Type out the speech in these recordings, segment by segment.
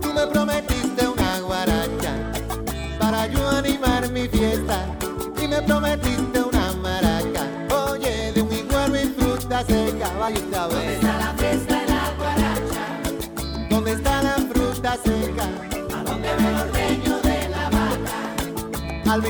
Tú me prometiste una guaracha para yo animar mi fiesta y me prometiste una maraca. Oye, de un igual y fruta seca, vaya esta ¿Dónde está la fiesta de la guaracha? ¿Dónde está la fruta seca? ¿A dónde ve los dueños de la vaca? Al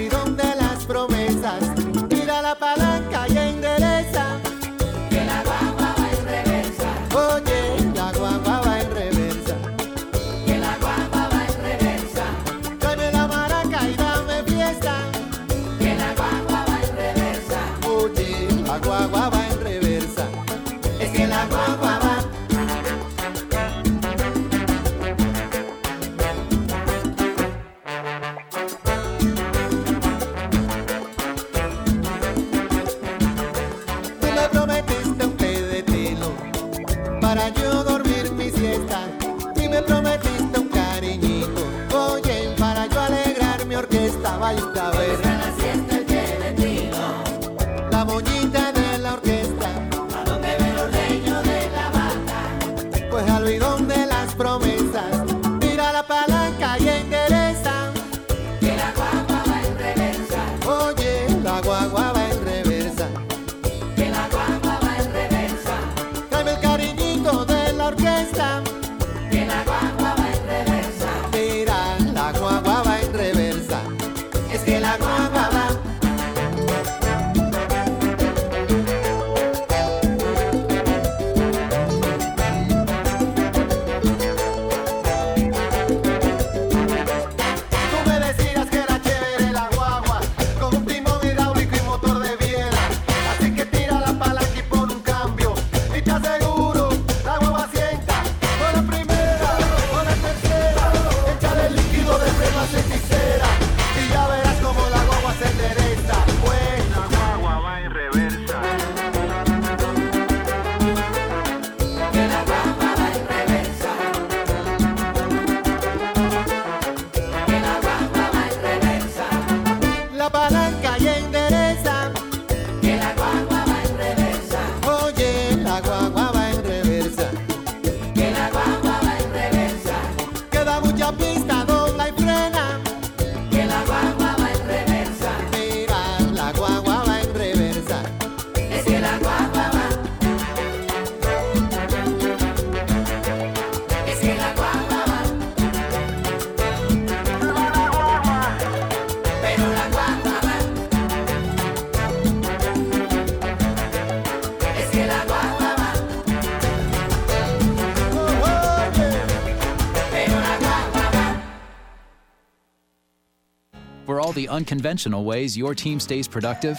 unconventional ways your team stays productive,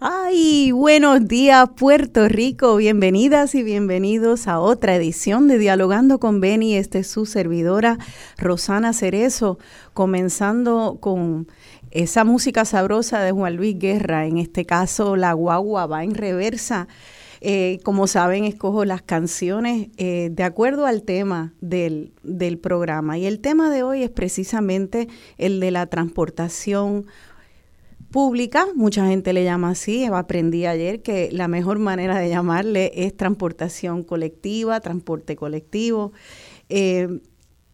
Ay, buenos días Puerto Rico, bienvenidas y bienvenidos a otra edición de Dialogando con Beni. Esta es su servidora Rosana Cerezo, comenzando con esa música sabrosa de Juan Luis Guerra, en este caso La Guagua va en reversa. Eh, como saben, escojo las canciones eh, de acuerdo al tema del, del programa. Y el tema de hoy es precisamente el de la transportación pública, mucha gente le llama así, aprendí ayer que la mejor manera de llamarle es transportación colectiva, transporte colectivo, eh,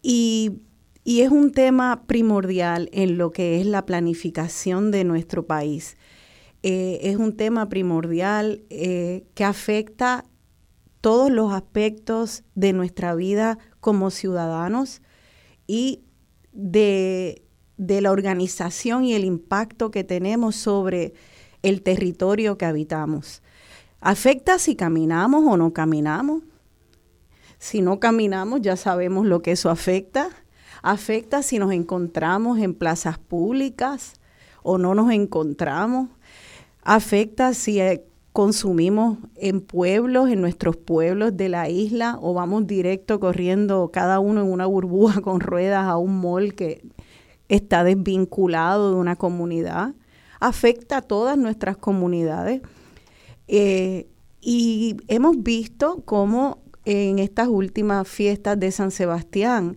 y, y es un tema primordial en lo que es la planificación de nuestro país. Eh, es un tema primordial eh, que afecta todos los aspectos de nuestra vida como ciudadanos y de, de la organización y el impacto que tenemos sobre el territorio que habitamos. Afecta si caminamos o no caminamos. Si no caminamos, ya sabemos lo que eso afecta. Afecta si nos encontramos en plazas públicas o no nos encontramos. Afecta si eh, consumimos en pueblos, en nuestros pueblos de la isla, o vamos directo corriendo cada uno en una burbuja con ruedas a un mall que está desvinculado de una comunidad. Afecta a todas nuestras comunidades. Eh, y hemos visto cómo en estas últimas fiestas de San Sebastián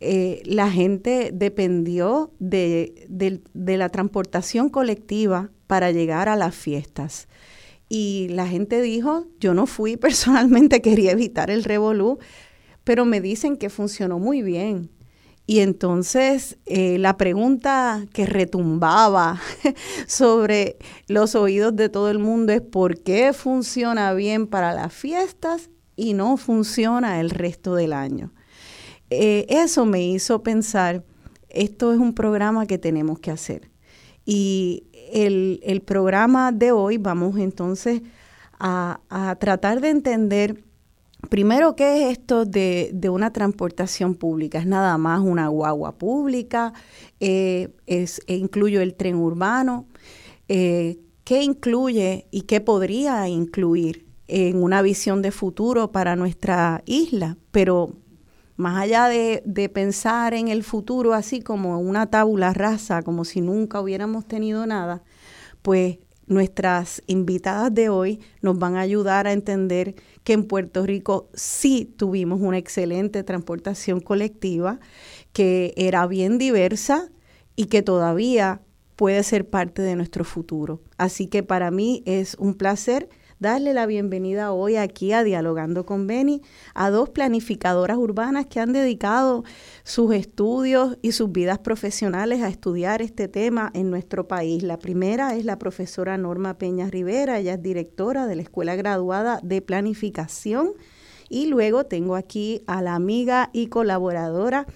eh, la gente dependió de, de, la transportación colectiva para llegar a las fiestas. Y la gente dijo, yo no fui personalmente, quería evitar el revolú, pero me dicen que funcionó muy bien. Y entonces eh, la pregunta que retumbaba sobre los oídos de todo el mundo es por qué funciona bien para las fiestas y no funciona el resto del año. Eh, eso me hizo pensar, esto es un programa que tenemos que hacer. Y el, programa de hoy vamos entonces a, tratar de entender Primero, ¿qué es esto de, una transportación pública? Es nada más una guagua pública, eh, es, e incluye el tren urbano. Eh, ¿Qué incluye y qué podría incluir en una visión de futuro para nuestra isla? Pero más allá de, pensar en el futuro así como una tabula rasa, como si nunca hubiéramos tenido nada, pues nuestras invitadas de hoy nos van a ayudar a entender que en Puerto Rico sí tuvimos una excelente transportación colectiva, que era bien diversa y que todavía puede ser parte de nuestro futuro. Así que para mí es un placer darle la bienvenida hoy aquí a Dialogando con Beni a dos planificadoras urbanas que han dedicado sus estudios y sus vidas profesionales a estudiar este tema en nuestro país. La primera es la profesora Norma Peña Rivera, ella es directora de la Escuela Graduada de Planificación. Y luego tengo aquí a la amiga y colaboradora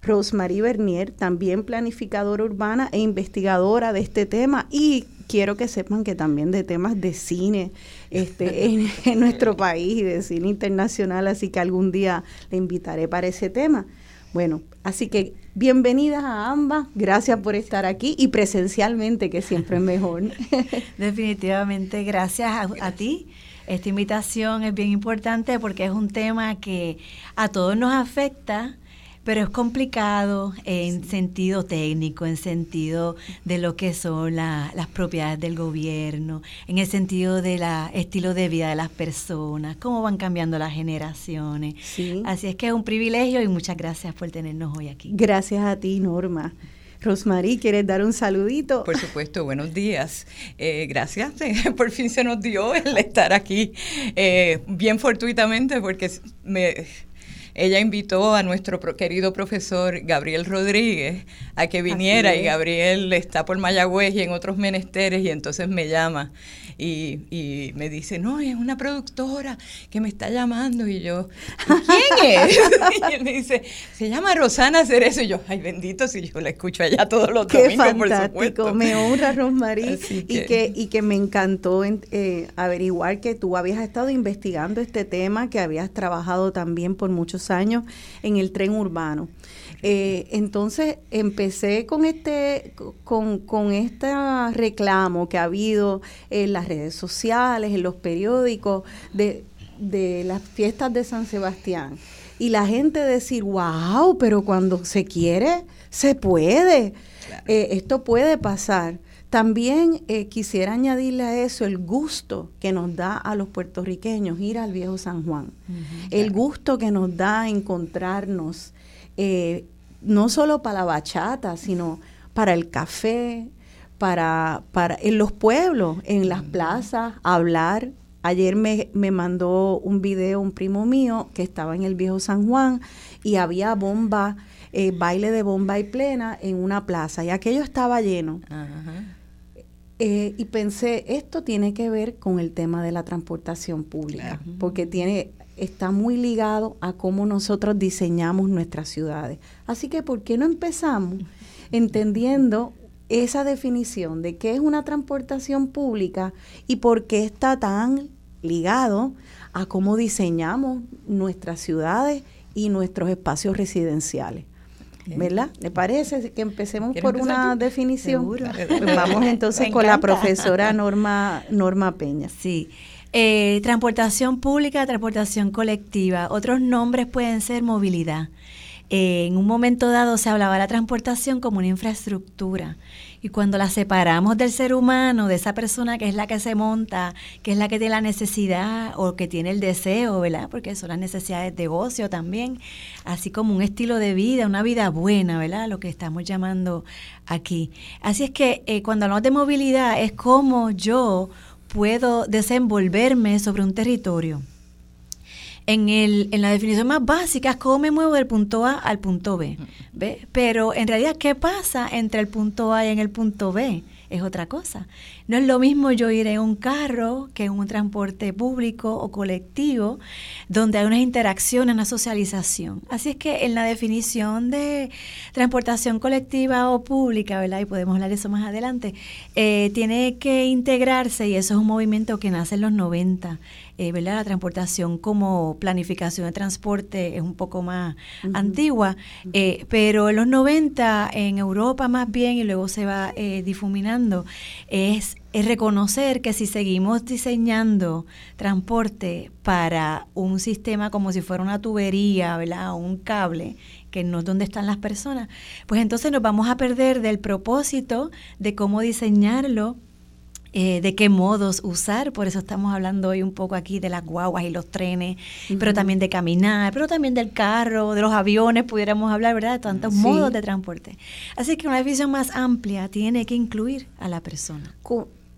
Rosemary Bernier, también planificadora urbana e investigadora de este tema y quiero que sepan que también de temas de cine este, en, nuestro país y de cine internacional, así que algún día le invitaré para ese tema. Bueno, así que bienvenidas a ambas, gracias por estar aquí y presencialmente, que siempre es mejor. Definitivamente, gracias a, a ti. Esta invitación es bien importante porque es un tema que a todos nos afecta pero es complicado en sentido técnico, en sentido de lo que son las propiedades del gobierno, en el sentido del estilo de vida de las personas, cómo van cambiando las generaciones. Así es que es un privilegio y muchas gracias por tenernos hoy aquí. Gracias a ti, Norma. Rosmarie, ¿quieres dar un saludito? Por supuesto, buenos días. Eh, gracias, por fin se nos dio el estar aquí eh, bien fortuitamente porque me ella invitó a nuestro querido profesor Gabriel Rodríguez a que viniera y Gabriel está por Mayagüez y en otros menesteres y entonces me llama y, me dice, no, es una productora que me está llamando y yo, ¿quién es? y él me dice, se llama Rosana Cerezo y yo, ay bendito si yo la escucho allá todos los Qué domingos, fantástico. por supuesto. Me honra, Rosmarie, y, que, y que me encantó eh, averiguar que tú habías estado investigando este tema, que habías trabajado también por muchos años en el tren urbano. Eh, entonces empecé con este, con, con este reclamo que ha habido en las redes sociales, en los periódicos, de, las fiestas de San Sebastián. Y la gente decir, wow, pero cuando se quiere, se puede. Eh, esto puede pasar. También eh, quisiera añadirle a eso el gusto que nos da a los puertorriqueños ir al viejo San Juan. El gusto que nos da encontrarnos eh, no solo para la bachata, sino para el café, para, para en los pueblos, en las plazas, hablar. Ayer me, me mandó un video un primo mío que estaba en el viejo San Juan y había bomba, eh, baile de bomba y plena en una plaza y aquello estaba lleno. Eh, y pensé, esto tiene que ver con el tema de la transportación pública, porque tiene está muy ligado a cómo nosotros diseñamos nuestras ciudades. Así que, ¿por qué no empezamos entendiendo esa definición de qué es una transportación pública y por qué está tan ligado a cómo diseñamos nuestras ciudades y nuestros espacios residenciales? ¿Verdad? ¿Le parece que empecemos por una definición? Vamos entonces con la profesora Norma, Norma Peña. Sí. Eh, transportación pública, transportación colectiva. Otros nombres pueden ser movilidad. eh, en un momento dado se hablaba de la transportación como una infraestructura. Y cuando la separamos del ser humano, de esa persona que es la que se monta, que es la que tiene la necesidad o que tiene el deseo, ¿verdad? Porque son las necesidades de ocio también, así como un estilo de vida, una vida buena, ¿verdad? Lo que estamos llamando aquí. Así es que eh, cuando hablamos de movilidad es como yo puedo desenvolverme sobre un territorio. En, el, en la definición más básica cómo me muevo del punto A al punto B. ¿ve? Pero en realidad, ¿qué pasa entre el punto A y en el punto B? Es otra cosa. No es lo mismo yo ir en un carro que en un transporte público o colectivo, donde hay unas interacciones, una socialización. Así es que en la definición de transportación colectiva o pública, ¿verdad? Y podemos hablar de eso más adelante, eh, tiene que integrarse, y eso es un movimiento que nace en los 90, eh, ¿verdad? La transportación como planificación de transporte es un poco más antigua, eh, pero en los 90 en Europa más bien y luego se va eh, difuminando, es, es reconocer que si seguimos diseñando transporte para un sistema como si fuera una tubería, ¿verdad? O un cable, que no es donde están las personas, pues entonces nos vamos a perder del propósito de cómo diseñarlo eh, de qué modos usar, por eso estamos hablando hoy un poco aquí de las guaguas y los trenes, pero también de caminar, pero también del carro, de los aviones, pudiéramos hablar, ¿verdad? De tantos Sí. modos de transporte. Así que una visión más amplia tiene que incluir a la persona.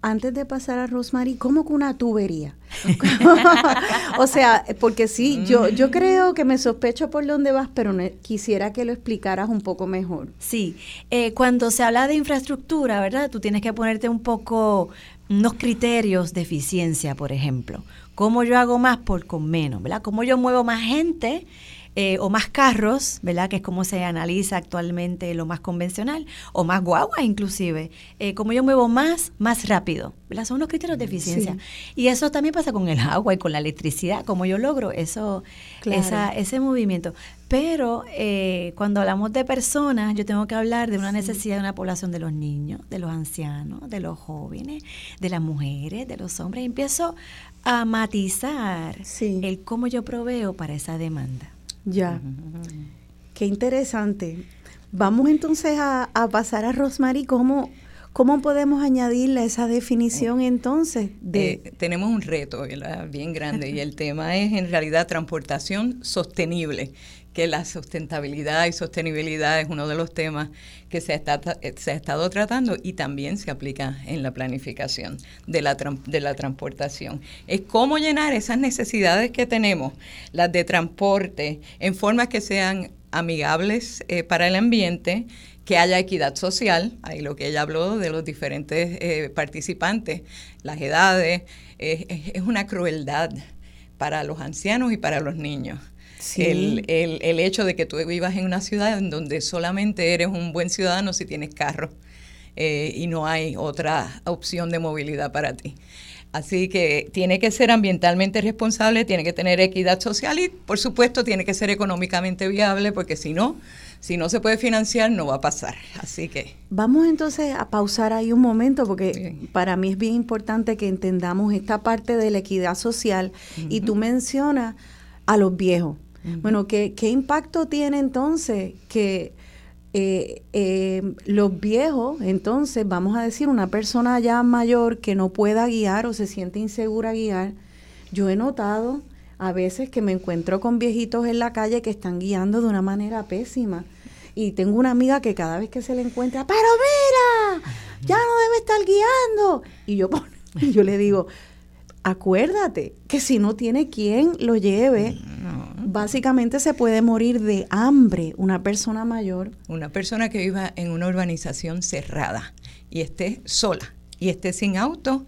Antes de pasar a Rosemary, ¿cómo que una tubería? o sea, porque sí, yo, yo creo que me sospecho por dónde vas, pero quisiera que lo explicaras un poco mejor. Sí, eh, cuando se habla de infraestructura, ¿verdad? Tú tienes que ponerte un poco unos criterios de eficiencia, por ejemplo. ¿Cómo yo hago más por con menos, ¿verdad? ¿Cómo yo muevo más gente eh, o más carros, ¿verdad? Que es como se analiza actualmente lo más convencional, o más guaguas inclusive. Eh, ¿Cómo yo muevo más, más rápido, ¿verdad? Son unos criterios de eficiencia. Y eso también pasa con el agua y con la electricidad. ¿Cómo yo logro eso, Claro. esa, ese movimiento. Pero eh, cuando hablamos de personas, yo tengo que hablar de una necesidad de una población de los niños, de los ancianos, de los jóvenes, de las mujeres, de los hombres. Y empiezo a matizar Sí. el cómo yo proveo para esa demanda. Ya. Qué interesante. Vamos entonces a, a pasar a Rosemary. ¿Cómo, ¿Cómo podemos añadirle esa definición entonces? De, Eh, tenemos un reto ¿verdad? bien grande y el tema es en realidad transportación sostenible, que la sustentabilidad y sostenibilidad es uno de los temas que se, está, eh, se ha estado tratando y también se aplica en la planificación de la, de la transportación. Es cómo llenar esas necesidades que tenemos, las de transporte, en formas que sean amigables eh, para el ambiente, que haya equidad social, ahí lo que ella habló de los diferentes eh, participantes, las edades, es, es una crueldad para los ancianos y para los niños. Sí. El, el- el hecho de que tú vivas en una ciudad en donde solamente eres un buen ciudadano si tienes carro eh, y no hay otra opción de movilidad para ti. Así que tiene que ser ambientalmente responsable, tiene que tener equidad social y, por supuesto, tiene que ser económicamente viable, porque si no, si no se puede financiar, no va a pasar. Así que Vamos entonces a pausar ahí un momento porque Bien. para mí es bien importante que entendamos esta parte de la equidad social y tú mencionas a los viejos. Bueno, ¿qué, ¿qué impacto tiene entonces que eh, eh, los viejos, entonces vamos a decir una persona ya mayor que no pueda guiar o se siente insegura guiar? Yo he notado a veces que me encuentro con viejitos en la calle que están guiando de una manera pésima. Y tengo una amiga que cada vez que se le encuentra, pero mira, ya no debe estar guiando. Y yo, yo le digo, acuérdate que si no tiene quien lo lleve, básicamente se puede morir de hambre una persona mayor. una persona que viva en una urbanización cerrada y esté sola y esté sin auto,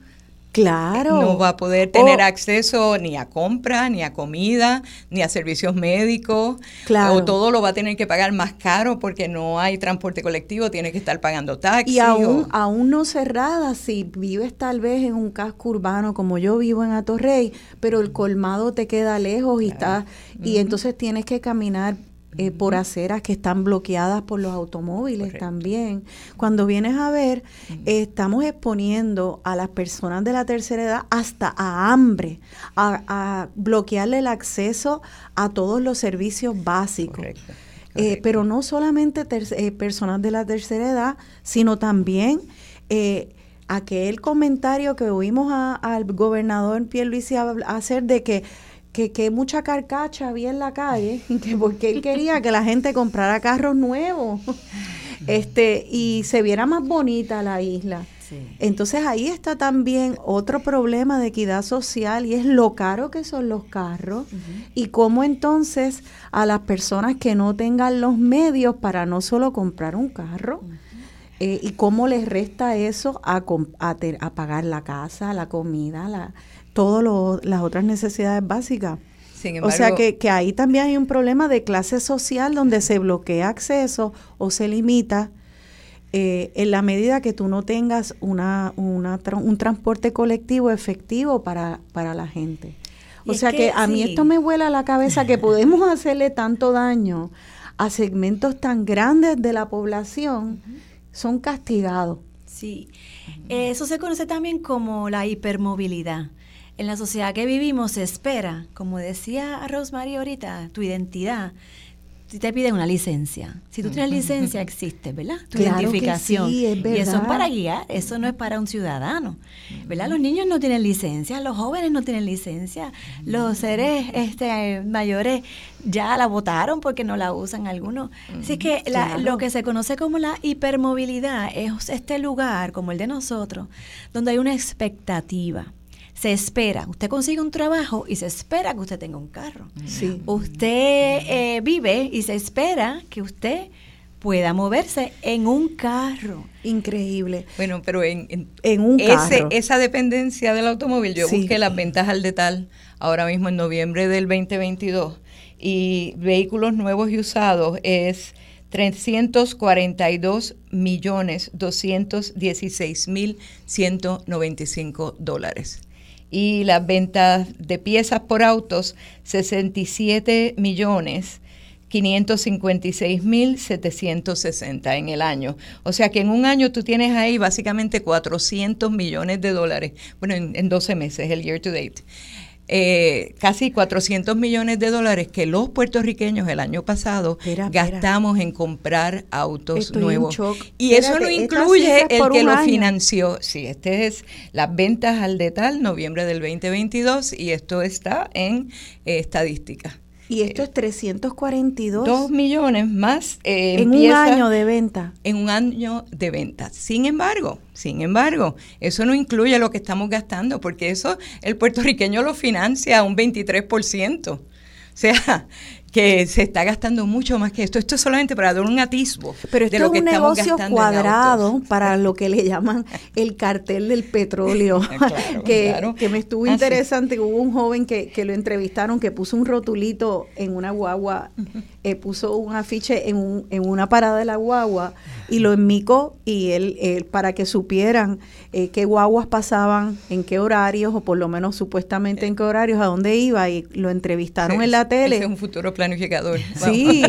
Claro. no va a poder tener acceso ni a compra, ni a comida, ni a servicios médicos. Claro. O todo lo va a tener que pagar más caro porque no hay transporte colectivo, tiene que estar pagando taxis. Y aún, o- aún no cerrada, si vives tal vez en un casco urbano como yo vivo en Atorrey, pero el colmado te queda lejos y está y entonces tienes que caminar eh, por aceras que están bloqueadas por los automóviles Correcto. también. Cuando vienes a ver, eh, estamos exponiendo a las personas de la tercera edad hasta a hambre, a, a bloquearle el acceso a todos los servicios básicos. Correcto. Eh, pero no solamente eh, personas de la tercera edad, sino también aquel comentario que oímos al gobernador Pierluisi hacer de que que, mucha carcacha había en la calle, que porque él quería que la gente comprara carros nuevos este y se viera más bonita la isla. Entonces ahí está también otro problema de equidad social y es lo caro que son los carros y cómo entonces a las personas que no tengan los medios para no solo comprar un carro, eh, y cómo les resta eso a, a, pagar la casa, la comida, la, todas las otras necesidades básicas. o sea que, que ahí también hay un problema de clase social donde se bloquea acceso o se limita eh, en la medida que tú no tengas una, una un transporte colectivo efectivo para, para la gente. O sea que, a mí esto me vuela la cabeza que podemos hacerle tanto daño a segmentos tan grandes de la población, son castigados. Sí, eso se conoce también como la hipermovilidad. En la sociedad que vivimos se espera, como decía Rosemary ahorita, tu identidad si te piden una licencia. Si tú tienes licencia, existe, ¿verdad? Tu identificación. sí, es verdad. Y eso es para guiar, eso no es para un ciudadano. ¿Verdad? Los niños no tienen licencia, los jóvenes no tienen licencia, los seres este, mayores ya la votaron porque no la usan algunos. Así que lo que se conoce como la hipermovilidad es este lugar, como el de nosotros, donde hay una expectativa se espera, usted consigue un trabajo y se espera que usted tenga un carro. Sí. Usted eh, vive y se espera que usted pueda moverse en un carro. Increíble. Bueno, pero en, en, un carro. esa dependencia del automóvil, yo busqué las ventas al detal ahora mismo en noviembre del 2022 y vehículos nuevos y usados es 342 millones 216 mil 195 dólares y las ventas de piezas por autos 67 millones 556 mil 760 en el año. O sea que en un año tú tienes ahí básicamente 400 millones de dólares, bueno, en, en 12 meses, el year to date. Eh, casi 400 millones de dólares que los puertorriqueños el año pasado gastamos en comprar autos nuevos. Y eso no incluye el que lo financió. Sí, este es las ventas al detal, noviembre del 2022, y esto está en eh, estadística. Y esto es 342. Dos millones más. Eh, en un año de venta. En un año de venta. Sin embargo, sin embargo, eso no incluye lo que estamos gastando, porque eso el puertorriqueño lo financia a un 23%. O sea, que se está gastando mucho más que esto. Esto es solamente para dar un atisbo Pero esto de lo es un negocio cuadrado para lo que le llaman el cartel del petróleo. que, que, me estuvo interesante. Hubo un joven que, que, lo entrevistaron que puso un rotulito en una guagua, eh, puso un afiche en, un, en una parada de la guagua y lo enmicó y él, él para que supieran eh, qué guaguas pasaban, en qué horarios, o por lo menos supuestamente en qué horarios, a dónde iba, y lo entrevistaron en la tele. es un futuro planificador. Sí,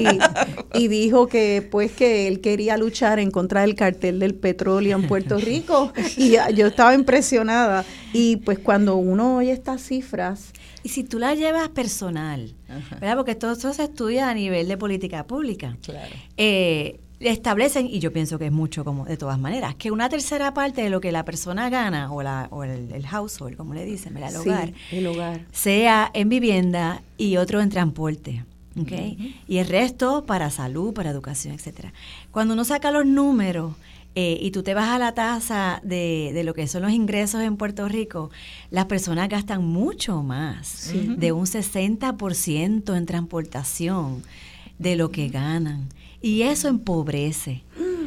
y dijo que pues que él quería luchar en contra del cartel del petróleo en Puerto Rico, y yo estaba impresionada. Y pues cuando uno oye estas cifras... Y si tú las llevas personal, ¿verdad? Porque todo eso se estudia a nivel de política pública. Claro. Eh, establecen, y yo pienso que es mucho como de todas maneras, que una tercera parte de lo que la persona gana, o, la, o el, household, como le dicen, el hogar, el hogar, sea en vivienda y otro en transporte. ¿Okay? Y el resto para salud, para educación, etcétera. Cuando uno saca los números eh, y tú te vas a la tasa de, de, lo que son los ingresos en Puerto Rico, las personas gastan mucho más, de un 60% en transportación de lo que ganan. Y eso empobrece.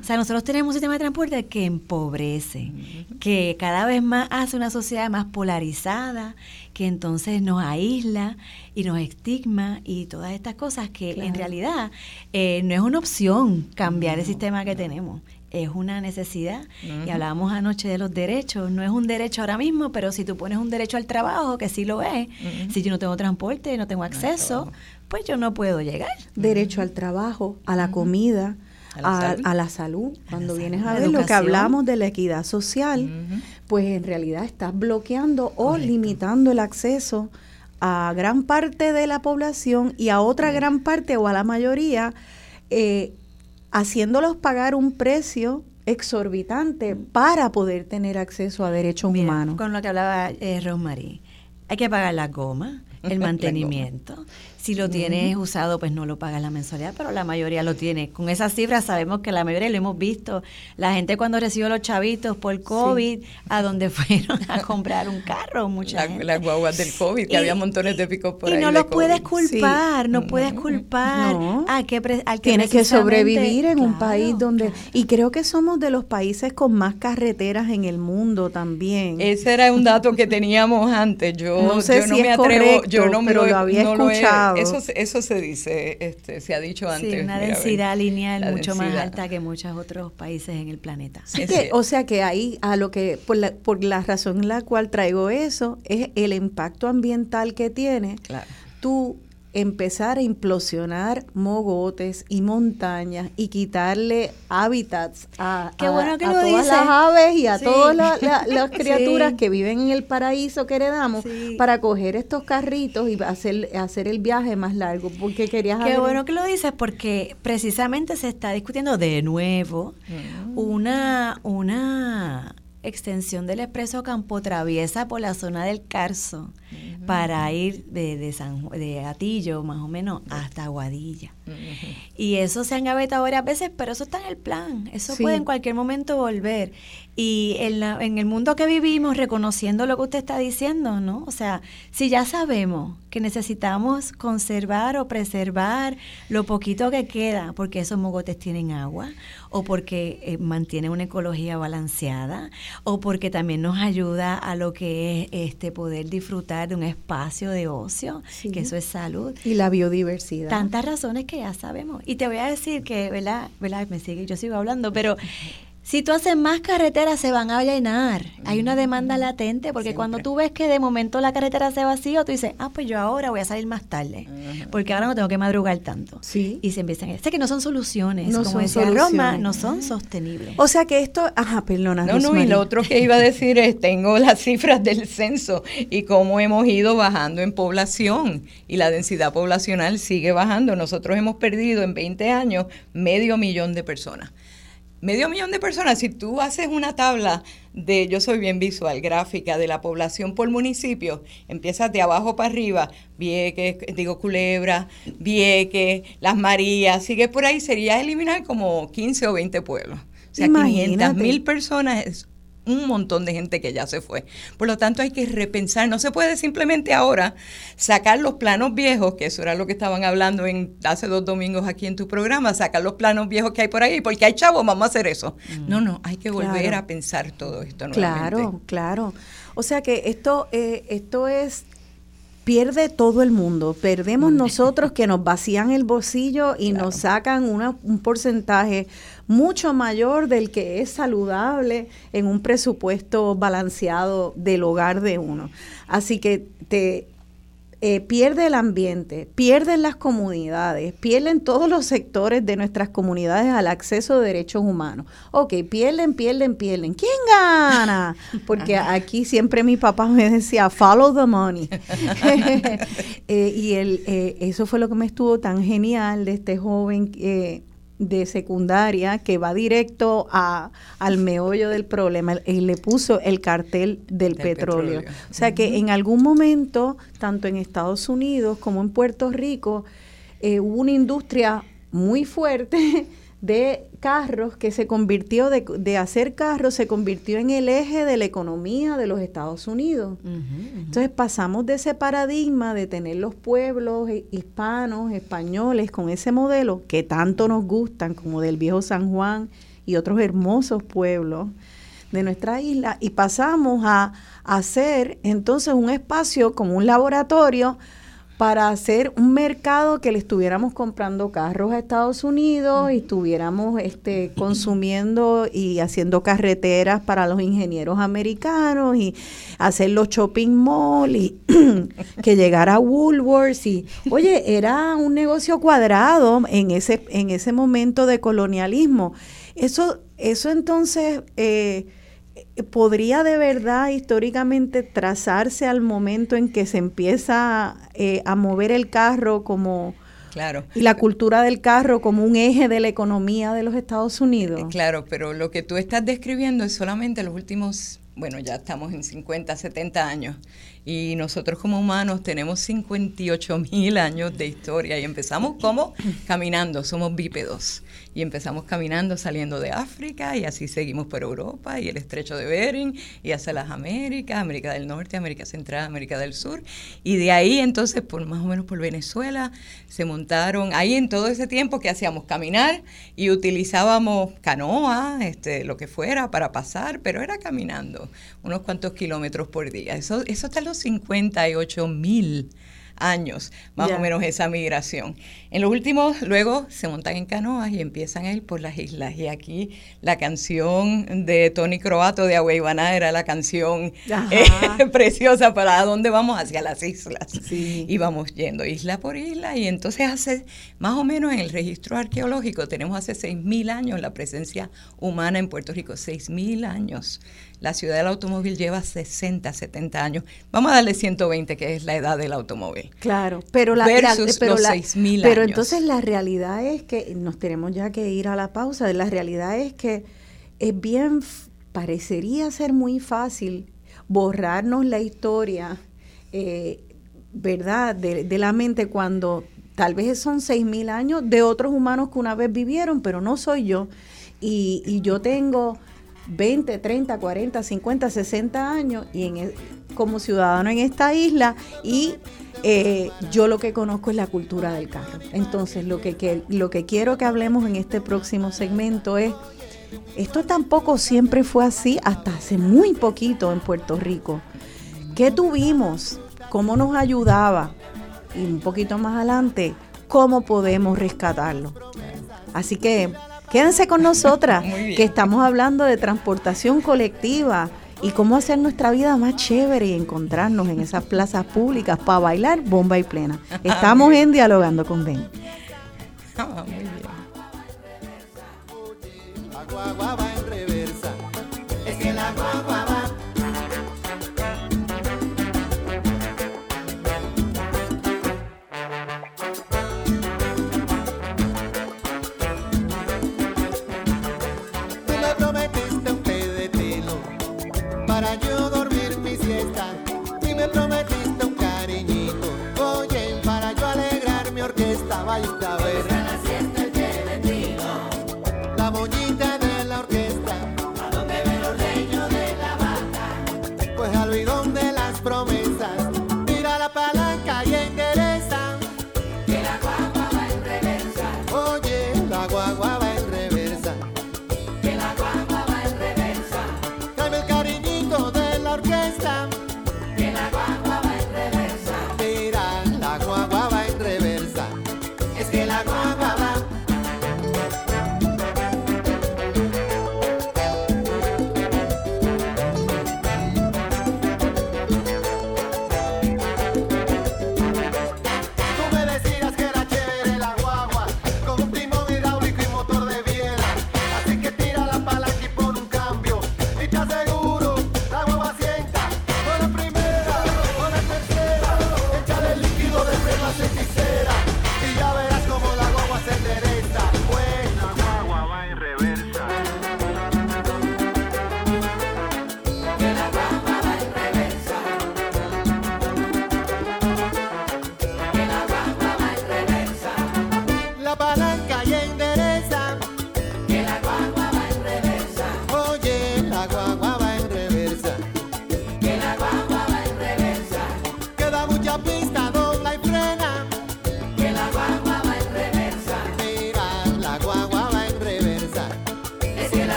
O sea, nosotros tenemos un sistema de transporte que empobrece, que cada vez más hace una sociedad más polarizada, que entonces nos aísla y nos estigma y todas estas cosas que en realidad eh, no es una opción cambiar el sistema que tenemos. Es una necesidad. Y hablábamos anoche de los derechos. No es un derecho ahora mismo, pero si tú pones un derecho al trabajo, que sí lo es, si yo no tengo transporte, no tengo acceso, pues yo no puedo llegar. Derecho al trabajo, a la comida. A la, salud. Cuando vienes a ver lo que hablamos de la equidad social, pues en realidad estás bloqueando o limitando el acceso a gran parte de la población y a otra gran parte o a la mayoría eh, haciéndolos pagar un precio exorbitante para poder tener acceso a derechos Mira, humanos. Con lo que hablaba eh, Rosemary, hay que pagar la goma, el mantenimiento. Si lo tienes usado, pues no lo pagas la mensualidad, pero la mayoría lo tiene. Con esas cifras sabemos que la mayoría lo hemos visto. La gente cuando recibió los chavitos por COVID, a donde fueron a comprar un carro, mucha La- gente. Las guaguas del COVID, que Y- había montones de picos por y ahí. no de los puedes culpar, no puedes No. culpar No. a que al que Tienes que sobrevivir en un país donde... claro. Y creo que somos de los países con más carreteras en el mundo también. Ese era un dato que teníamos antes. Yo No sé yo no si me atrevo, correcto, yo no me lo había no he- eso, se- eso se dice, este, se ha dicho antes. Sí, una mira, densidad lineal mucho más alta que muchos otros países en el planeta. Es que, o sea que ahí a lo que por la, por la razón en la cual traigo eso es el impacto ambiental que tiene Claro. tú empezar a implosionar mogotes y montañas y quitarle hábitats a, Qué a- bueno que a lo todas las aves y a Sí. todas la- la- las criaturas Sí. que viven en el paraíso que heredamos Sí. para coger estos carritos y hacer, hacer el viaje más largo porque querías Qué haber- bueno que lo dices porque precisamente se está discutiendo de nuevo una, una extensión del expreso Campo Traviesa por la zona del Carso para ir de, de, San, de Atillo más o menos hasta Aguadilla. Y eso se han gavetado varias veces, pero eso está en el plan. Eso Sí. puede en cualquier momento volver. Y en, la- en el mundo que vivimos, reconociendo lo que usted está diciendo, ¿no? O sea, si ya sabemos que necesitamos conservar o preservar lo poquito que queda, porque esos mogotes tienen agua, o porque eh, mantienen una ecología balanceada, o porque también nos ayuda a lo que es este poder disfrutar de un espacio de ocio, Sí. que eso es salud. y la biodiversidad Tantas razones que ya sabemos. Y te voy a decir que, ¿verdad? ¿verdad? Me sigue, yo sigo hablando, pero si tú haces más carreteras se van a llenar. Hay una demanda latente porque cuando tú ves que de momento la carretera se vacía, tú dices, ah, pues yo ahora voy a salir más tarde, porque ahora no tengo que madrugar tanto. Sí. Y se empiezan, sé que no son soluciones, No como son decía soluciones. Roma, no son sostenibles. o sea que esto ajá perdona No, no, y lo otro que iba a decir es, tengo las cifras del censo y cómo hemos ido bajando en población y la densidad poblacional sigue bajando. Nosotros hemos perdido en 20 años medio millón de personas. Medio millón de personas, si tú haces una tabla de, yo soy bien visual, gráfica, de la población por municipio, empiezas de abajo para arriba, Vieques, digo Culebra, Vieques, Las Marías, sigue por ahí, sería eliminar como 15 o 20 pueblos. O sea, Imagínate. 500 mil personas es un montón de gente que ya se fue. Por lo tanto, hay que repensar. No se puede simplemente ahora sacar los planos viejos, que eso era lo que estaban hablando en hace dos domingos aquí en tu programa, sacar los planos viejos que hay por ahí, porque hay chavos, vamos a hacer eso. No, no, hay que volver Claro. a pensar todo esto nuevamente. Claro, claro. O sea que esto, eh, esto es pierde todo el mundo. Perdemos nosotros que nos vacían el bolsillo y nos sacan una- un porcentaje mucho mayor del que es saludable en un presupuesto balanceado del hogar de uno. Así que te eh, pierde el ambiente, pierden las comunidades, pierden todos los sectores de nuestras comunidades al acceso de derechos humanos. Ok, pierden, pierden, pierden. ¿Quién gana? Porque aquí siempre mi papá me decía, follow the money. Eh, y el, eh, eso fue lo que me estuvo tan genial de este joven eh, de secundaria que va directo a, al meollo del problema y le puso el cartel del, Del petróleo. petróleo. O sea que en algún momento, tanto en Estados Unidos como en Puerto Rico, eh, hubo una industria muy fuerte de carros que se convirtió, de, de hacer carros, se convirtió en el eje de la economía de los Estados Unidos. Entonces pasamos de ese paradigma de tener los pueblos hispanos, españoles, con ese modelo que tanto nos gustan, como del viejo San Juan y otros hermosos pueblos de nuestra isla, y pasamos a hacer entonces un espacio como un laboratorio para hacer un mercado que le estuviéramos comprando carros a Estados Unidos y estuviéramos este, consumiendo y haciendo carreteras para los ingenieros americanos y hacer los shopping mall y que llegara Woolworths y oye era un negocio cuadrado en ese en ese momento de colonialismo. Eso eso entonces eh, podría de verdad históricamente trazarse al momento en que se empieza eh, a mover el carro como, Claro. Y la cultura del carro como un eje de la economía de los Estados Unidos. Claro, pero lo que tú estás describiendo es solamente los últimos, bueno, ya estamos en 50, 70 años. Y nosotros como humanos tenemos 58 mil años de historia y empezamos como caminando, somos bípedos. Y empezamos caminando saliendo de África y así seguimos por Europa y el estrecho de Bering y hacia las Américas, América del Norte, América Central, América del Sur. Y de ahí entonces, por más o menos por Venezuela, se montaron, ahí en todo ese tiempo que hacíamos caminar y utilizábamos canoa, este, lo que fuera para pasar, pero era caminando unos cuantos kilómetros por día. Eso, eso está en los 58 mil años, más Ya. o menos esa migración. En los últimos, luego se montan en canoas y empiezan a ir por las islas. Y aquí la canción de Tony Croato de Agüeybaná era la canción eh, preciosa para dónde vamos, hacia las islas. Sí. Y vamos yendo isla por isla. Y entonces hace, más o menos en el registro arqueológico, tenemos hace 6.000 años la presencia humana en Puerto Rico, 6.000 años. La ciudad del automóvil lleva 60, 70 años. Vamos a darle 120, que es la edad del automóvil. Claro, pero la, Versus pero los la- 6.000 pero años. entonces la realidad es que nos tenemos ya que ir a la pausa. La realidad es que es bien, parecería ser muy fácil borrarnos la historia, eh, ¿verdad? De, de la mente cuando tal vez son seis mil años de otros humanos que una vez vivieron, pero no soy yo. Y, y yo tengo 20, 30, 40, 50, 60 años y en, e- como ciudadano en esta isla y eh, yo lo que conozco es la cultura del carro. Entonces lo que- lo que quiero que hablemos en este próximo segmento es, esto tampoco siempre fue así hasta hace muy poquito en Puerto Rico. ¿Qué tuvimos? ¿Cómo nos ayudaba? Y un poquito más adelante, ¿cómo podemos rescatarlo? Así que quédense con nosotras, que estamos hablando de transportación colectiva y cómo hacer nuestra vida más chévere y encontrarnos en esas plazas públicas para bailar bomba y plena. Estamos Muy bien. en Dialogando con Ben. Ah, muy bien.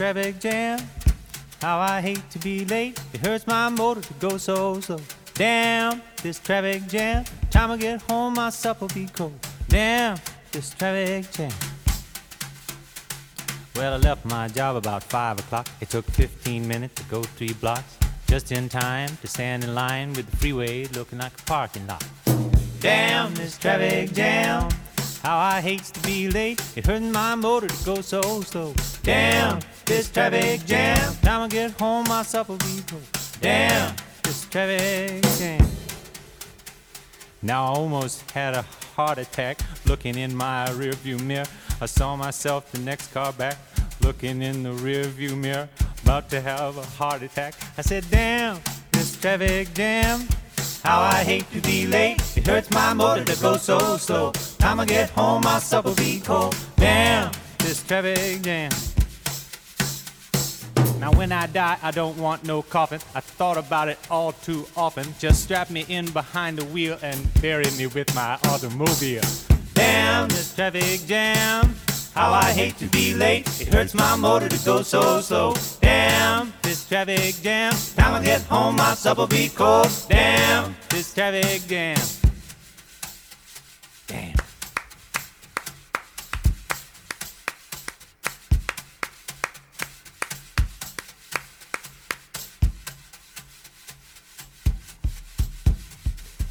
Traffic jam. How I hate to be late. It hurts my motor to go so slow. Damn this traffic jam. Time I get home, my supper'll be cold. Damn, this traffic jam. Well, I left my job about 5 o'clock. It took 15 minutes to go three blocks. Just in time to stand in line with the freeway looking like a parking lot. Damn this traffic jam. How I hate to be late. It hurts my motor to go so slow. Damn this traffic jam. Time I get home, my supper'll be cold. Damn this traffic jam. Now I almost had a heart attack looking in my rearview mirror. I saw myself the next car back looking in the rearview mirror, about to have a heart attack. I said, "Damn, this traffic jam." How I hate to be late. It hurts my motor to go so slow. Time I get home, my supper'll be cold. Damn, this traffic jam. Now when I die, I don't want no coffin. I thought about it all too often. Just strap me in behind the wheel and bury me with my automobile. Damn this traffic jam. How I hate to be late. It hurts my motor to go so slow. Damn this traffic jam. Time I get home, my supper'll be cold. Damn this traffic jam. Damn.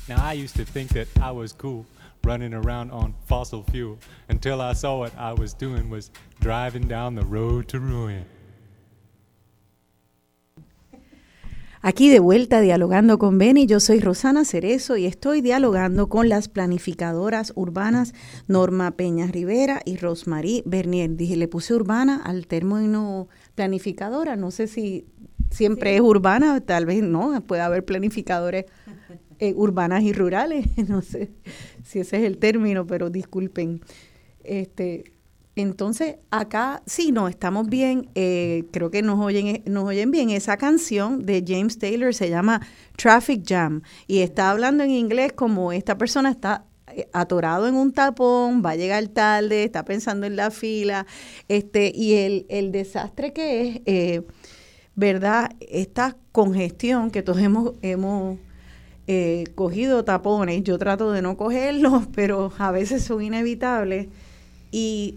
Now I used to think that I was cool running around on fossil fuel until I saw what I was doing was driving down the road to ruin. Aquí de vuelta dialogando con Beni, yo soy Rosana Cerezo y estoy dialogando con las planificadoras urbanas Norma Peña Rivera y Rosmarie Bernier. Dije, le puse urbana al término planificadora, no sé si siempre es urbana, tal vez no, puede haber planificadores eh, urbanas y rurales, no sé si ese es el término, pero disculpen. Este, entonces, acá sí, no, estamos bien, eh, creo que nos oyen, nos oyen bien. Esa canción de James Taylor se llama Traffic Jam y está hablando en inglés como esta persona está eh, atorado en un tapón, va a llegar tarde, está pensando en la fila, este, y el, el desastre que es, eh, ¿verdad? Esta congestión que todos hemos, hemos eh, cogido tapones, yo trato de no cogerlos, pero a veces son inevitables. Y,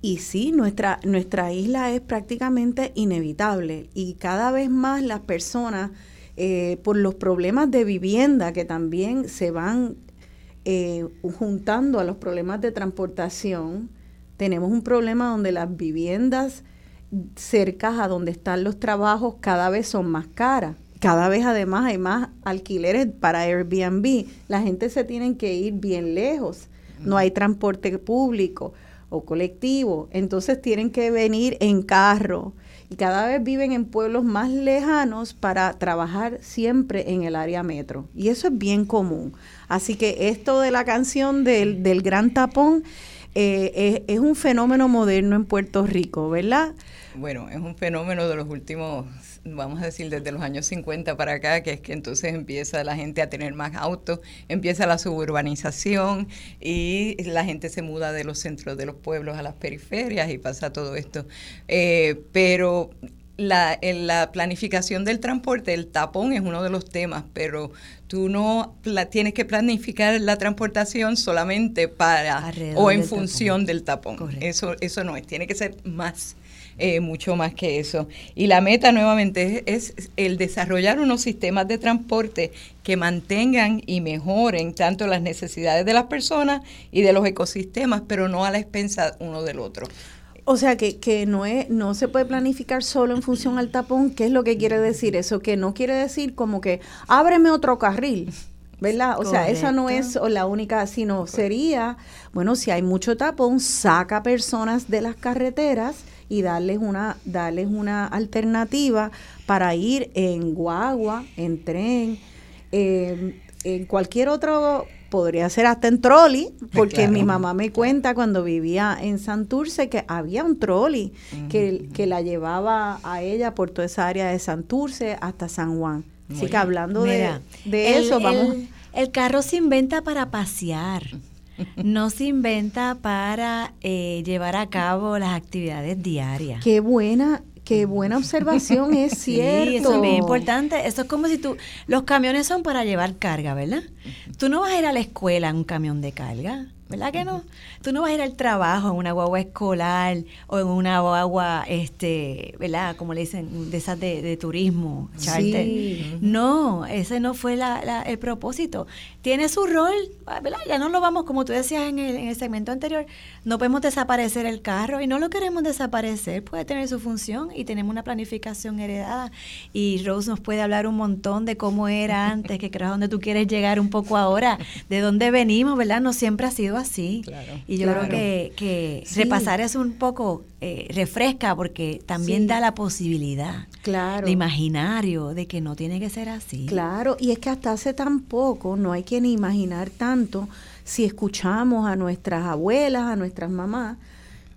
y sí, nuestra, nuestra isla es prácticamente inevitable y cada vez más las personas, eh, por los problemas de vivienda que también se van eh, juntando a los problemas de transportación, tenemos un problema donde las viviendas cercas a donde están los trabajos cada vez son más caras cada vez además hay más alquileres para Airbnb. La gente se tiene que ir bien lejos. No hay transporte público o colectivo. Entonces tienen que venir en carro. Y cada vez viven en pueblos más lejanos para trabajar siempre en el área metro. Y eso es bien común. Así que esto de la canción del, del gran tapón eh, es, es un fenómeno moderno en Puerto Rico, ¿verdad? Bueno, es un fenómeno de los últimos vamos a decir, desde los años 50 para acá, que es que entonces empieza la gente a tener más autos, empieza la suburbanización y la gente se muda de los centros de los pueblos a las periferias y pasa todo esto. Eh, pero la, en la planificación del transporte, el tapón es uno de los temas, pero tú no tienes que planificar la transportación solamente para o en función del tapón. Eso, eso no es, tiene que ser más eh, mucho más que eso. Y la meta nuevamente es, el desarrollar unos sistemas de transporte que mantengan y mejoren tanto las necesidades de las personas y de los ecosistemas, pero no a la expensa uno del otro. O sea, que, que no, es, no se puede planificar solo en función al tapón. ¿Qué es lo que quiere decir eso? Que no quiere decir como que ábreme otro carril. ¿verdad? O sea, esa no es la única, sino sería, bueno, si hay mucho tapón, saca personas de las carreteras y darles una, darles una alternativa para ir en guagua, en tren, eh, en cualquier otro, podría ser hasta en trolley, porque mi mamá me cuenta cuando vivía en Santurce que había un trolley que, que, la llevaba a ella por toda esa área de Santurce hasta San Juan. Así que hablando de, eso, vamos. el carro se inventa para pasear no se inventa para eh, llevar a cabo las actividades diarias. Qué buena, qué buena observación, es cierto. Sí, eso es bien importante. Eso es como si tú, los camiones son para llevar carga, ¿verdad? Tú no vas a ir a la escuela en un camión de carga. ¿verdad que no? Tú no vas a ir al trabajo en una guagua escolar o en una guagua, este, ¿verdad? Como le dicen, de esas de, turismo, charter. No, ese no fue la, el propósito. Tiene su rol, ¿verdad? Ya no lo vamos, como tú decías en el, en el segmento anterior, no podemos desaparecer el carro y no lo queremos desaparecer, puede tener su función y tenemos una planificación heredada. Y Rose nos puede hablar un montón de cómo era antes, que creo donde tú quieres llegar un poco ahora, de dónde venimos, ¿verdad? No siempre ha sido así. y yo creo que, que repasar eso un poco eh, refresca porque también da la posibilidad, claro. el imaginario de que no tiene que ser así. Claro, y es que hasta hace tan poco no hay que ni imaginar tanto si escuchamos a nuestras abuelas, a nuestras mamás,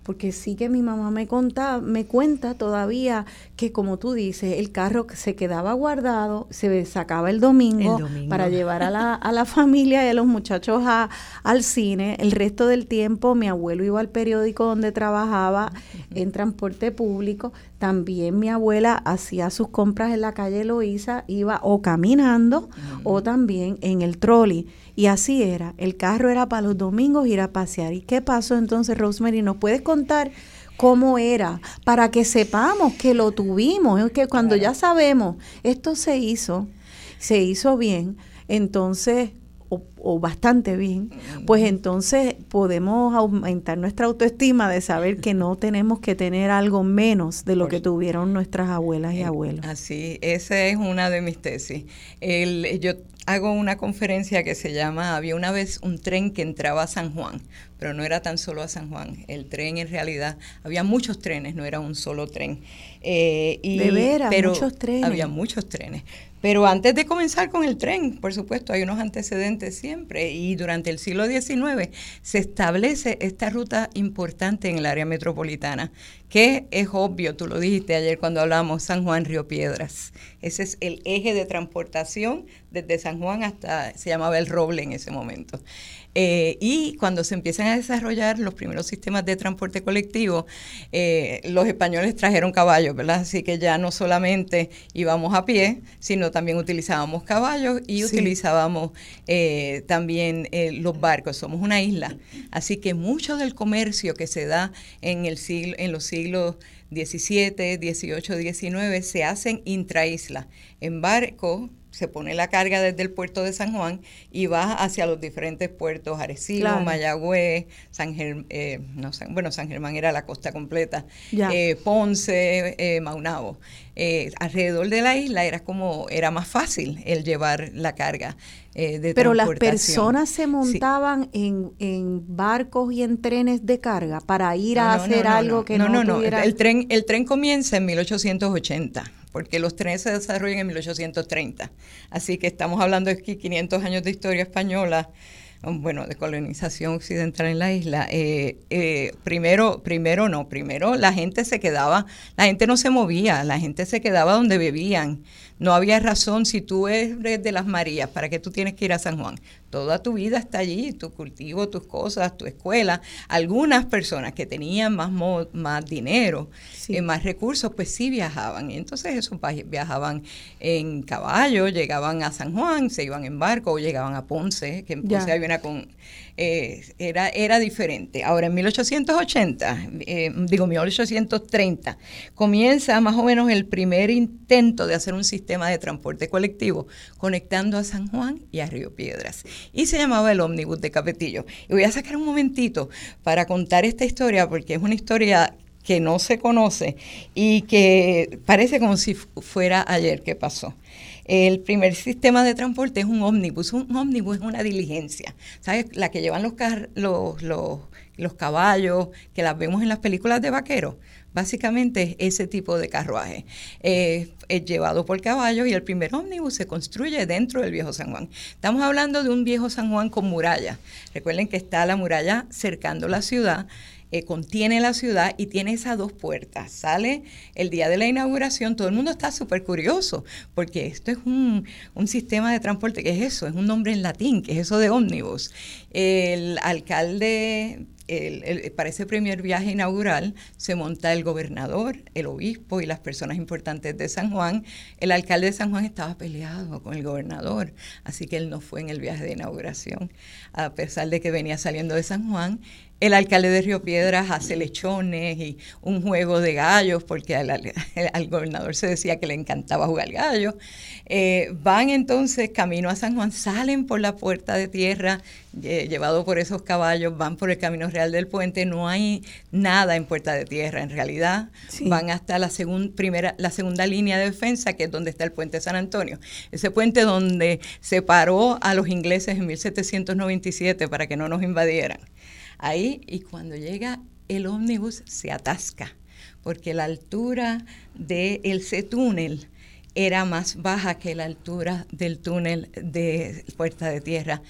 porque sí que mi mamá me contaba, me cuenta todavía que como tú dices, el carro se quedaba guardado, se sacaba el domingo, para llevar a la, a la familia y a los muchachos a, al cine. El resto del tiempo mi abuelo iba al periódico donde trabajaba en transporte público. También mi abuela hacía sus compras en la calle Loíza, iba o caminando o también en el trolley. Y así era, el carro era para los domingos ir a pasear. ¿Y qué pasó entonces, Rosemary? ¿Nos puedes contar cómo era para que sepamos que lo tuvimos? Es que cuando ya sabemos, esto se hizo, se hizo bien, entonces o, bastante bien, pues entonces podemos aumentar nuestra autoestima de saber que no tenemos que tener algo menos de lo que tuvieron nuestras abuelas y eh, abuelos. Así, esa es una de mis tesis. El, yo hago una conferencia que se llama Había una vez un tren que entraba a San Juan, pero no era tan solo a San Juan. El tren en realidad, había muchos trenes, no era un solo tren. Eh, y, de veras, muchos trenes. Había muchos trenes. Pero antes de comenzar con el tren, por supuesto, hay unos antecedentes siempre y durante el siglo XIX se establece esta ruta importante en el área metropolitana, que es obvio, tú lo dijiste ayer cuando hablamos, San Juan Río Piedras. Ese es el eje de transportación desde San Juan hasta, se llamaba el Roble en ese momento. Eh, y cuando se empiezan a desarrollar los primeros sistemas de transporte colectivo, eh, los españoles trajeron caballos, ¿verdad? Así que ya no solamente íbamos a pie, sino también utilizábamos caballos y utilizábamos eh, también los barcos. Somos una isla, así que mucho del comercio que se da en, el siglo, en los siglos 17, 18, 19 se hacen intraisla, en barcos se pone la carga desde el puerto de San Juan y va hacia los diferentes puertos, Arecibo, Mayagüez, San Germán, eh, no, bueno, San Germán era la costa completa, eh, Ponce, eh, Maunabo. Alrededor de la isla era como, era más fácil el llevar la carga. de Pero las personas se montaban en, en, barcos y en trenes de carga para ir a hacer algo que no, no, no, el tren el tren comienza en 1880 porque los trenes se desarrollan en 1830. Así que estamos hablando de aquí 500 años de historia española, bueno, de colonización occidental en la isla. Eh, eh, primero, primero no, primero la gente se quedaba, la gente no se movía, la gente se quedaba donde vivían. No había razón si tú eres de las Marías, ¿para qué tú tienes que ir a San Juan? Toda tu vida está allí, tu cultivo, tus cosas, tu escuela. Algunas personas que tenían más, más dinero, eh, más recursos, pues sí viajaban. Y entonces esos viajaban en caballo, llegaban a San Juan, se iban en barco o llegaban a Ponce, que en Ponce había una con eh, era, era diferente. Ahora, en 1880, eh, digo 1830, comienza más o menos el primer intento de hacer un sistema de transporte colectivo conectando a San Juan y a Río Piedras. Y se llamaba el ómnibus de Capetillo. Y voy a sacar un momentito para contar esta historia, porque es una historia que no se conoce y que parece como si fuera ayer que pasó. El primer sistema de transporte es un ómnibus. Un ómnibus es una diligencia, ¿sabes? La que llevan los, los, los, caballos, que las vemos en las películas de vaqueros. Básicamente es ese tipo de carruaje. es llevado por caballos y el primer ómnibus se construye dentro del viejo San Juan. Estamos hablando de un viejo San Juan con muralla. Recuerden que está la muralla cercando la ciudad eh, contiene la ciudad y tiene esas dos puertas. Sale el día de la inauguración, todo el mundo está súper curioso, porque esto es un, un, sistema de transporte, ¿qué es eso? Es un nombre en latín, que es eso de ómnibus. El alcalde el, el, para ese primer viaje inaugural se monta el gobernador, el obispo y las personas importantes de San Juan. El alcalde de San Juan estaba peleado con el gobernador, así que él no fue en el viaje de inauguración, a pesar de que venía saliendo de San Juan. El alcalde de Río Piedras hace lechones y un juego de gallos, porque al, al, gobernador se decía que le encantaba jugar gallos. Eh, van entonces camino a San Juan, salen por la puerta de tierra, eh, llevado por esos caballos, van por el camino real del puente, no hay nada en puerta de tierra, en realidad sí. van hasta la, segun, primera, la segunda línea de defensa, que es donde está el puente San Antonio. Ese puente donde separó a los ingleses en 1797 para que no nos invadieran ahí y cuando llega el ómnibus se atasca porque la altura del C túnel era más baja que la altura del túnel de Puerta de Tierra.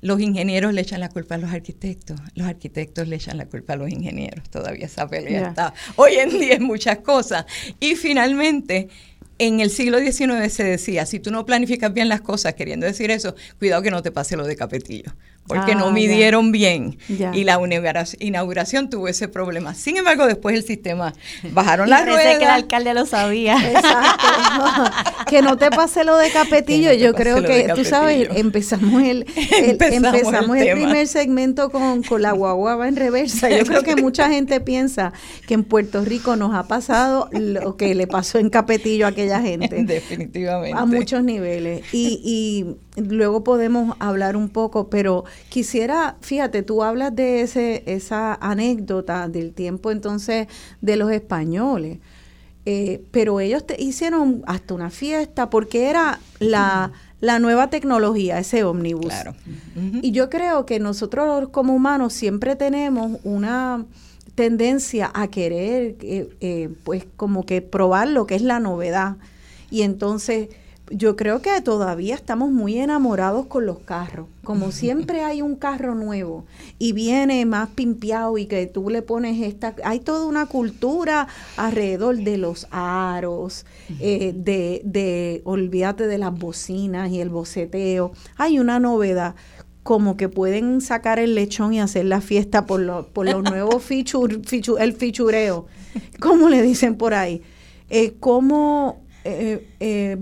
Los ingenieros le echan la culpa a los arquitectos, los arquitectos le echan la culpa a los ingenieros. Todavía esa pelea yeah. está hoy en día en muchas cosas. Y finalmente, en el siglo XIX se decía, si tú no planificas bien las cosas, queriendo decir eso, cuidado que no te pase lo de Capetillo porque ah, no midieron ya. bien ya. y la inauguración tuvo ese problema. Sin embargo, después el sistema bajaron las ruedas. que el alcalde lo sabía. Exacto. que no te pase lo de Capetillo. No Yo creo que, tú sabes, empezamos el, el empezamos, empezamos el, el primer segmento con, con la guaguaba en reversa. Yo creo que mucha gente piensa que en Puerto Rico nos ha pasado lo que le pasó en Capetillo a aquella gente. Definitivamente. A muchos niveles. Y, y luego podemos hablar un poco, pero Quisiera, fíjate, tú hablas de ese, esa anécdota del tiempo entonces de los españoles, eh, pero ellos te hicieron hasta una fiesta porque era la, la nueva tecnología, ese ómnibus. Claro. Uh -huh. Y yo creo que nosotros como humanos siempre tenemos una tendencia a querer, eh, eh, pues como que probar lo que es la novedad. Y entonces yo creo que todavía estamos muy enamorados con los carros. Como siempre hay un carro nuevo y viene más pimpeado y que tú le pones esta... Hay toda una cultura alrededor de los aros, eh, de, de, olvídate de las bocinas y el boceteo. Hay una novedad como que pueden sacar el lechón y hacer la fiesta por, lo, por los nuevos feature, feature, el fichureo, como le dicen por ahí. Eh, ¿Cómo eh, eh,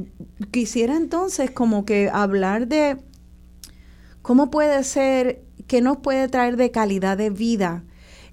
quisiera entonces como que hablar de cómo puede ser, qué nos puede traer de calidad de vida,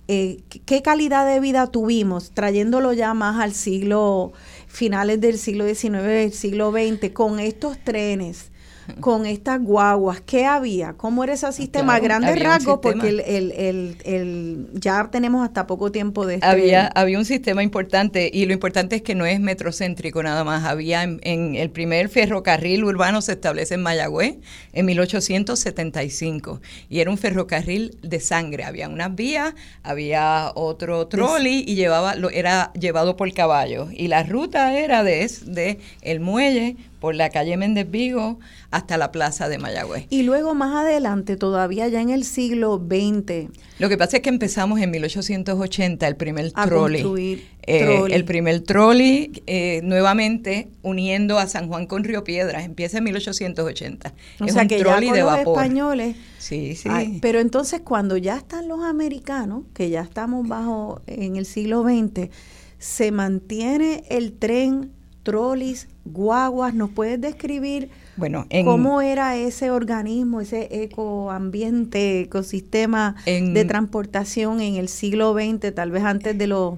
eh, qué calidad de vida tuvimos, trayéndolo ya más al siglo, finales del siglo XIX, del siglo XX, con estos trenes con estas guaguas, ¿qué había? ¿Cómo era ese sistema? Claro, Grandes rasgos, porque el, el, el, el, ya tenemos hasta poco tiempo de este había, había un sistema importante y lo importante es que no es metrocéntrico nada más. Había en, en el primer ferrocarril urbano se establece en Mayagüez en 1875 y era un ferrocarril de sangre. Había unas vías, había otro trolley y llevaba, lo, era llevado por caballos y la ruta era de, de el muelle por la calle Méndez Vigo hasta la plaza de Mayagüez. Y luego más adelante, todavía ya en el siglo XX. Lo que pasa es que empezamos en 1880 el primer trolley. Eh, el primer trolley eh, nuevamente uniendo a San Juan con Río Piedras, empieza en 1880. O es sea un que trolley ya con de los vapor. españoles. Sí, sí. Ay, pero entonces cuando ya están los americanos, que ya estamos bajo en el siglo XX, se mantiene el tren trolis, guaguas, ¿nos puedes describir bueno, en, cómo era ese organismo, ese ecoambiente, ecosistema en, de transportación en el siglo XX, tal vez antes de los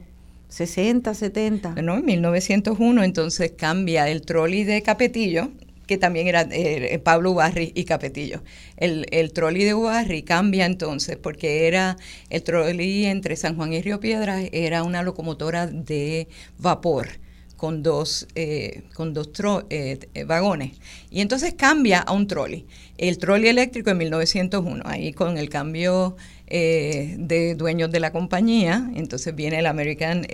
60, 70? Bueno, en 1901 entonces cambia el trolley de Capetillo, que también era eh, Pablo Ubarri y Capetillo. El, el trolley de Ubarri cambia entonces porque era el trolley entre San Juan y Río Piedras era una locomotora de vapor con dos, eh, con dos eh, vagones. Y entonces cambia a un trolley. El trolley eléctrico en 1901, ahí con el cambio eh, de dueños de la compañía, entonces viene el American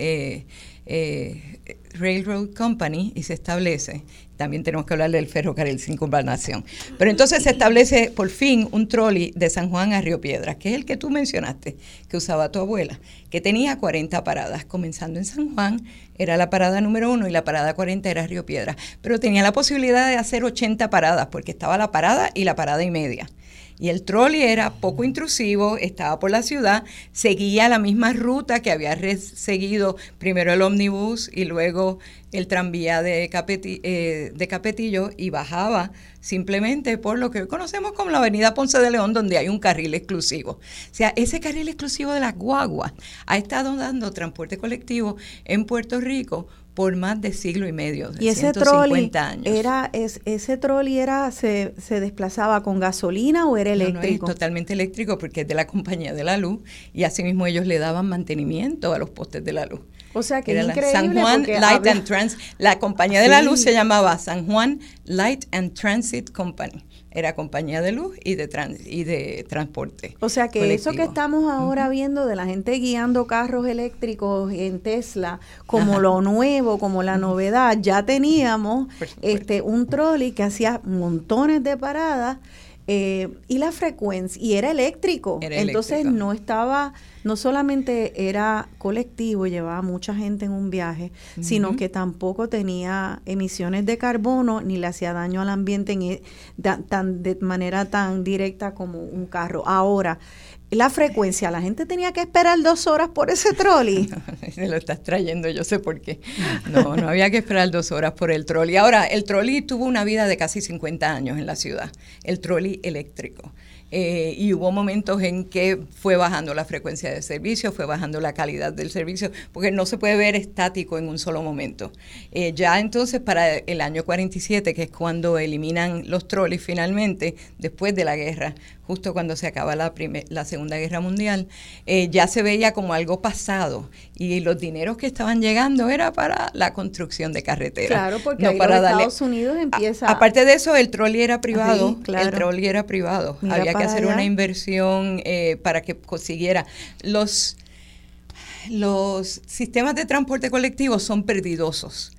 eh, Railroad Company y se establece. También tenemos que hablar del ferrocarril sin circunvalación. Pero entonces se establece por fin un trolley de San Juan a Río Piedras, que es el que tú mencionaste, que usaba tu abuela, que tenía 40 paradas, comenzando en San Juan, era la parada número uno y la parada 40 era Río Piedras. Pero tenía la posibilidad de hacer 80 paradas, porque estaba la parada y la parada y media Y el trolley era poco intrusivo, estaba por la ciudad, seguía la misma ruta que había seguido primero el ómnibus y luego el tranvía de, eh, de Capetillo y bajaba simplemente por lo que hoy conocemos como la avenida Ponce de León, donde hay un carril exclusivo. O sea, ese carril exclusivo de las guaguas ha estado dando transporte colectivo en Puerto Rico por más de siglo y medio, y ese trolley era es, ese trolley era se, se, desplazaba con gasolina o era eléctrico. No, totalmente eléctrico porque es de la compañía de la luz y asimismo ellos le daban mantenimiento a los postes de la luz. O sea que era increíble San Juan Light and Transit. La compañía de la luz se llamaba San Juan Light and Transit Company era compañía de luz y de, y de transporte. O sea que eso que estamos ahora viendo de la gente guiando carros eléctricos en Tesla como lo nuevo, como la novedad, ya teníamos este un trolley que hacía montones de paradas eh, y la frecuencia, y era eléctrico. Entonces no estaba, no solamente era colectivo, llevaba mucha gente en un viaje, sino que tampoco tenía emisiones de carbono ni le hacía daño al ambiente en, e, tan, de manera tan directa como un carro. Ahora, la frecuencia, la gente tenía que esperar dos horas por ese trolley. Se lo estás trayendo, yo sé por qué. No, no había que esperar dos horas por el trolley. Ahora, el trolley tuvo una vida de casi 50 años en la ciudad, el trolley eléctrico. Eh, y hubo momentos en que fue bajando la frecuencia de servicio, fue bajando la calidad del servicio, porque no se puede ver estático en un solo momento. Eh, ya entonces para el año 47, que es cuando eliminan los trolleys finalmente, después de la guerra, justo cuando se acaba la, la Segunda Guerra Mundial, eh, ya se veía como algo pasado y los dineros que estaban llegando era para la construcción de carreteras. Claro, porque no para Estados Unidos empieza... aparte de eso, el trolley era privado, el trolley era privado, había que hacer una inversión eh, para que consiguiera. Los... Los sistemas de transporte colectivo son perdidosos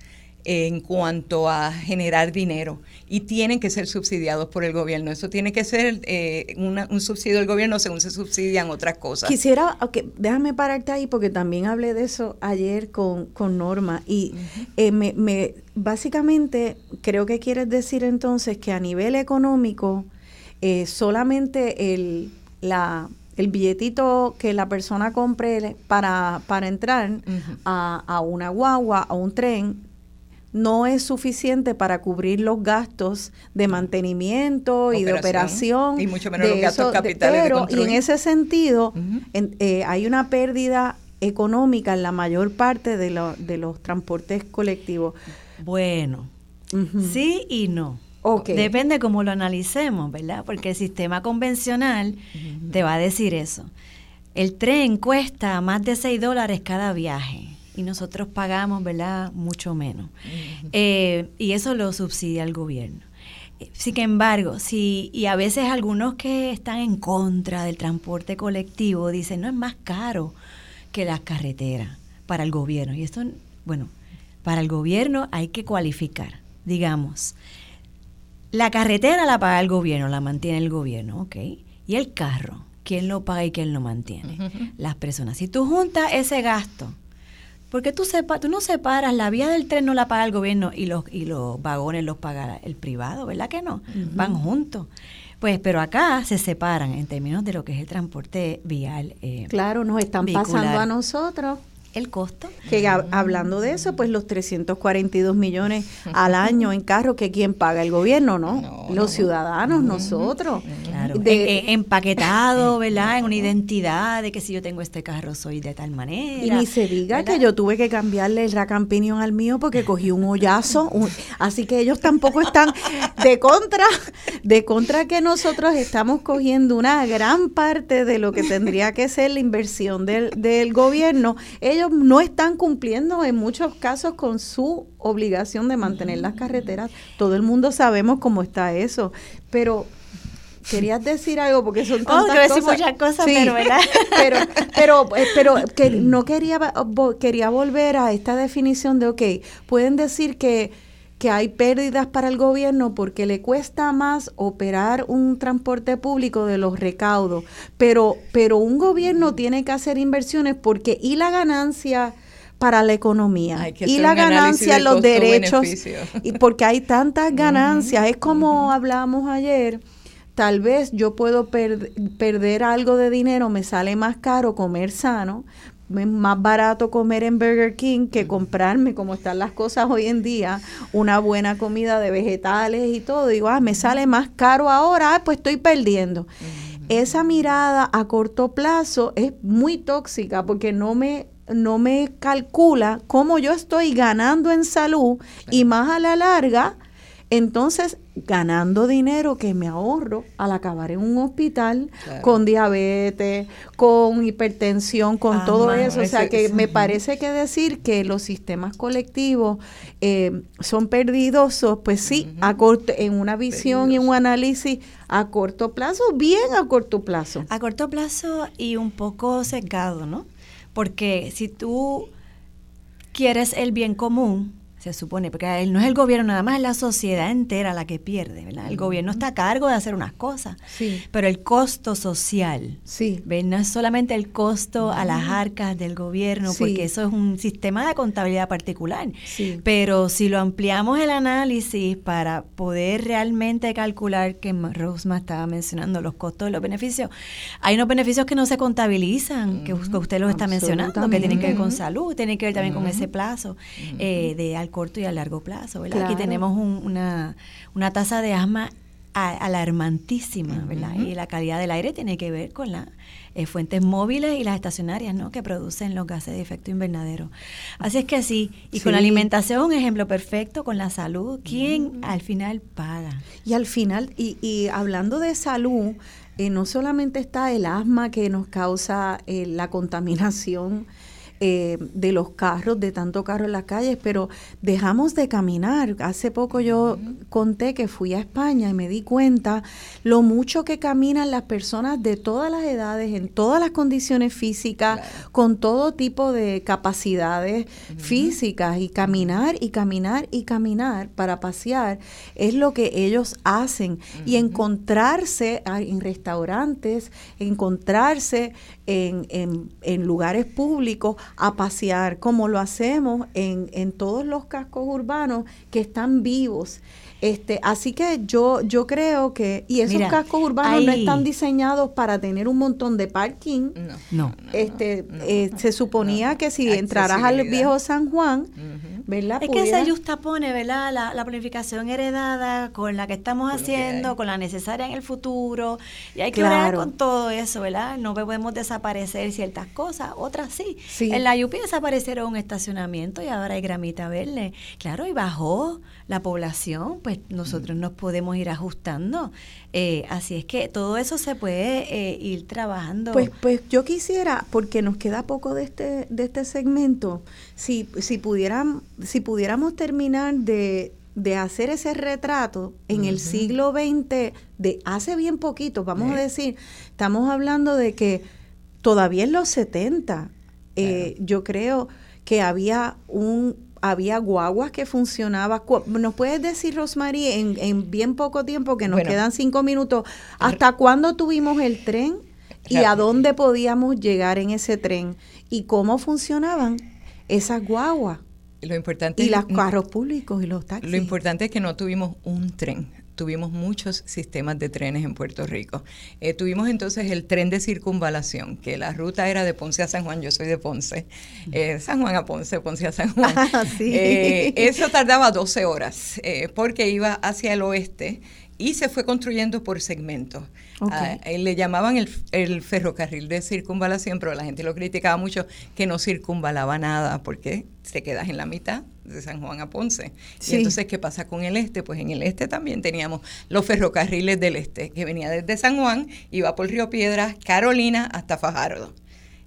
en cuanto a generar dinero y tienen que ser subsidiados por el gobierno. Eso tiene que ser eh, un subsidio del gobierno según se subsidian otras cosas. Quisiera, okay, déjame pararte ahí porque también hablé de eso ayer con, con Norma y eh, me, me, básicamente creo que quieres decir entonces que a nivel económico eh, solamente el, la, el billetito que la persona compre para, para entrar a, a una guagua, a un tren, no es suficiente para cubrir los gastos de mantenimiento y de operación. Y mucho menos los gastos capitales. Pero, y en ese sentido, eh, hay una pérdida económica en la mayor parte de, de los transportes colectivos. Bueno, sí y no. Depende cómo lo analicemos, ¿verdad? Porque el sistema convencional te va a decir eso. El tren cuesta más de 6 dólares cada viaje y nosotros pagamos, ¿verdad?, mucho menos. Eh, y eso lo subsidia el gobierno. Sin embargo, si, y a veces algunos que están en contra del transporte colectivo dicen, no es más caro que las carreteras para el gobierno. Y esto, bueno, para el gobierno hay que cualificar, digamos. La carretera la paga el gobierno, la mantiene el gobierno, ¿ok? Y el carro, ¿quién lo paga y quién lo mantiene? Las personas. Si tú juntas ese gasto porque tú, sepa, tú no separas, la vía del tren no la paga el gobierno y los, y los vagones los paga el privado, ¿verdad que no? Van juntos. Pues, pero acá se separan en términos de lo que es el transporte vial. Eh, claro, nos están pasando a nosotros el costo. Que hablando de eso, pues los 342 millones al año en carro, que quién paga el gobierno, ¿no? los ciudadanos, nosotros. Claro. De, empaquetado, ¿verdad? En una identidad de que si yo tengo este carro soy de tal manera. Y ni se diga que yo tuve que cambiarle el Racampinion al mío porque cogí un hoyazo. así que ellos tampoco están de contra, de contra que nosotros estamos cogiendo una gran parte de lo que tendría que ser la inversión del, del gobierno. Ellos no están cumpliendo en muchos casos con su obligación de mantener las carreteras. Todo el mundo sabemos cómo está eso, pero querías decir algo porque son oh, tantas cosas. muchas cosas, pero, pero, pero, eh, pero que no quería quería volver a esta definición de, ok, pueden decir que que hay pérdidas para el gobierno porque le cuesta más operar un transporte público de los recaudos, pero, pero un gobierno tiene que hacer inversiones porque y la ganancia para la economía y la ganancia los derechos y porque hay tantas ganancias, es como hablamos ayer tal vez yo puedo per- perder algo de dinero, me sale más caro comer sano, es más barato comer en Burger King que comprarme, como están las cosas hoy en día, una buena comida de vegetales y todo. Digo, ah, me sale más caro ahora, ah, pues estoy perdiendo. Esa mirada a corto plazo es muy tóxica porque no me no me calcula cómo yo estoy ganando en salud y más a la larga entonces, ganando dinero que me ahorro al acabar en un hospital Claro. con diabetes, con hipertensión, con Ah, todo eso. O sea, ese- que ese- me parece que decir que los sistemas colectivos eh, son perdidosos, pues sí, a corto, en una visión y un análisis a corto plazo, bien a corto plazo. A corto plazo y un poco sesgado, ¿no? Porque si tú quieres el bien común, se supone, porque él no es el gobierno nada más, es la sociedad entera la que pierde, ¿verdad? El gobierno está a cargo de hacer unas cosas, Sí. pero el costo social, Sí. ¿ves? No es solamente el costo a las arcas del gobierno, Sí. porque eso es un sistema de contabilidad particular. Pero si lo ampliamos el análisis para poder realmente calcular, que Ma- Rosma estaba mencionando los costos y los beneficios, hay unos beneficios que no se contabilizan, que, us- que usted los está mencionando, que tienen que ver con salud, tienen que ver también con ese plazo eh, de al corto y al largo plazo. ¿verdad? Aquí tenemos un- una, una tasa de asma a- alarmantísima, ¿verdad? Y la calidad del aire tiene que ver con las eh, fuentes móviles y las estacionarias, ¿no? Que producen los gases de efecto invernadero. Así es que sí, y con la alimentación, ejemplo perfecto, con la salud, ¿quién al final paga? Y al final, y, y hablando de salud, eh, no solamente está el asma que nos causa eh, la contaminación eh, de los carros, de tanto carro en las calles, pero dejamos de caminar. Hace poco yo conté que fui a España y me di cuenta lo mucho que caminan las personas de todas las edades, en todas las condiciones físicas, con todo tipo de capacidades físicas y caminar y caminar y caminar para pasear es lo que ellos hacen. Y encontrarse en restaurantes, encontrarse en, en- en lugares públicos a pasear como lo hacemos en, en todos los cascos urbanos que están vivos. Este, así que yo, yo creo que, y esos Mira, cascos urbanos no están diseñados para tener un montón de parking. No. No. Este, eh, se suponía no. que si entraras al viejo San Juan. ¿Verdad? Es que se justapone, ¿verdad? La, la planificación heredada con la que estamos Con lo que haciendo, con la necesaria en el futuro. Y hay que Claro. con todo eso, ¿verdad? No podemos desaparecer ciertas cosas, otras sí. Sí. En la Yupi desaparecieron un estacionamiento y ahora hay gramita verde. Claro, y bajó la población, pues nosotros nos podemos ir ajustando. Eh, así es que todo eso se puede eh, ir trabajando. Pues, pues yo quisiera, porque nos queda poco de este, de este segmento, si, si, pudieran, si pudiéramos terminar de, de hacer ese retrato en el siglo XX, de hace bien poquito, vamos a Eh. decir, estamos hablando de que todavía en los 70, eh, yo creo que había un había guaguas que funcionaba. ¿Nos puedes decir, Rosmarie, en, en bien poco tiempo, que nos Bueno. quedan cinco minutos, hasta cuándo tuvimos el tren y a dónde podíamos llegar en ese tren y cómo funcionaban esas guaguas Lo importante y los carros públicos y los taxis? Lo importante es que no tuvimos un tren, tuvimos muchos sistemas de trenes en Puerto Rico. Eh, tuvimos entonces el tren de circunvalación, que la ruta era de Ponce a San Juan, yo soy de Ponce, eh, San Juan a Ponce, Ponce a San Juan. Ah, sí. Eh, eso tardaba 12 horas, porque iba hacia el oeste y se fue construyendo por segmentos. Le llamaban el, el ferrocarril de circunvalación, pero la gente lo criticaba mucho que no circunvalaba nada porque te quedas en la mitad de San Juan a Ponce. Sí. Y entonces, ¿qué pasa con el este? Pues en el este también teníamos los ferrocarriles del este, que venía desde San Juan, iba por Río Piedras, Carolina hasta Fajardo.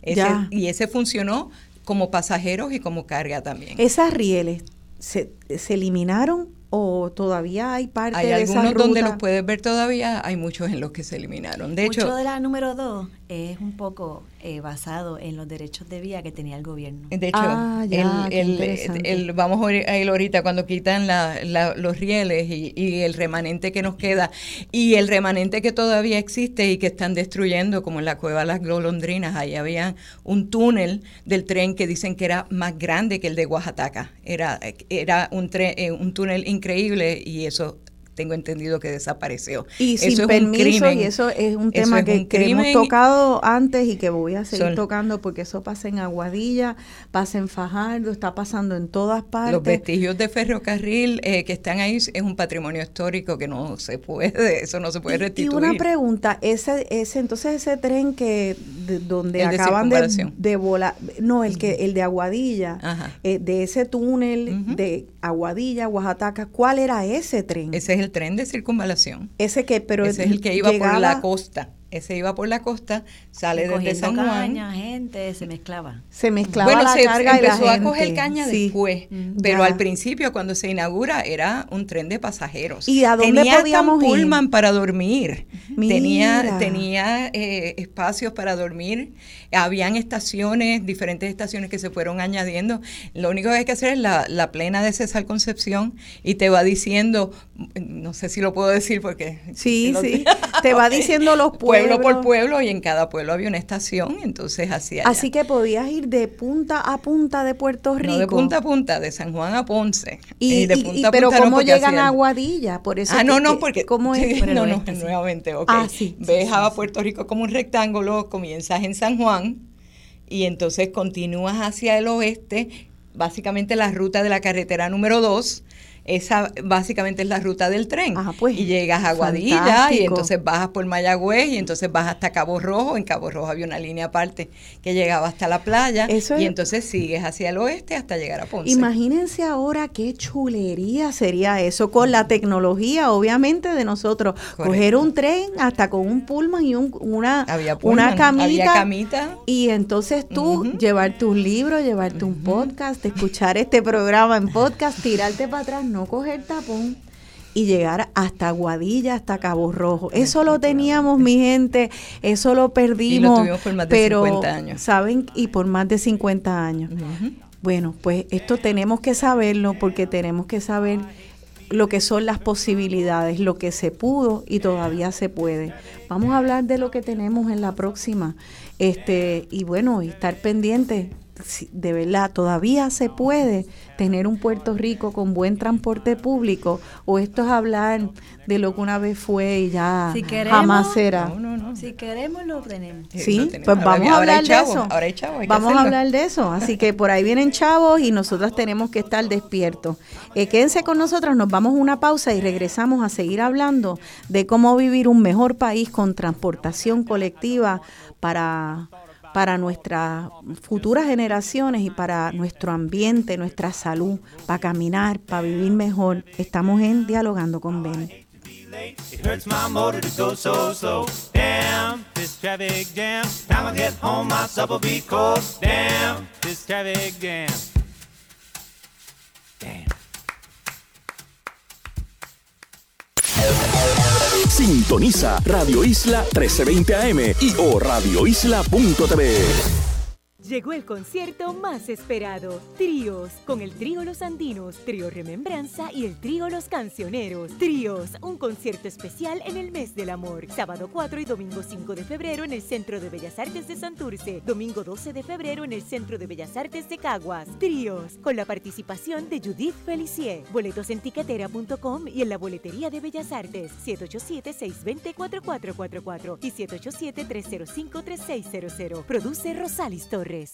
Ese- Ya. y ese funcionó como pasajeros y como carga también. ¿Esas rieles se, se eliminaron o todavía hay parte Hay de algunos donde rutas? los puedes ver todavía, hay muchos en los que se eliminaron. De Mucho hecho, de la número dos es un poco eh, basado en los derechos de vía que tenía el gobierno. De hecho, Ah, ya, el, el- el- vamos a ir ahorita cuando quitan la- la- los rieles y, y el remanente que nos queda y el remanente que todavía existe y que están destruyendo, como en la cueva de las golondrinas, ahí había un túnel del tren que dicen que era más grande que el de Oaxaca. Era, era un, tre- eh, un túnel increíble y eso tengo entendido que desapareció. Y eso sin es un permiso, crimen. y eso es un tema es que, un que hemos tocado antes y que voy a seguir Son- tocando porque eso pasa en Aguadilla, pasa en Fajardo, está pasando en todas partes. Los vestigios de ferrocarril eh, que están ahí es un patrimonio histórico que no se puede, eso no se puede restituir. Y una pregunta, ese, ese, entonces ese tren que de- donde El acaban de, de volar, no, el que el de Aguadilla, eh, de ese túnel de Aguadilla, Oaxaca, ¿cuál era ese tren? Ese es el tren de circunvalación. ese que, pero Ese es el que iba por la costa. Ese iba por la costa, sale desde San Juan. caña, gente, se mezclaba. se mezclaba Bueno, la se carga y la empezó a gente. coger caña Sí. después, Mm, pero ya. al principio cuando se inaugura era un tren de pasajeros. ¿Y a dónde tenía podíamos ir? pullman para dormir. Tenía Mira. tenía eh, espacios para dormir. Habían estaciones, diferentes estaciones que se fueron añadiendo. Lo único que hay que hacer es la, la plena de César Concepción y te va diciendo, no sé si lo puedo decir porque Sí, sí. Te va diciendo los pueblo por pueblos. pueblo y en cada pueblo había una estación, entonces hacía Así que podías ir de punta a punta de Puerto Rico. no de punta a punta, de San Juan a Ponce. Y, de y- punta y- a pero punta no, ¿cómo llegan hacían- a Aguadilla? Por eso Ah, no, no, que- porque. ¿Cómo es? sí, no, no, oeste, sí. nuevamente, ok. Ah, sí, Ves a Puerto Rico como un rectángulo, comienzas en San Juan y entonces continúas hacia el oeste, básicamente la ruta de la carretera número 2. Esa básicamente es la ruta del tren. Ah, pues, y llegas a Guadilla fantástico. y entonces bajas por Mayagüez y entonces vas hasta Cabo Rojo. En Cabo Rojo había una línea aparte que llegaba hasta la playa Eso y es- entonces sigues hacia el oeste hasta llegar a Ponce. Imagínense ahora qué chulería sería eso con la tecnología, obviamente, de nosotros. Coger un tren hasta con un pullman y un- una, Había una camita. había camita. Y entonces tú Ujú. llevar tus libros, llevarte un podcast, escuchar este programa en podcast, tirarte para atrás, no coger tapón y llegar hasta Guadilla, hasta Cabo Rojo. Eso lo teníamos, mi gente, eso lo perdimos. tuvimos por más de pero, 50 años. ¿Saben? Y por más de 50 años. Bueno, pues esto tenemos que saberlo porque tenemos que saber lo que son las posibilidades, lo que se pudo y todavía se puede. Vamos a hablar de lo que tenemos en la próxima. Este, y bueno, y estar pendiente si de verdad todavía se puede tener un Puerto Rico con buen transporte público o esto es hablar de lo que una vez fue y ya Si queremos, jamás será. No, no, no. Si queremos, lo tenemos. Sí, Sí, lo tenemos. pues Ahora vamos hay- a ahora hay hablar de chavos, eso. ahora hay chavos, hay vamos a hablar de eso. Así que por ahí vienen chavos y nosotros tenemos que estar despiertos. Eh, quédense con nosotros, nos vamos a una pausa y regresamos a seguir hablando de cómo vivir un mejor país con transportación colectiva para, para nuestras futuras generaciones y para nuestro ambiente, nuestra salud, para caminar, para vivir mejor. Estamos en Dialogando con Beni. It hurts my motor to go so slow. Damn, this traffic jam. Time I get home, my supper'll be cold. Damn, this traffic jam. Sintoniza Radio Isla 1320 AM y o radioisla.tv. Llegó el concierto más esperado, Tríos, con el Trío Los Andinos, Trío Remembranza y el Trío Los Cancioneros. Tríos, un concierto especial en el mes del amor. Sábado 4 y domingo 5 de febrero en el Centro de Bellas Artes de Santurce. Domingo 12 de febrero en el Centro de Bellas Artes de Caguas. Tríos, con la participación de Judith Felicier. Boletos en tiquetera.com y en la boletería de Bellas Artes. 787-620-4444 y 787-305-3600. Produce Rosalis Torres. Oye,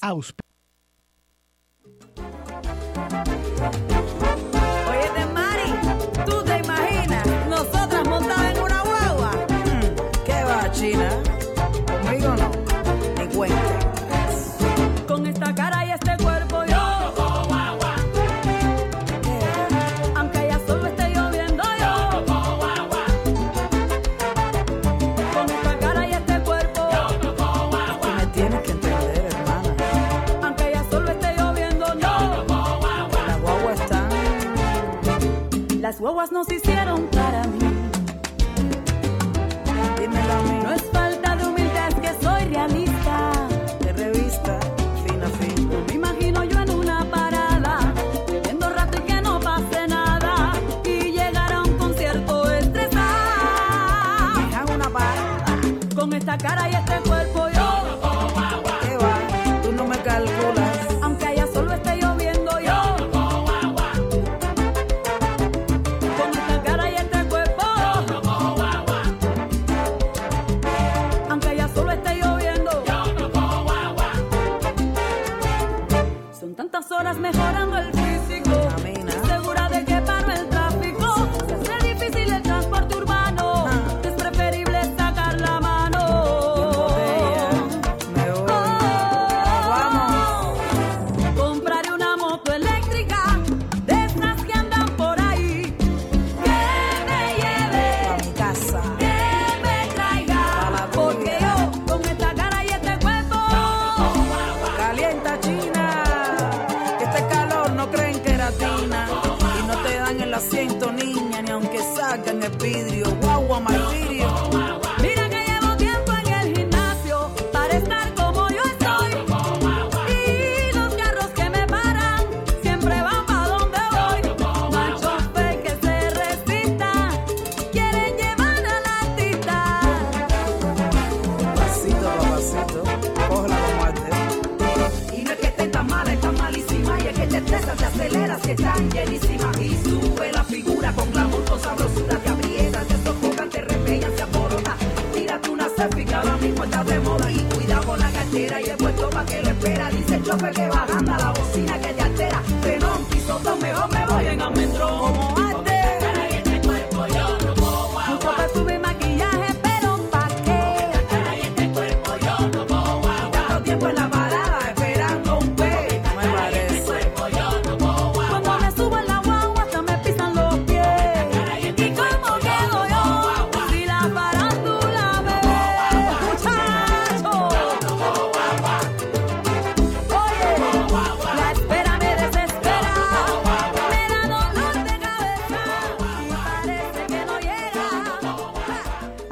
guaguas nos hicieron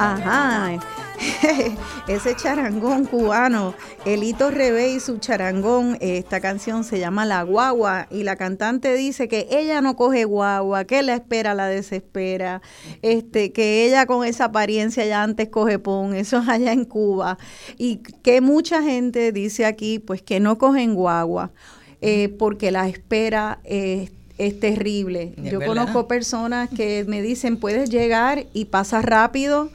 Ajá. Ese charangón cubano, Elito Rebe y su charangón, esta canción se llama La Guagua y la cantante dice que ella no coge guagua, que la espera la desespera, este, que ella con esa apariencia ya antes coge pon, eso es allá en Cuba y que mucha gente dice aquí pues que no cogen guagua eh, porque la espera es es terrible. Yo verdad. conozco personas que me dicen, puedes llegar y pasa rápido,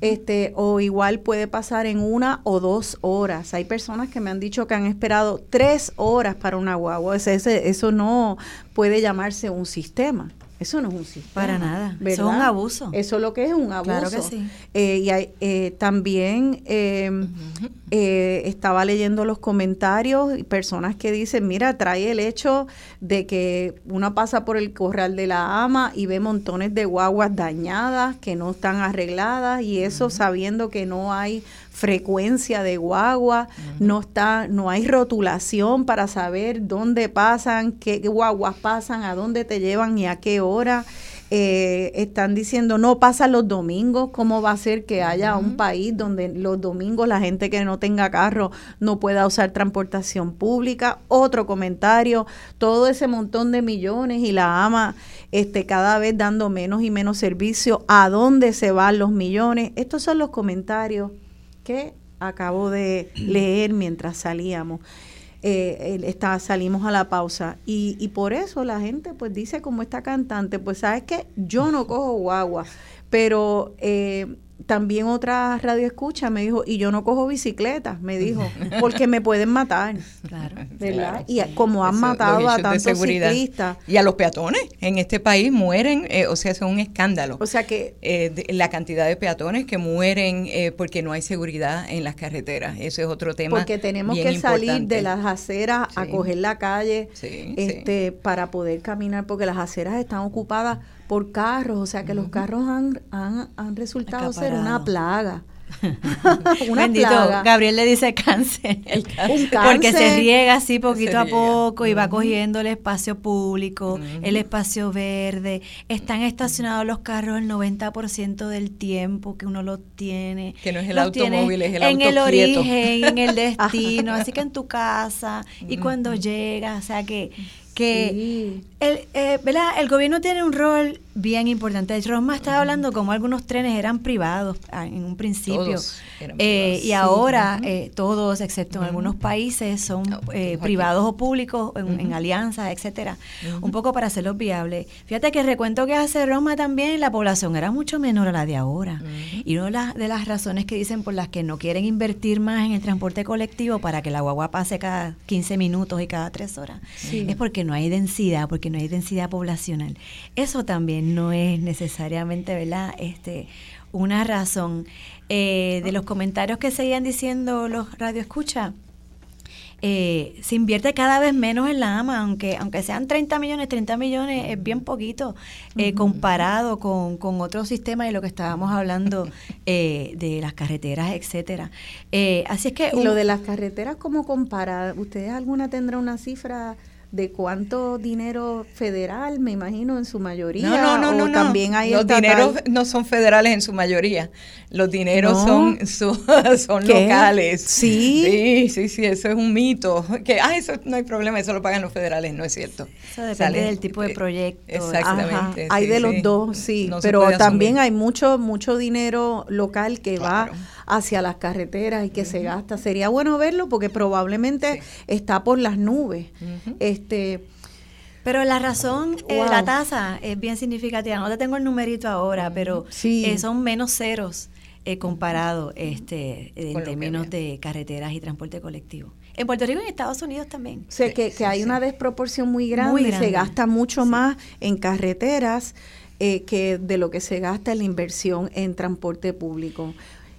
este, o igual puede pasar en una o dos horas. Hay personas que me han dicho que han esperado tres horas para una guagua. Ese- ese- eso no puede llamarse un sistema. Eso no es un sistema. Para nada. Eso es ¿verdad? un abuso. Eso es lo que es un abuso. Claro que sí. Eh, y hay, eh, también eh, eh, estaba leyendo los comentarios y personas que dicen, mira, trae el hecho de que uno pasa por el corral de la ama y ve montones de guaguas dañadas que no están arregladas y eso sabiendo que no hay frecuencia de guagua, no está, no hay rotulación para saber dónde pasan, qué guaguas pasan, a dónde te llevan y a qué hora. Eh, están diciendo no pasan los domingos, ¿cómo va a ser que haya un país donde los domingos la gente que no tenga carro no pueda usar transportación pública? Otro comentario, todo ese montón de millones y la ama este, cada vez dando menos y menos servicio, ¿a dónde se van los millones? Estos son los comentarios que acabo de leer mientras salíamos. Eh, está, salimos a la pausa y, y por eso la gente pues dice como esta cantante pues sabes que yo no cojo guagua pero eh, también otra radio escucha me dijo y yo no cojo bicicleta me dijo porque me pueden matar Claro. ¿verdad? y como han Eso, matado a tantos ciclistas Y a los peatones en este país mueren, eh, o sea, eso es un escándalo. o sea que Eh, de- la cantidad de peatones que mueren eh, porque no hay seguridad en las carreteras. Ese es otro tema. porque tenemos bien que salir importante. de las aceras a coger la calle Sí, este para poder caminar porque las aceras están ocupadas por carros o sea que los carros han, han, han resultado ser una plaga una Bendito, plaga Gabriel le dice cáncer. Un Porque se cáncer. riega así poquito Se a riega. poco y va cogiendo el espacio público, el espacio verde. Están estacionados los carros el 90% del tiempo que uno los tiene. Que no es el Los automóvil, es el En el quieto. origen, en el destino, así que en tu casa y cuando llegas, o sea que que Sí. el, eh, ¿verdad? el gobierno tiene un rol bien importante. Rosma estaba hablando como algunos trenes eran privados ah, en un principio. Todos eran Eh, y ahora eh, todos, excepto en algunos países, son eh, privados o públicos en, en alianzas, etcétera. Un poco para hacerlos viables. Fíjate que el recuento que hace Roma también, la población era mucho menor a la de ahora. Y una de las, de las razones que dicen por las que no quieren invertir más en el transporte colectivo para que la guagua pase cada 15 minutos y cada 3 horas, Sí. es porque no hay densidad, porque no hay densidad poblacional. Eso también no es necesariamente, ¿verdad? Este, una razón. Eh, de los comentarios que seguían diciendo los radioescuchas, eh, se invierte cada vez menos en la AMA, aunque, aunque sean 30 millones, 30 millones es bien poquito eh, comparado con, con otros sistemas y lo que estábamos hablando eh, de las carreteras, etcétera. Eh, así es que Y lo de las carreteras, ¿cómo compara? ¿Ustedes alguna tendrá una cifra de cuánto dinero federal, me imagino, en su mayoría? No, no, no, o no, no. también hay Los dineros no son federales en su mayoría. Los dineros No. son, son, son locales. ¿Sí? Sí, sí, sí, eso es un mito. Que, ah, eso no hay problema, eso lo pagan los federales, no es cierto. Eso depende Sale- del tipo de proyecto. Exactamente. Ajá, sí, hay de los sí. dos, sí, No pero también hay mucho mucho dinero local que Claro. va hacia las carreteras y que se gasta. Sería bueno verlo porque probablemente está por las nubes. Este, Pero la razón, eh, la tasa es bien significativa. No te tengo el numerito ahora, pero Sí. eh, son menos ceros eh, comparado este, en términos de carreteras y transporte colectivo. En Puerto Rico y en Estados Unidos también. sé que, que hay una desproporción muy grande, Muy y grande. se gasta mucho más en carreteras eh, que de lo que se gasta en la inversión en transporte público.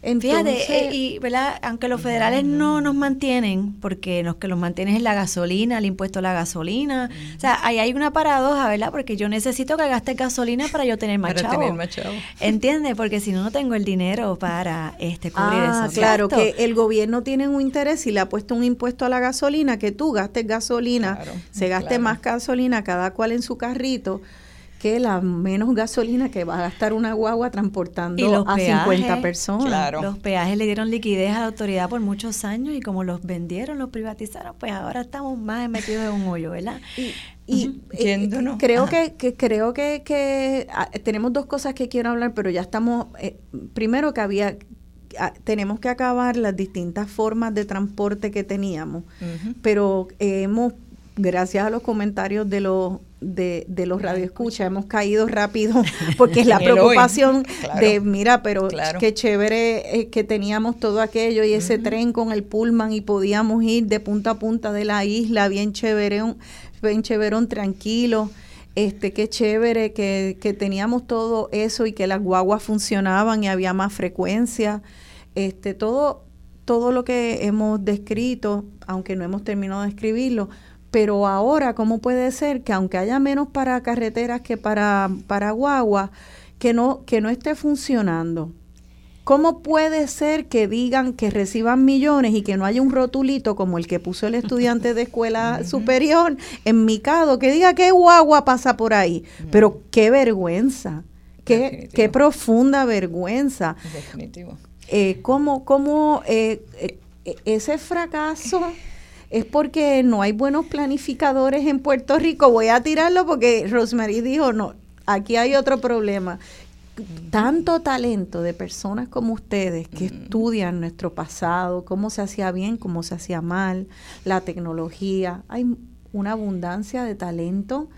Fíjate, Entonces, eh, y ¿verdad? aunque los federales no nos mantienen, porque los que los mantienen es la gasolina, el impuesto a la gasolina. O sea, ahí hay una paradoja, ¿verdad? Porque yo necesito que gaste gasolina para yo tener más Para chavo. tener más chavo. ¿Entiendes? Porque si no, no tengo el dinero para este cubrir Ah, esos claro, gastos. que el gobierno tiene un interés y le ha puesto un impuesto a la gasolina, que tú gastes gasolina, Claro, se gaste claro. más gasolina cada cual en su carrito, que la menos gasolina que va a gastar una guagua transportando Y los a peajes, 50 personas. Claro. Los peajes le dieron liquidez a la autoridad por muchos años y como los vendieron, los privatizaron, pues ahora estamos más metidos en un hoyo, ¿verdad? Y, y, eh, Yéndonos. creo que, que creo que, que ah, tenemos dos cosas que quiero hablar, pero ya estamos eh, primero que había ah, tenemos que acabar las distintas formas de transporte que teníamos, pero eh, hemos gracias a los comentarios de los de, de los radioescuchas. Hemos caído rápido porque es la preocupación Claro. de mira pero Claro. qué chévere eh, que teníamos todo aquello y ese tren con el pullman y podíamos ir de punta a punta de la isla bien chéverón bien chéverón tranquilo. Este qué chévere que, que teníamos todo eso y que las guaguas funcionaban y había más frecuencia. Este todo todo lo que hemos descrito aunque no hemos terminado de escribirlo pero ahora, ¿cómo puede ser que aunque haya menos para carreteras que para, para guagua, que no, que no esté funcionando? ¿Cómo puede ser que digan que reciban millones y que no haya un rotulito como el que puso el estudiante de escuela superior en Micado que diga qué guagua pasa por ahí? Pero qué vergüenza, qué, qué profunda vergüenza. Definitivo. Eh, ¿Cómo, cómo eh, eh, ese fracaso es porque no hay buenos planificadores en Puerto Rico? Voy a tirarlo porque Rosemary dijo, no, aquí hay otro problema. Tanto talento de personas como ustedes que estudian nuestro pasado, cómo se hacía bien, cómo se hacía mal, la tecnología, hay una abundancia de talento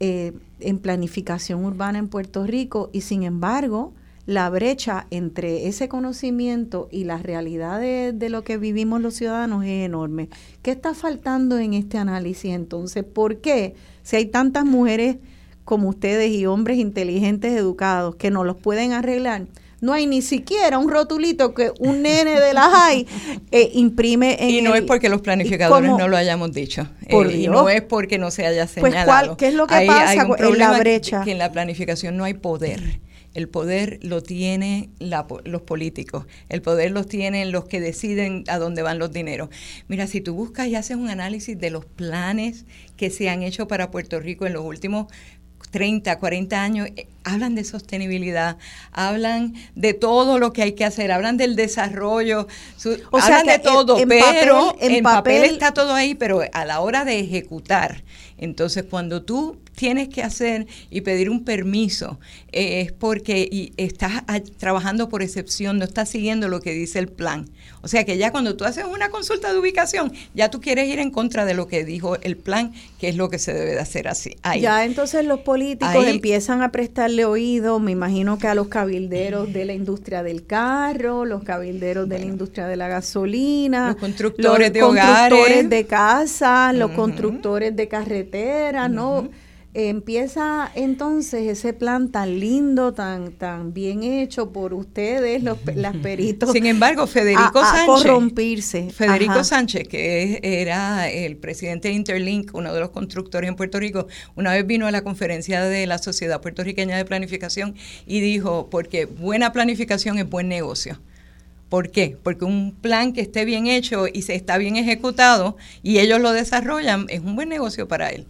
eh, en planificación urbana en Puerto Rico y sin embargo la brecha entre ese conocimiento y la realidad de, de lo que vivimos los ciudadanos es enorme. ¿Qué está faltando en este análisis entonces? ¿Por qué si hay tantas mujeres como ustedes y hombres inteligentes, educados, que no los pueden arreglar? No hay ni siquiera un rotulito que un nene de la high eh, imprime en Y no el- es porque los planificadores no lo hayamos dicho. Por Eh, y no es porque no se haya Pues, señalado. ¿cuál- qué es lo que pasa hay en la brecha? Que en la planificación no hay poder. El poder lo tienen los políticos. El poder los tienen los que deciden a dónde van los dineros. Mira, si tú buscas y haces un análisis de los planes que se han hecho para Puerto Rico en los últimos 30, 40 años, eh, hablan de sostenibilidad, hablan de todo lo que hay que hacer, hablan del desarrollo, su- O sea hablan de todo, en- en pero papel- en en papel- está todo ahí, pero a la hora de ejecutar, entonces cuando tú tienes que hacer y pedir un permiso eh, es porque y estás a- trabajando por excepción, no estás siguiendo lo que dice el plan. O sea que ya cuando tú haces una consulta de ubicación, ya tú quieres ir en contra de lo que dijo el plan, que es lo que se debe de hacer así. Ahí. Ya entonces los políticos Ahí- empiezan a prestarle oído, me imagino que a los cabilderos de la industria del carro, los cabilderos de la industria de la gasolina, Los constructores de constructores hogares. de casa, los constructores de carreteras, ¿no? Empieza entonces ese plan tan lindo, tan tan bien hecho por ustedes, los las peritos. Sin embargo, Federico a- a Sánchez. corrompirse. Federico Ajá. Sánchez, que era el presidente de Interlink, uno de los constructores en Puerto Rico, una vez vino a la conferencia de la Sociedad Puertorriqueña de Planificación y dijo, porque buena planificación es buen negocio. ¿Por qué? Porque un plan que esté bien hecho y se está bien ejecutado y ellos lo desarrollan es un buen negocio para él.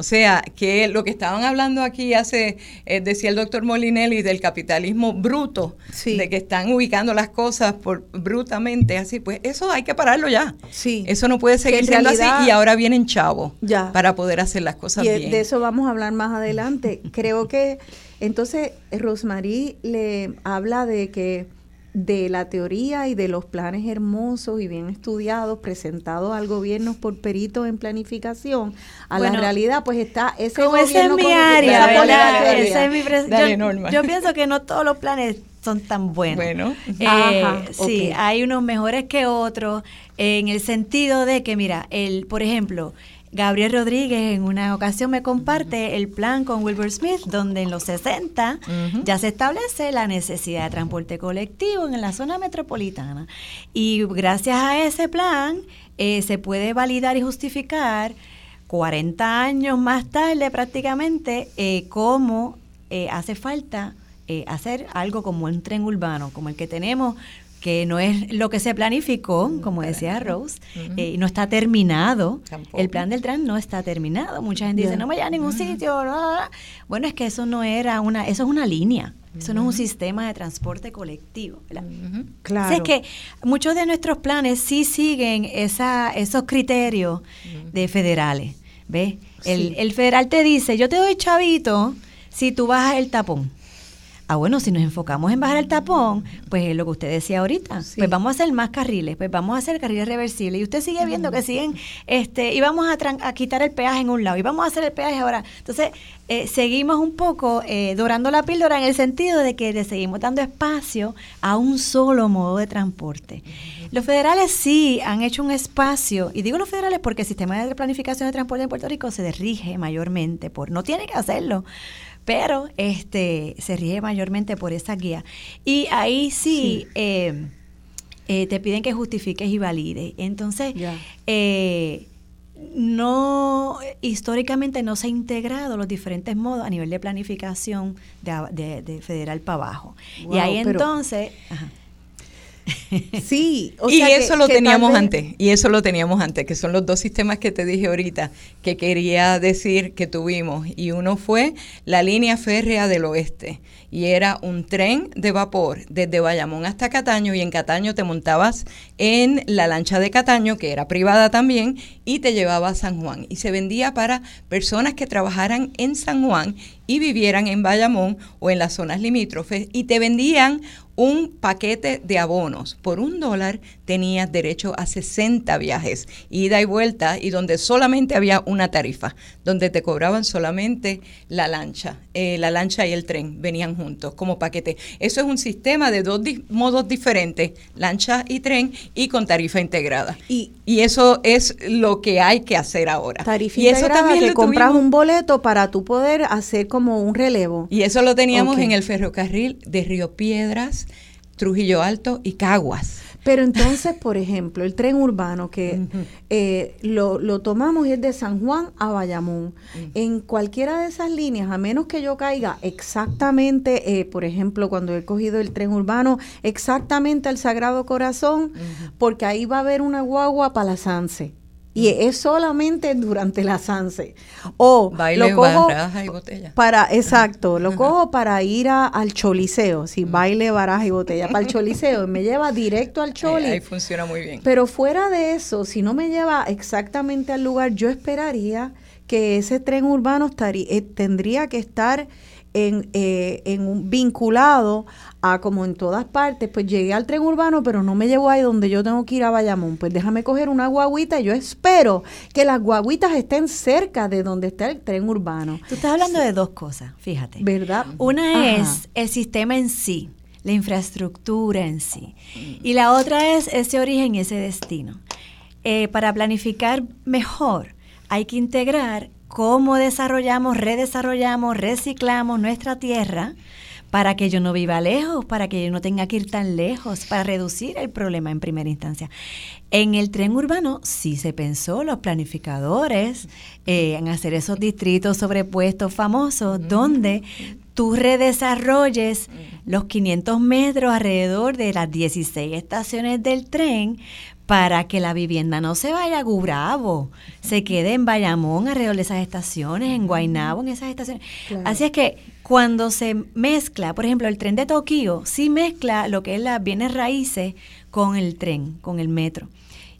O sea, que lo que estaban hablando aquí hace, eh, decía el doctor Molinelli, del capitalismo bruto, de que están ubicando las cosas por brutamente así, pues eso hay que pararlo ya. Sí. Eso no puede seguir en siendo realidad- así y ahora vienen chavos Ya. para poder hacer las cosas Y bien. de eso vamos a hablar más adelante. Creo que entonces Rosmarie le habla de que de la teoría y de los planes hermosos y bien estudiados presentados al gobierno por peritos en planificación a la realidad pues está ese Como esa es gobierno mi área. Esa es mi Dale, yo, Norma. yo pienso que no todos los planes son tan buenos. Bueno. Eh, Ajá, sí, hay unos mejores que otros en el sentido de que, mira, el, por ejemplo, Gabriel Rodríguez en una ocasión me comparte el plan con Wilbur Smith, donde en los 60 Ujú. ya se establece la necesidad de transporte colectivo en la zona metropolitana. Y gracias a ese plan eh, se puede validar y justificar 40 años más tarde prácticamente eh, cómo eh, hace falta eh, hacer algo como un tren urbano, como el que tenemos que no es lo que se planificó, como decía Rose, eh, no está terminado. Tampoco. El plan del tren no está terminado. Mucha gente dice, no me voy a ningún sitio. bla, bla, bla". Bueno, es que eso no era una, eso es una línea. Eso no es un sistema de transporte colectivo. Claro. O sea, es que muchos de nuestros planes sí siguen esa, esos criterios de federales. ¿Ves? El, el federal te dice, yo te doy chavito si tú bajas el tapón. Ah, bueno, si nos enfocamos en bajar el tapón, pues es lo que usted decía ahorita, pues vamos a hacer más carriles, pues vamos a hacer carriles reversibles. Y usted sigue viendo que siguen, este, y vamos a, tran- a quitar el peaje en un lado, y vamos a hacer el peaje ahora. Entonces, eh, seguimos un poco eh, dorando la píldora en el sentido de que le seguimos dando espacio a un solo modo de transporte. Los federales sí han hecho un espacio, y digo los federales porque el sistema de planificación de transporte en Puerto Rico se rige mayormente por, no tiene que hacerlo, pero este se rige mayormente por esa guía. Y ahí sí, eh, eh, te piden que justifiques y valides. Entonces, eh, no históricamente no se ha integrado los diferentes modos a nivel de planificación de, a- de- de federal para abajo. y ahí pero- entonces... ajá. Sí, o y sea que- eso lo que teníamos vez- antes, y eso lo teníamos antes, que son los dos sistemas que te dije ahorita, que quería decir que tuvimos. Y uno fue la línea férrea del oeste, y era un tren de vapor desde Bayamón hasta Cataño, y en Cataño te montabas en la lancha de Cataño, que era privada también, y te llevaba a San Juan. Y se vendía para personas que trabajaran en San Juan y vivieran en Bayamón o en las zonas limítrofes, y te vendían un paquete de abonos. Por un dólar tenías derecho a 60 viajes, ida y vuelta, y donde solamente había una tarifa, donde te cobraban solamente la lancha. Eh, la lancha y el tren venían juntos como paquete. Eso es un sistema de dos di- modos diferentes, lancha y tren, y con tarifa integrada. Y, eso es lo que hay que hacer ahora. Tarifa y eso también que compras un boleto para tú poder hacer como un relevo. y eso lo teníamos en el ferrocarril de Río Piedras, Trujillo Alto y Caguas. Pero entonces, por ejemplo, el tren urbano que eh, lo, lo tomamos y es de San Juan a Bayamón. En cualquiera de esas líneas, a menos que yo caiga exactamente, eh, por ejemplo, cuando he cogido el tren urbano, exactamente al Sagrado Corazón, porque ahí va a haber una guagua para la Sanse. Y es solamente durante la Sanse. O Baile, lo cojo baraja y botella. para, exacto, lo cojo para ir a- al choliseo, si baile, baraja y botella, para el choliseo, y me lleva directo al Eh, choli. ahí funciona muy bien. Pero fuera de eso, si no me lleva exactamente al lugar, yo esperaría que ese tren urbano estaría- eh, tendría que estar en, eh, en un, vinculado a como en todas partes, pues llegué al tren urbano, pero no me llevo ahí donde yo tengo que ir a Bayamón. Pues déjame coger una guaguita y yo espero que las guaguitas estén cerca de donde está el tren urbano. Tú estás hablando de dos cosas, fíjate. ¿Verdad? Una Ajá. es el sistema en sí, la infraestructura en sí. Y la otra es ese origen y ese destino. Eh, para planificar mejor, hay que integrar cómo desarrollamos, redesarrollamos, reciclamos nuestra tierra para que yo no viva lejos, para que yo no tenga que ir tan lejos, para reducir el problema en primera instancia. En el tren urbano sí se pensó, los planificadores, eh, en hacer esos distritos sobrepuestos famosos, donde tú redesarrolles los 500 metros alrededor de las 16 estaciones del tren para que la vivienda no se vaya a Gurabo, se quede en Bayamón alrededor de esas estaciones, en Guaynabo, en esas estaciones. Claro. Así es que cuando se mezcla, por ejemplo, el tren de Tokio, sí mezcla lo que es las bienes raíces con el tren, con el metro.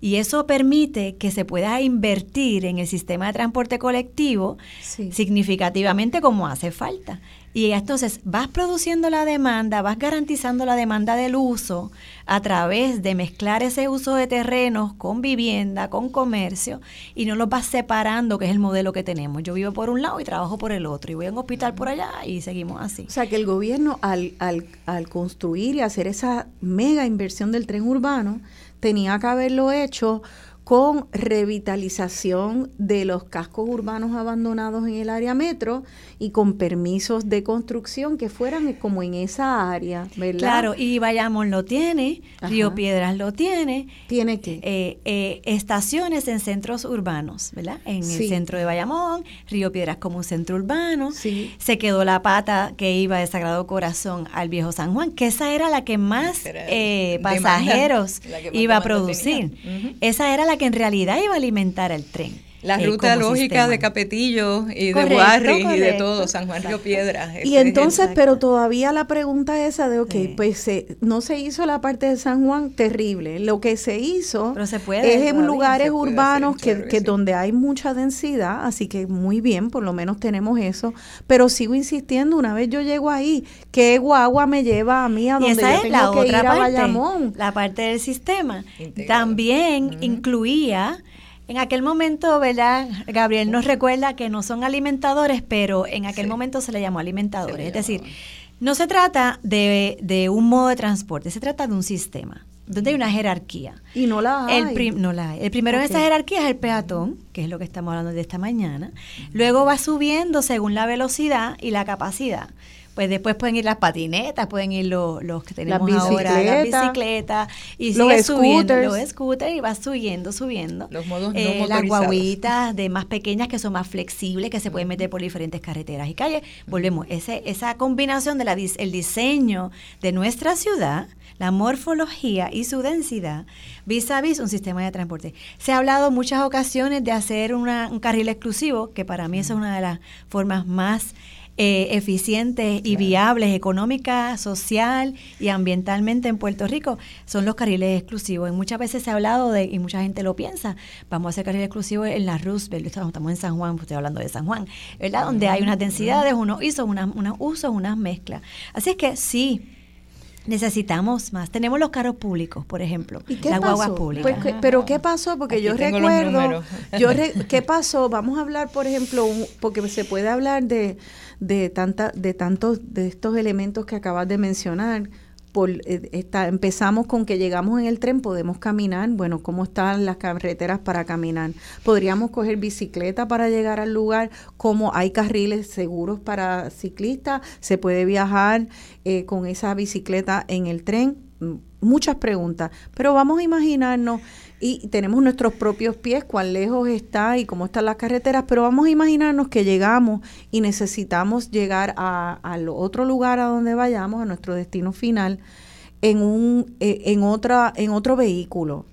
Y eso permite que se pueda invertir en el sistema de transporte colectivo Sí. significativamente como hace falta. Y entonces vas produciendo la demanda, vas garantizando la demanda del uso a través de mezclar ese uso de terrenos con vivienda, con comercio, y no los vas separando, que es el modelo que tenemos. Yo vivo por un lado y trabajo por el otro, y voy a un hospital por allá y seguimos así. O sea, que el gobierno al, al, al construir y hacer esa mega inversión del tren urbano, tenía que haberlo hecho con revitalización de los cascos urbanos abandonados en el área metro y con permisos de construcción que fueran como en esa área, ¿verdad? Claro, y Bayamón lo tiene, Río. Piedras lo tiene. Tiene que. eh, eh, estaciones en centros urbanos, ¿verdad? En Sí. el centro de Bayamón, Río Piedras como un centro urbano. Sí. Se quedó la pata que iba de Sagrado Corazón al Viejo San Juan, que esa era la que más eh, demanda, pasajeros la que más iba a producir. Esa era la que en realidad iba a alimentar al tren. La eh, ruta lógica sistema. de Capetillo y Correcto, de Guarri y de todo, San Juan Río Piedras. ese Y es el- entonces, pero todavía la pregunta esa de, ok, Sí. pues se- no se hizo la parte de San Juan, terrible. Lo que se hizo Pero se puede es en lugares urbanos que, que sí. donde hay mucha densidad, así que muy bien, por lo menos tenemos eso. Pero sigo insistiendo, una vez yo llego ahí, ¿qué guagua me lleva a mí a Y donde esa yo es tengo la que otra ir a parte, Bayamón? la parte del sistema. También incluía, en aquel momento, ¿verdad? Gabriel nos recuerda que no son alimentadores, pero en aquel Sí. momento se le llamó alimentadores. Le es decir, no se trata de, de un modo de transporte, se trata de un sistema, donde hay una jerarquía. Y no la hay. El, prim- no la hay. El primero Ok. en esa jerarquía es el peatón, que es lo que estamos hablando de esta mañana. Luego va subiendo según la velocidad y la capacidad. Pues después pueden ir las patinetas, pueden ir los, los que tenemos ahora, las bicicletas, y los sigue subiendo scooters. los scooters y va subiendo, subiendo. Los modos no Eh, las guaguitas de más pequeñas que son más flexibles, que se pueden meter por diferentes carreteras y calles. Volvemos, ese, esa combinación del el diseño de nuestra ciudad, la morfología y su densidad, vis a vis un sistema de transporte. Se ha hablado en muchas ocasiones de hacer una- un carril exclusivo, que para mí eso es una de las formas más eh, eficientes y viables económica, social y ambientalmente en Puerto Rico son los carriles exclusivos. Y muchas veces se ha hablado de, y mucha gente lo piensa, vamos a hacer carriles exclusivos en la Roosevelt, estamos, en San Juan, pues estoy hablando de San Juan, ¿verdad? Donde hay unas densidades, unos usos, unas, unos usos, unas mezclas. Así es que sí, necesitamos más. Tenemos los carros públicos, por ejemplo, ¿Y qué pasó? guaguas públicas. Pues, ¿qué- pero ¿qué pasó? Porque Aquí yo recuerdo, yo re- ¿qué pasó? Vamos a hablar, por ejemplo, un- porque se puede hablar de, de tanta, de tantos de estos elementos que acabas de mencionar. Por, eh, está, empezamos con que llegamos en el tren, podemos caminar. Bueno, ¿cómo están las carreteras para caminar? Podríamos coger bicicleta para llegar al lugar. ¿Cómo hay carriles seguros para ciclistas? ¿Se puede viajar eh, con esa bicicleta en el tren? Mm, Muchas preguntas, pero vamos a imaginarnos y tenemos nuestros propios pies, cuán lejos está y cómo están las carreteras, pero vamos a imaginarnos que llegamos y necesitamos llegar a, al otro lugar a donde vayamos, a nuestro destino final, en un, eh, en otra, en otro vehículo,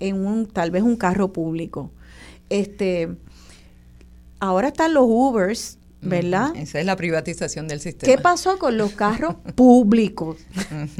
en un, tal vez un carro público. este, ahora están los Ubers, ¿verdad? Esa es la privatización del sistema. ¿Qué pasó con los carros públicos?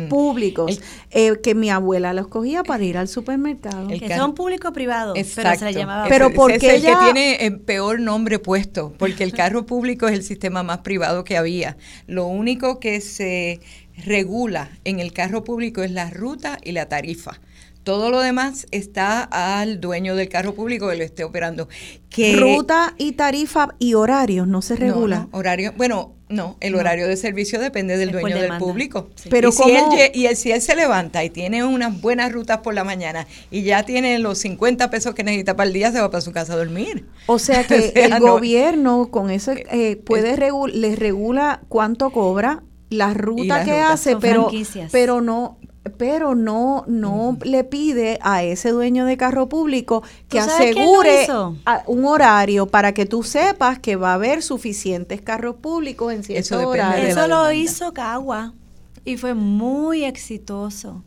públicos. eh, que mi abuela los cogía para ir al supermercado. que son público privado, pero se le llamaba Pero Ese- ¿por ese qué es el ella- que tiene el peor nombre puesto, porque el carro público es el sistema más privado que había. Lo único que se regula en el carro público es la ruta y la tarifa. Todo lo demás está al dueño del carro público que lo esté operando. Que Ruta y tarifa y horarios no se regula. no, horario, bueno, no, el horario de servicio depende del Es dueño del público. Pero y, si él, y él- si él se levanta y tiene unas buenas rutas por la mañana y ya tiene los 50 pesos que necesita para el día, se va para su casa a dormir. O sea que O sea, el no- gobierno con eso eh, puede regu- les regula cuánto cobra la ruta que rutas. hace, pero no pero no no le pide a ese dueño de carro público que ¿Tú sabes quién lo asegure un horario para que tú sepas que va a haber suficientes carros públicos en cierto Eso de horario. Eso lo demanda. hizo Cagua y fue muy exitoso.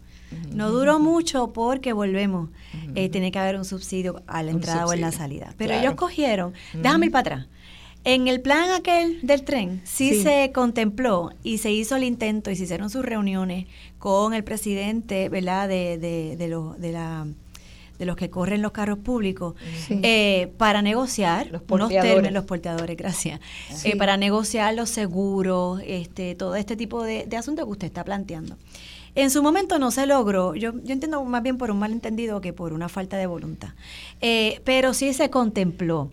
No duró mucho porque volvemos. eh, tiene que haber un subsidio a la Un entrada o en la salida. Pero claro. ellos cogieron, déjame ir para atrás. En el plan aquel del tren sí, Sí. se contempló y se hizo el intento y se hicieron sus reuniones con el presidente, ¿verdad? De, de, de, los- de la de los que corren los carros públicos Sí. eh, para negociar Los unos porteadores. términos, los porteadores, gracias, Sí. eh, para negociar los seguros, este, todo este tipo de, de asuntos que usted está planteando. En su momento no se logró, yo, yo entiendo más bien por un malentendido que por una falta de voluntad, Eh, pero sí se contempló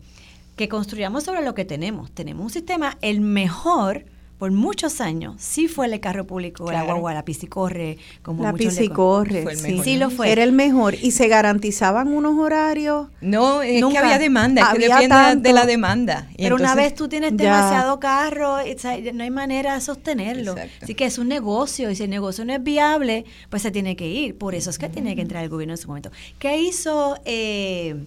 que construyamos sobre lo que tenemos. Tenemos un sistema, el mejor por muchos años, sí fue el carro público, la Claro. guagua, la piscicorre, como la muchos le- piscicorre, el sí. Sí lo fue. Era el mejor y se garantizaban unos horarios. No, es Nunca. que había demanda, es que Había depende tanto. de la demanda. Y Pero una vez tú tienes Ya. demasiado carro, o sea, no hay manera de sostenerlo. Exacto. Así que es un negocio y si el negocio no es viable, pues se tiene que ir. Por eso es que tiene que entrar el gobierno en su momento. ¿Qué hizo? Eh,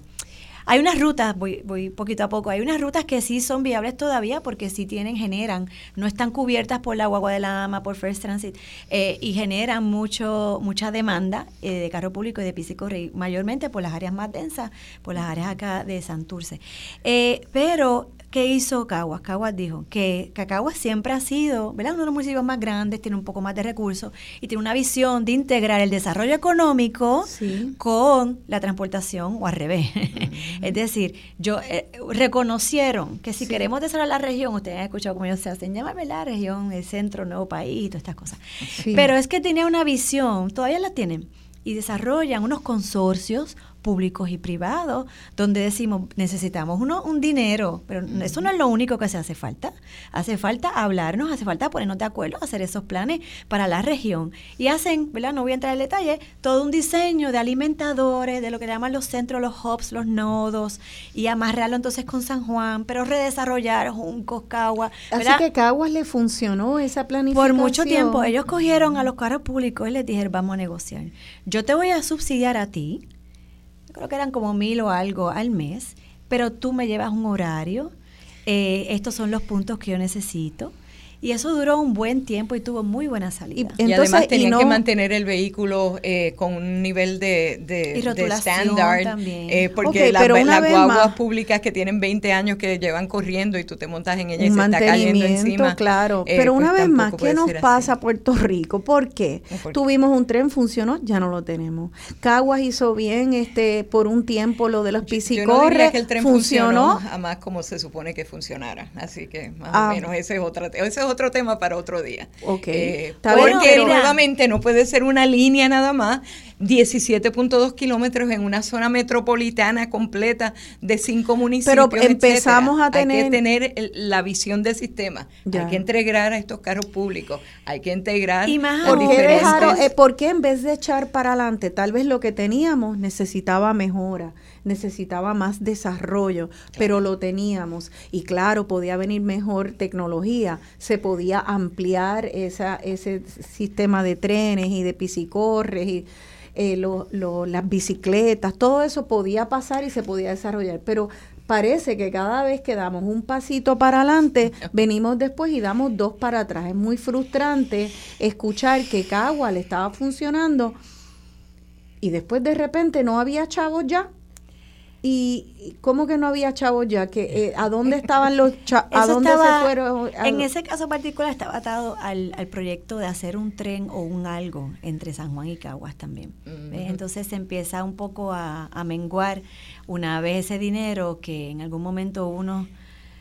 hay unas rutas, voy, voy poquito a poco, hay unas rutas que sí son viables todavía porque sí tienen, generan, no están cubiertas por la Guagua de la Ama, por First Transit, eh, y generan mucho mucha demanda eh, de carro público y de piscicorre, mayormente por las áreas más densas, por las áreas acá de Santurce. Eh, pero ¿Qué hizo Caguas? Caguas dijo que Cacaguas siempre ha sido, ¿verdad? Uno de los municipios más grandes, tiene un poco más de recursos y tiene una visión de integrar el desarrollo económico Sí. con la transportación o al revés. es decir, yo eh, reconocieron que si queremos desarrollar la región, ustedes han escuchado cómo ellos se hacen llamar, ¿verdad? Región, el centro, nuevo país, y todas estas cosas. Sí. Pero es que tenía una visión, todavía la tienen, y desarrollan unos consorcios públicos y privados, donde decimos, necesitamos uno, un dinero, pero eso no es lo único que se hace falta. Hace falta hablarnos, hace falta ponernos de acuerdo, hacer esos planes para la región. Y hacen, ¿verdad? No voy a entrar en detalle, todo un diseño de alimentadores, de lo que llaman los centros, los hubs, los nodos, y amarrarlo entonces con San Juan, pero redesarrollar Juncos, Cagua, Así que Caguas le funcionó esa planificación. Por mucho tiempo ellos cogieron a los carros públicos y les dijeron, vamos a negociar. Yo te voy a subsidiar a ti, creo que eran como mil o algo al mes, pero tú me llevas un horario, eh, estos son los puntos que yo necesito. Y eso duró un buen tiempo y tuvo muy buena salida. y Entonces, además y tenían no- que mantener el vehículo eh, con un nivel de, de, de también. eh, porque Ok, las, guaguas más- públicas que tienen 20 años que llevan corriendo y tú te montas en ella y se está cayendo encima. claro. eh, Pero pues una vez más, ¿qué nos pasa a Puerto Rico? ¿Por qué? Tuvimos un tren, funcionó, ya no lo tenemos. Caguas hizo bien este por un tiempo lo de los Yo no diría piscicorres, que el tren funcionó. funcionó jamás como se supone que funcionara. Así que más Ah. o menos ese es, otra, ese es otro tema para otro día. Ok. Eh, porque nuevamente no puede ser una línea nada más, 17.2 kilómetros en una zona metropolitana completa de cinco municipios. Pero empezamos etcétera. a tener- Hay que tener el- la visión del sistema. Ya. Hay que integrar a estos carros públicos. Hay que integrar Y más ¿Por qué, dejaron, eh, por qué en vez de echar para adelante, tal vez lo que teníamos necesitaba mejora, necesitaba más desarrollo, pero lo teníamos y claro, podía venir mejor tecnología, se podía ampliar esa, ese sistema de trenes y de piscicorres y eh, lo- lo- las bicicletas, todo eso podía pasar y se podía desarrollar, pero parece que cada vez que damos un pasito para adelante, venimos después y damos dos para atrás. Es muy frustrante escuchar que Cagua le estaba funcionando y después de repente no había chavos ya. ¿Y cómo que no había chavos ya? que eh, ¿A dónde estaban los chavos? ¿A dónde estaba- se fueron? A- En ese caso particular estaba atado al, al proyecto de hacer un tren o un algo entre San Juan y Caguas también. Entonces se empieza un poco a, a menguar una vez ese dinero que en algún momento uno,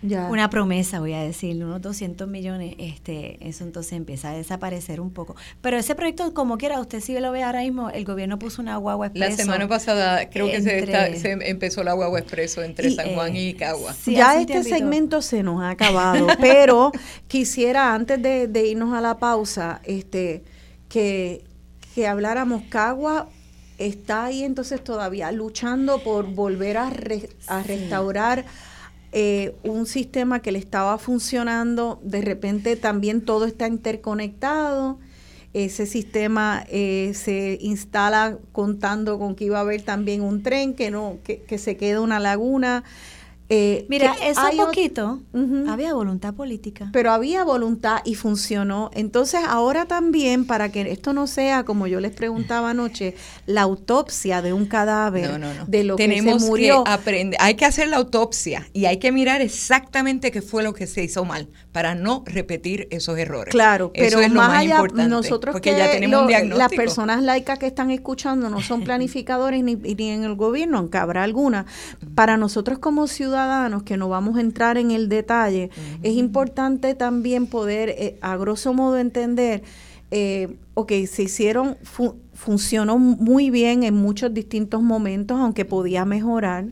Ya. una promesa voy a decir, unos 200 millones, este, eso entonces empieza a desaparecer un poco. Pero ese proyecto, como quiera, usted sí lo ve ahora mismo, el gobierno puso una guagua La expreso semana pasada creo que se, está- se empezó la guagua expreso entre Y, San Juan eh, y Cagua. Sí, ya este segmento se nos ha acabado, pero quisiera antes de, de irnos a la pausa, este, que, que habláramos Cagua está ahí entonces todavía luchando por volver a, re- a restaurar eh, un sistema que le estaba funcionando, de repente también todo está interconectado. Ese sistema eh, se instala contando con que iba a haber también un tren, que no, que, que se queda una laguna. Eh, Mira, eso poquito, había voluntad política. pero había voluntad y funcionó. Entonces, ahora también, para que esto no sea, como yo les preguntaba anoche, la autopsia de un cadáver, No, no, no. de lo Tenemos que se murió. que aprender, hay que hacer la autopsia y hay que mirar exactamente qué fue lo que se hizo mal para no repetir esos errores. Claro, Eso pero es lo más, más allá, importante, nosotros porque que ya tenemos un diagnóstico. las personas laicas que están escuchando no son planificadores ni, ni en el gobierno, aunque habrá alguna. Para nosotros como ciudadanos, que no vamos a entrar en el detalle, es importante también poder, eh, a grosso modo, entender, eh, ok, se hicieron, fu- funcionó muy bien en muchos distintos momentos, aunque podía mejorar,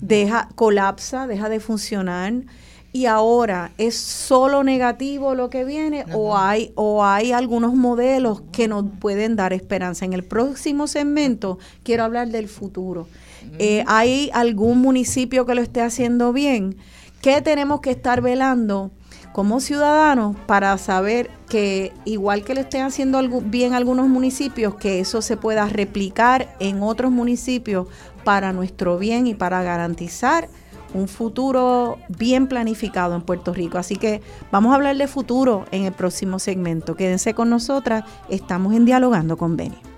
deja, colapsa, deja de funcionar. Y ahora es solo negativo lo que viene o hay o hay algunos modelos que nos pueden dar esperanza. En el próximo segmento quiero hablar del futuro. Eh, ¿Hay algún municipio que lo esté haciendo bien? ¿Qué tenemos que estar velando como ciudadanos para saber que igual que lo estén haciendo bien algunos municipios, que eso se pueda replicar en otros municipios para nuestro bien y para garantizar un futuro bien planificado en Puerto Rico. Así que vamos a hablar de futuro en el próximo segmento. Quédense con nosotras, estamos en Dialogando con Beni.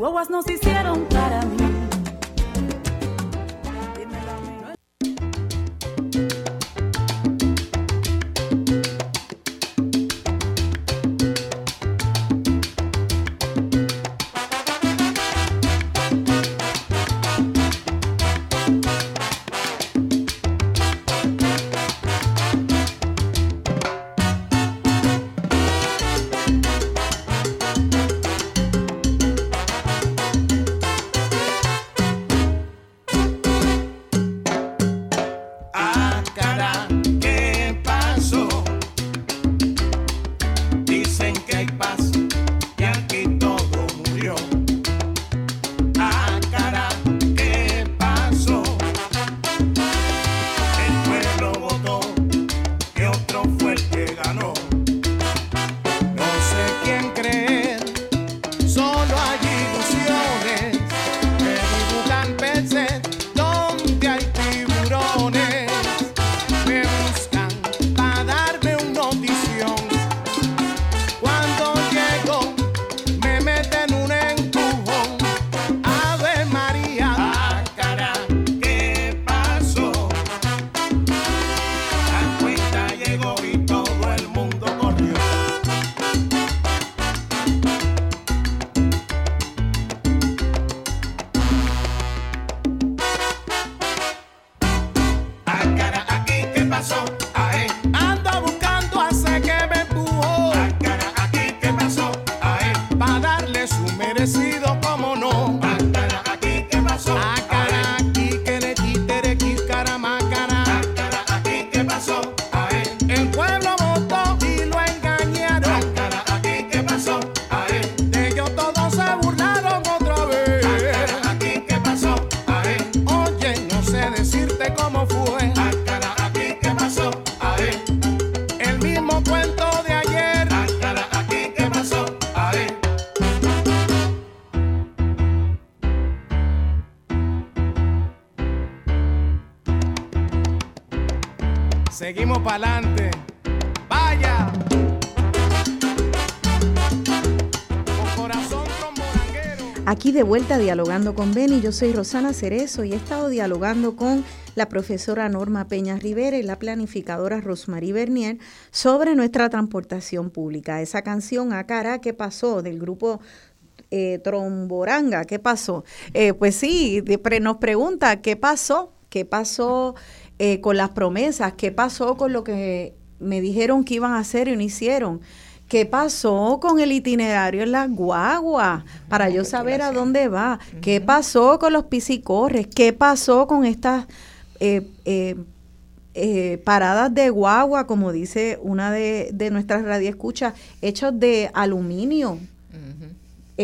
Guaguas nos hicieron para mí. Vuelta dialogando con Beni, yo soy Rosana Cerezo y he estado dialogando con la profesora Norma Peña Rivera y la planificadora Rosmarie Bernier sobre nuestra transportación pública. Esa canción Acara, ¿qué pasó? Del grupo eh, Tromboranga, ¿qué pasó? Eh, pues sí, nos pregunta, ¿qué pasó? ¿Qué pasó eh, con las promesas? ¿Qué pasó con lo que me dijeron que iban a hacer y no hicieron? ¿Qué pasó con el itinerario en las guaguas? Para yo saber a dónde va. ¿Qué pasó con los piscicorres? ¿Qué pasó con estas eh, eh, eh, paradas de guagua, como dice una de, de nuestras radioescuchas, hechos de aluminio?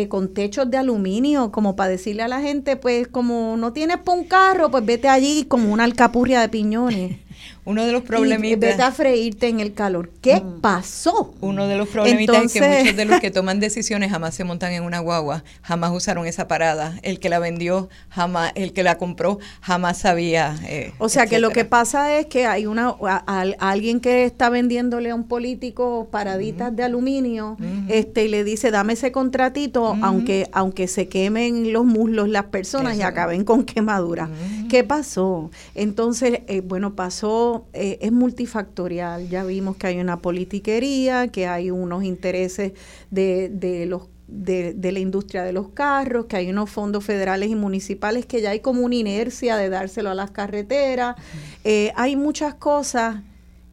con techos de aluminio, como para decirle a la gente, pues como no tienes pa' un carro, pues vete allí como una alcapurria de piñones. Uno de los Y problemitas. vete a freírte en el calor. ¿Qué pasó? Uno de los problemitas es que muchos de los que toman decisiones jamás se montan en una guagua, jamás usaron esa parada. El que la vendió, jamás, el que la compró, jamás sabía. eh, O sea que lo que pasa es que hay una a- a- a alguien que está vendiéndole a un político paraditas de aluminio, este y le dice dame ese contratito, aunque aunque se quemen los muslos las personas y Eso. acaben con quemadura. ¿Qué pasó? Entonces, eh, bueno, pasó eh, es multifactorial. Ya vimos que hay una politiquería, que hay unos intereses de, de los de, de la industria de los carros, que hay unos fondos federales y municipales que ya hay como una inercia de dárselo a las carreteras. Eh, hay muchas cosas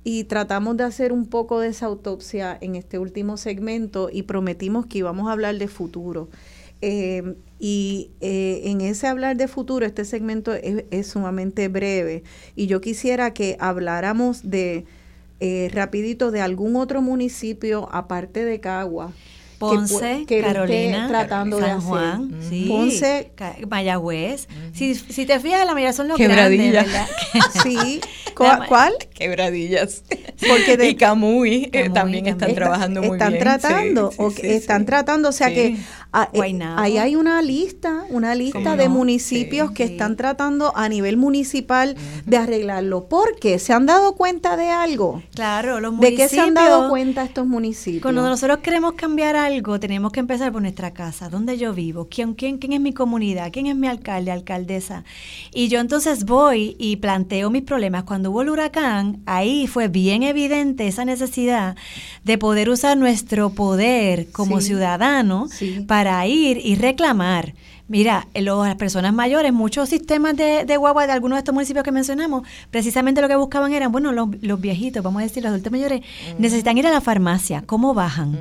y tratamos de hacer un poco de esa autopsia en este último segmento y prometimos que íbamos a hablar de futuro. Eh, y eh, en ese hablar de futuro, este segmento es, es sumamente breve y yo quisiera que habláramos de eh, rapidito de algún otro municipio aparte de Cagua. que Ponce, que esté Carolina, tratando San hacer. Juan, sí, Ponce, Mayagüez. si, si te fijas, la mayoría son los Quebradilla. grandes, ¿verdad? sí. ¿Cuál? Quebradillas. Porque de- y Camuy, eh, Camuy también están trabajando muy están bien. tratando, Sí, sí, o sí, que están sí. tratando, o sea Sí. que ah, eh, ahí hay una lista, una lista ¿Cómo de no? municipios Sí. que Sí. están tratando a nivel municipal de arreglarlo. ¿Por qué? ¿Se han dado cuenta de algo? Claro, los ¿De municipios. qué se han dado cuenta estos municipios? Cuando nosotros queremos cambiar algo, tenemos que empezar por nuestra casa, dónde yo vivo, quién, quién, quién es mi comunidad, quién es mi alcalde, alcaldesa. Y yo entonces voy y planteo mis problemas. Cuando hubo el huracán, ahí fue bien evidente esa necesidad de poder usar nuestro poder como Sí. ciudadanos Sí. Para ir y reclamar. Mira, las personas mayores, muchos sistemas de, de guagua de algunos de estos municipios que mencionamos, precisamente lo que buscaban eran, bueno, los, los viejitos, vamos a decir, los adultos mayores, necesitan ir a la farmacia. ¿Cómo bajan?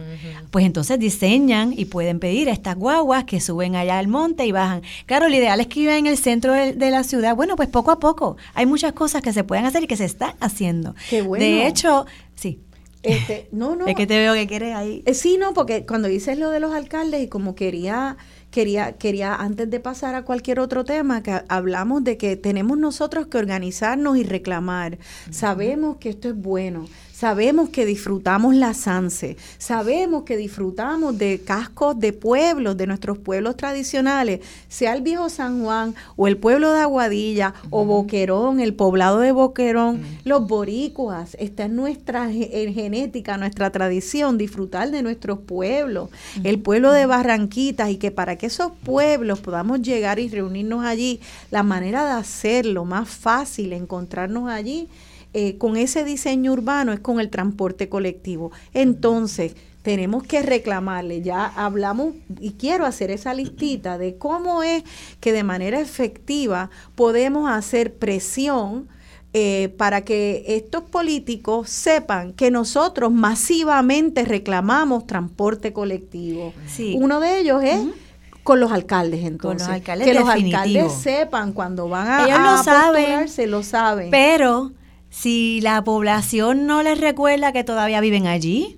Pues entonces diseñan y pueden pedir a estas guaguas que suben allá al monte y bajan. Claro, lo ideal es que vivan en el centro de, de la ciudad. Bueno, pues poco a poco. Hay muchas cosas que se pueden hacer y que se están haciendo. Qué bueno. De hecho, sí. Este, no, no. Es que te veo que quieres ahí. Eh, sí, no, porque cuando dices lo de los alcaldes y como quería, quería, quería antes de pasar a cualquier otro tema, que ha- hablamos de que tenemos nosotros que organizarnos y reclamar. Sabemos que esto es bueno, sabemos que disfrutamos la SANSE, sabemos que disfrutamos de cascos de pueblos, de nuestros pueblos tradicionales, sea el viejo San Juan o el pueblo de Aguadilla o Boquerón, el poblado de Boquerón, los boricuas, está en nuestra en genética, nuestra tradición, disfrutar de nuestros pueblos, el pueblo de Barranquitas y que para que esos pueblos podamos llegar y reunirnos allí, la manera de hacerlo más fácil, encontrarnos allí, eh, con ese diseño urbano es con el transporte colectivo. Entonces, tenemos que reclamarle, ya hablamos y quiero hacer esa listita de cómo es que de manera efectiva podemos hacer presión eh, para que estos políticos sepan que nosotros masivamente reclamamos transporte colectivo. Sí. Uno de ellos es con los alcaldes entonces. alcaldes que los alcaldes sepan cuando van a, Ellos a lo saben, postularse, lo saben. Pero si la población no les recuerda que todavía viven allí,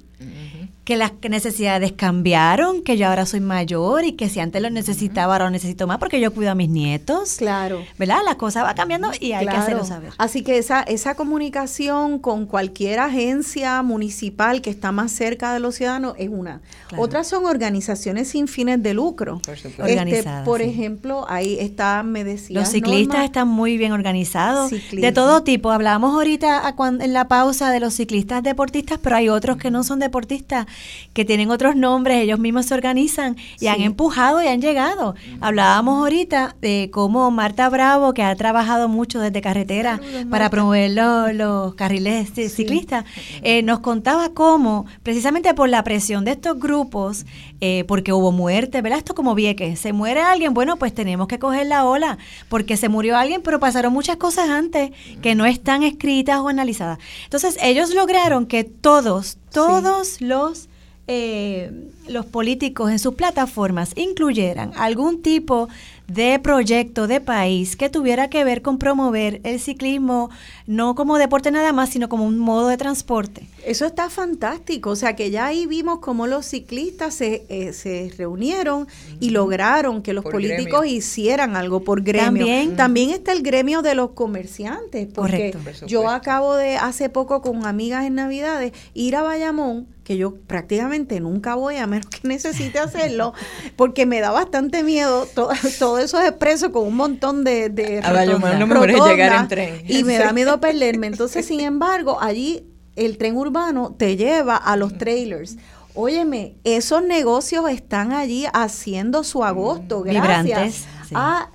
que las necesidades cambiaron, que yo ahora soy mayor y que si antes lo necesitaba, ahora lo necesito más porque yo cuido a mis nietos. Claro. ¿Verdad? La cosa va cambiando y hay que hacerlo saber. Así que esa, esa comunicación con cualquier agencia municipal que está más cerca de los ciudadanos es una. Claro. Otras son organizaciones sin fines de lucro. Por. Este, Organizadas, por sí. ejemplo, ahí está, me decía. Los ciclistas están muy bien organizados, Ciclismo. de todo tipo. Hablábamos ahorita a cuan- en la pausa de los ciclistas deportistas, pero hay otros que no son deportistas, que tienen otros nombres, ellos mismos se organizan y han empujado y han llegado. Hablábamos ahorita de cómo Marta Bravo, que ha trabajado mucho desde carretera para promover lo- los carriles ci- ciclistas, eh, nos contaba cómo, precisamente por la presión de estos grupos, eh, porque hubo muerte, ¿verdad? Esto como Vieques, se muere alguien, bueno, pues tenemos que coger la ola, porque se murió alguien, pero pasaron muchas cosas antes que no están escritas o analizadas. Entonces, ellos lograron que todos, todos los eh, los políticos en sus plataformas incluyeran algún tipo de proyecto de país que tuviera que ver con promover el ciclismo, no como deporte nada más, sino como un modo de transporte. Eso está fantástico, o sea que ya ahí vimos cómo los ciclistas se, eh, se reunieron y lograron que los Por políticos gremio. hicieran algo por gremio. También. está el gremio de los comerciantes, porque Correcto. Yo acabo de hace poco con amigas en Navidades ir a Bayamón, que yo prácticamente nunca voy a menos que necesite hacerlo, porque me da bastante miedo to- todos esos expresos con un montón de, de A rotondas- lo mejor es llegar en tren. Y me da miedo perderme. Entonces, sin embargo, allí el tren urbano te lleva a los trailers. Óyeme, esos negocios están allí haciendo su agosto. Gracias Vibrantes, sí. a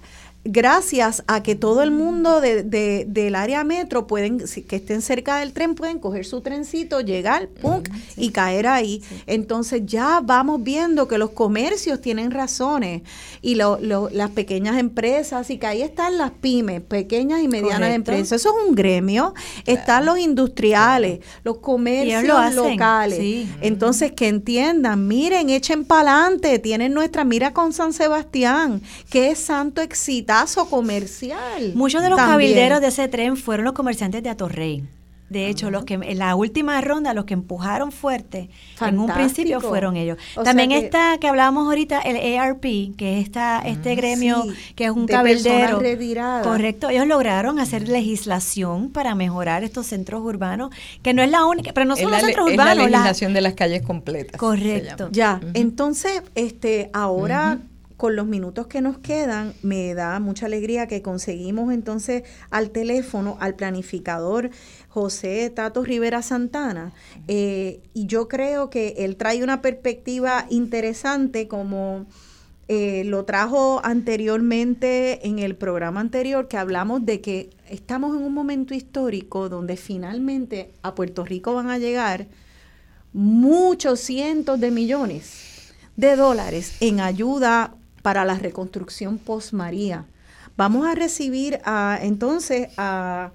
gracias a que todo el mundo de, de- del área metro pueden, que estén cerca del tren, pueden coger su trencito, llegar, pum, y caer ahí. Entonces ya vamos viendo que los comercios tienen razones y lo- lo- las pequeñas empresas, y que ahí están las pymes, pequeñas y medianas Correcto. empresas. Eso es un gremio. Están los industriales, los comercios lo locales. sí. Entonces, que entiendan, miren, echen para adelante, tienen nuestra, mira con San Sebastián, qué santo exitazo comercial. Muchos de los También. cabilderos de ese tren fueron los comerciantes de Atorrey. De hecho, los que en la última ronda, los que empujaron fuerte en un principio fueron ellos. O También que- está, que hablábamos ahorita, el ARP, que es esta, este gremio, sí, que es un de cabildero. Correcto, ellos lograron hacer legislación para mejorar estos centros urbanos, que no es la única, pero no son los centros es la urbanos. la- legislación de las calles completas. Correcto. Ya, entonces, este, ahora con los minutos que nos quedan, me da mucha alegría que conseguimos entonces al teléfono al planificador José Tato Rivera Santana. Eh, y yo creo que él trae una perspectiva interesante como eh, lo trajo anteriormente en el programa anterior que hablamos de que estamos en un momento histórico donde finalmente a Puerto Rico van a llegar muchos cientos de millones de dólares en ayuda para la reconstrucción post María. Vamos a recibir a, entonces a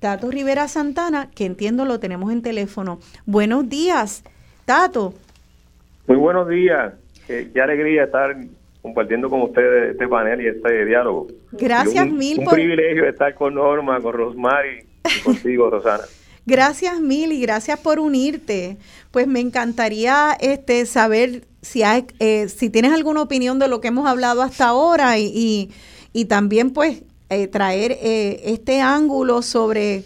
Tato Rivera Santana, que entiendo lo tenemos en teléfono. Buenos días, Tato. Muy buenos días. Eh, qué alegría estar compartiendo con ustedes este panel y este diálogo. Gracias un, mil Un por- privilegio estar con Norma, con Rosmary y contigo, Rosana. Gracias mil y gracias por unirte. Pues me encantaría este saber si hay, eh, si tienes alguna opinión de lo que hemos hablado hasta ahora y, y, también pues eh, traer eh, este ángulo sobre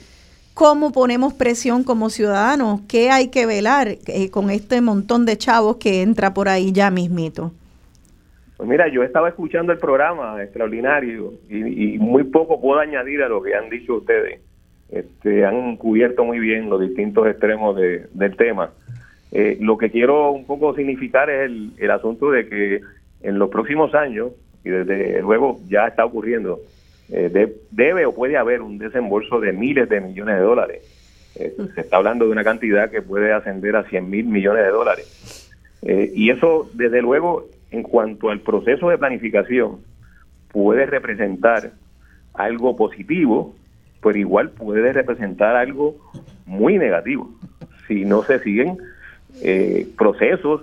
cómo ponemos presión como ciudadanos, qué hay que velar eh, con este montón de chavos que entra por ahí ya mismito. Pues mira, yo estaba escuchando el programa extraordinario y, y muy poco puedo añadir a lo que han dicho ustedes. Este, han cubierto muy bien los distintos extremos de- del tema. Eh, lo que quiero un poco significar es el, asunto de que en los próximos años, y desde luego ya está ocurriendo, eh, de- debe o puede haber un desembolso de miles de millones de dólares. Eh, se está hablando de una cantidad que puede ascender a 100 mil millones de dólares. Eh, y eso, desde luego, en cuanto al proceso de planificación, puede representar algo positivo, pero igual puede representar algo muy negativo si no se siguen eh, procesos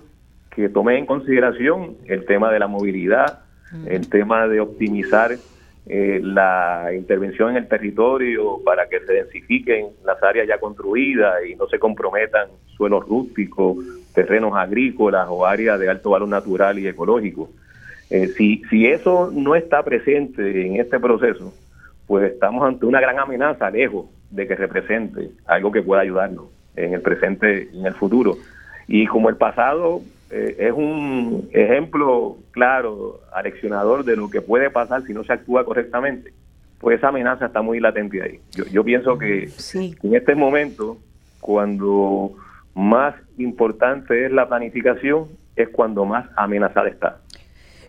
que tomen en consideración el tema de la movilidad, el tema de optimizar eh, la intervención en el territorio para que se densifiquen las áreas ya construidas y no se comprometan suelos rústicos, terrenos agrícolas o áreas de alto valor natural y ecológico. Eh, si, si eso no está presente en este proceso, pues estamos ante una gran amenaza lejos de que represente algo que pueda ayudarnos en el presente y en el futuro. Y como el pasado eh, es un ejemplo claro, aleccionador de lo que puede pasar si no se actúa correctamente, pues esa amenaza está muy latente ahí. Yo, yo pienso que en este momento, cuando más importante es la planificación, es cuando más amenazada está.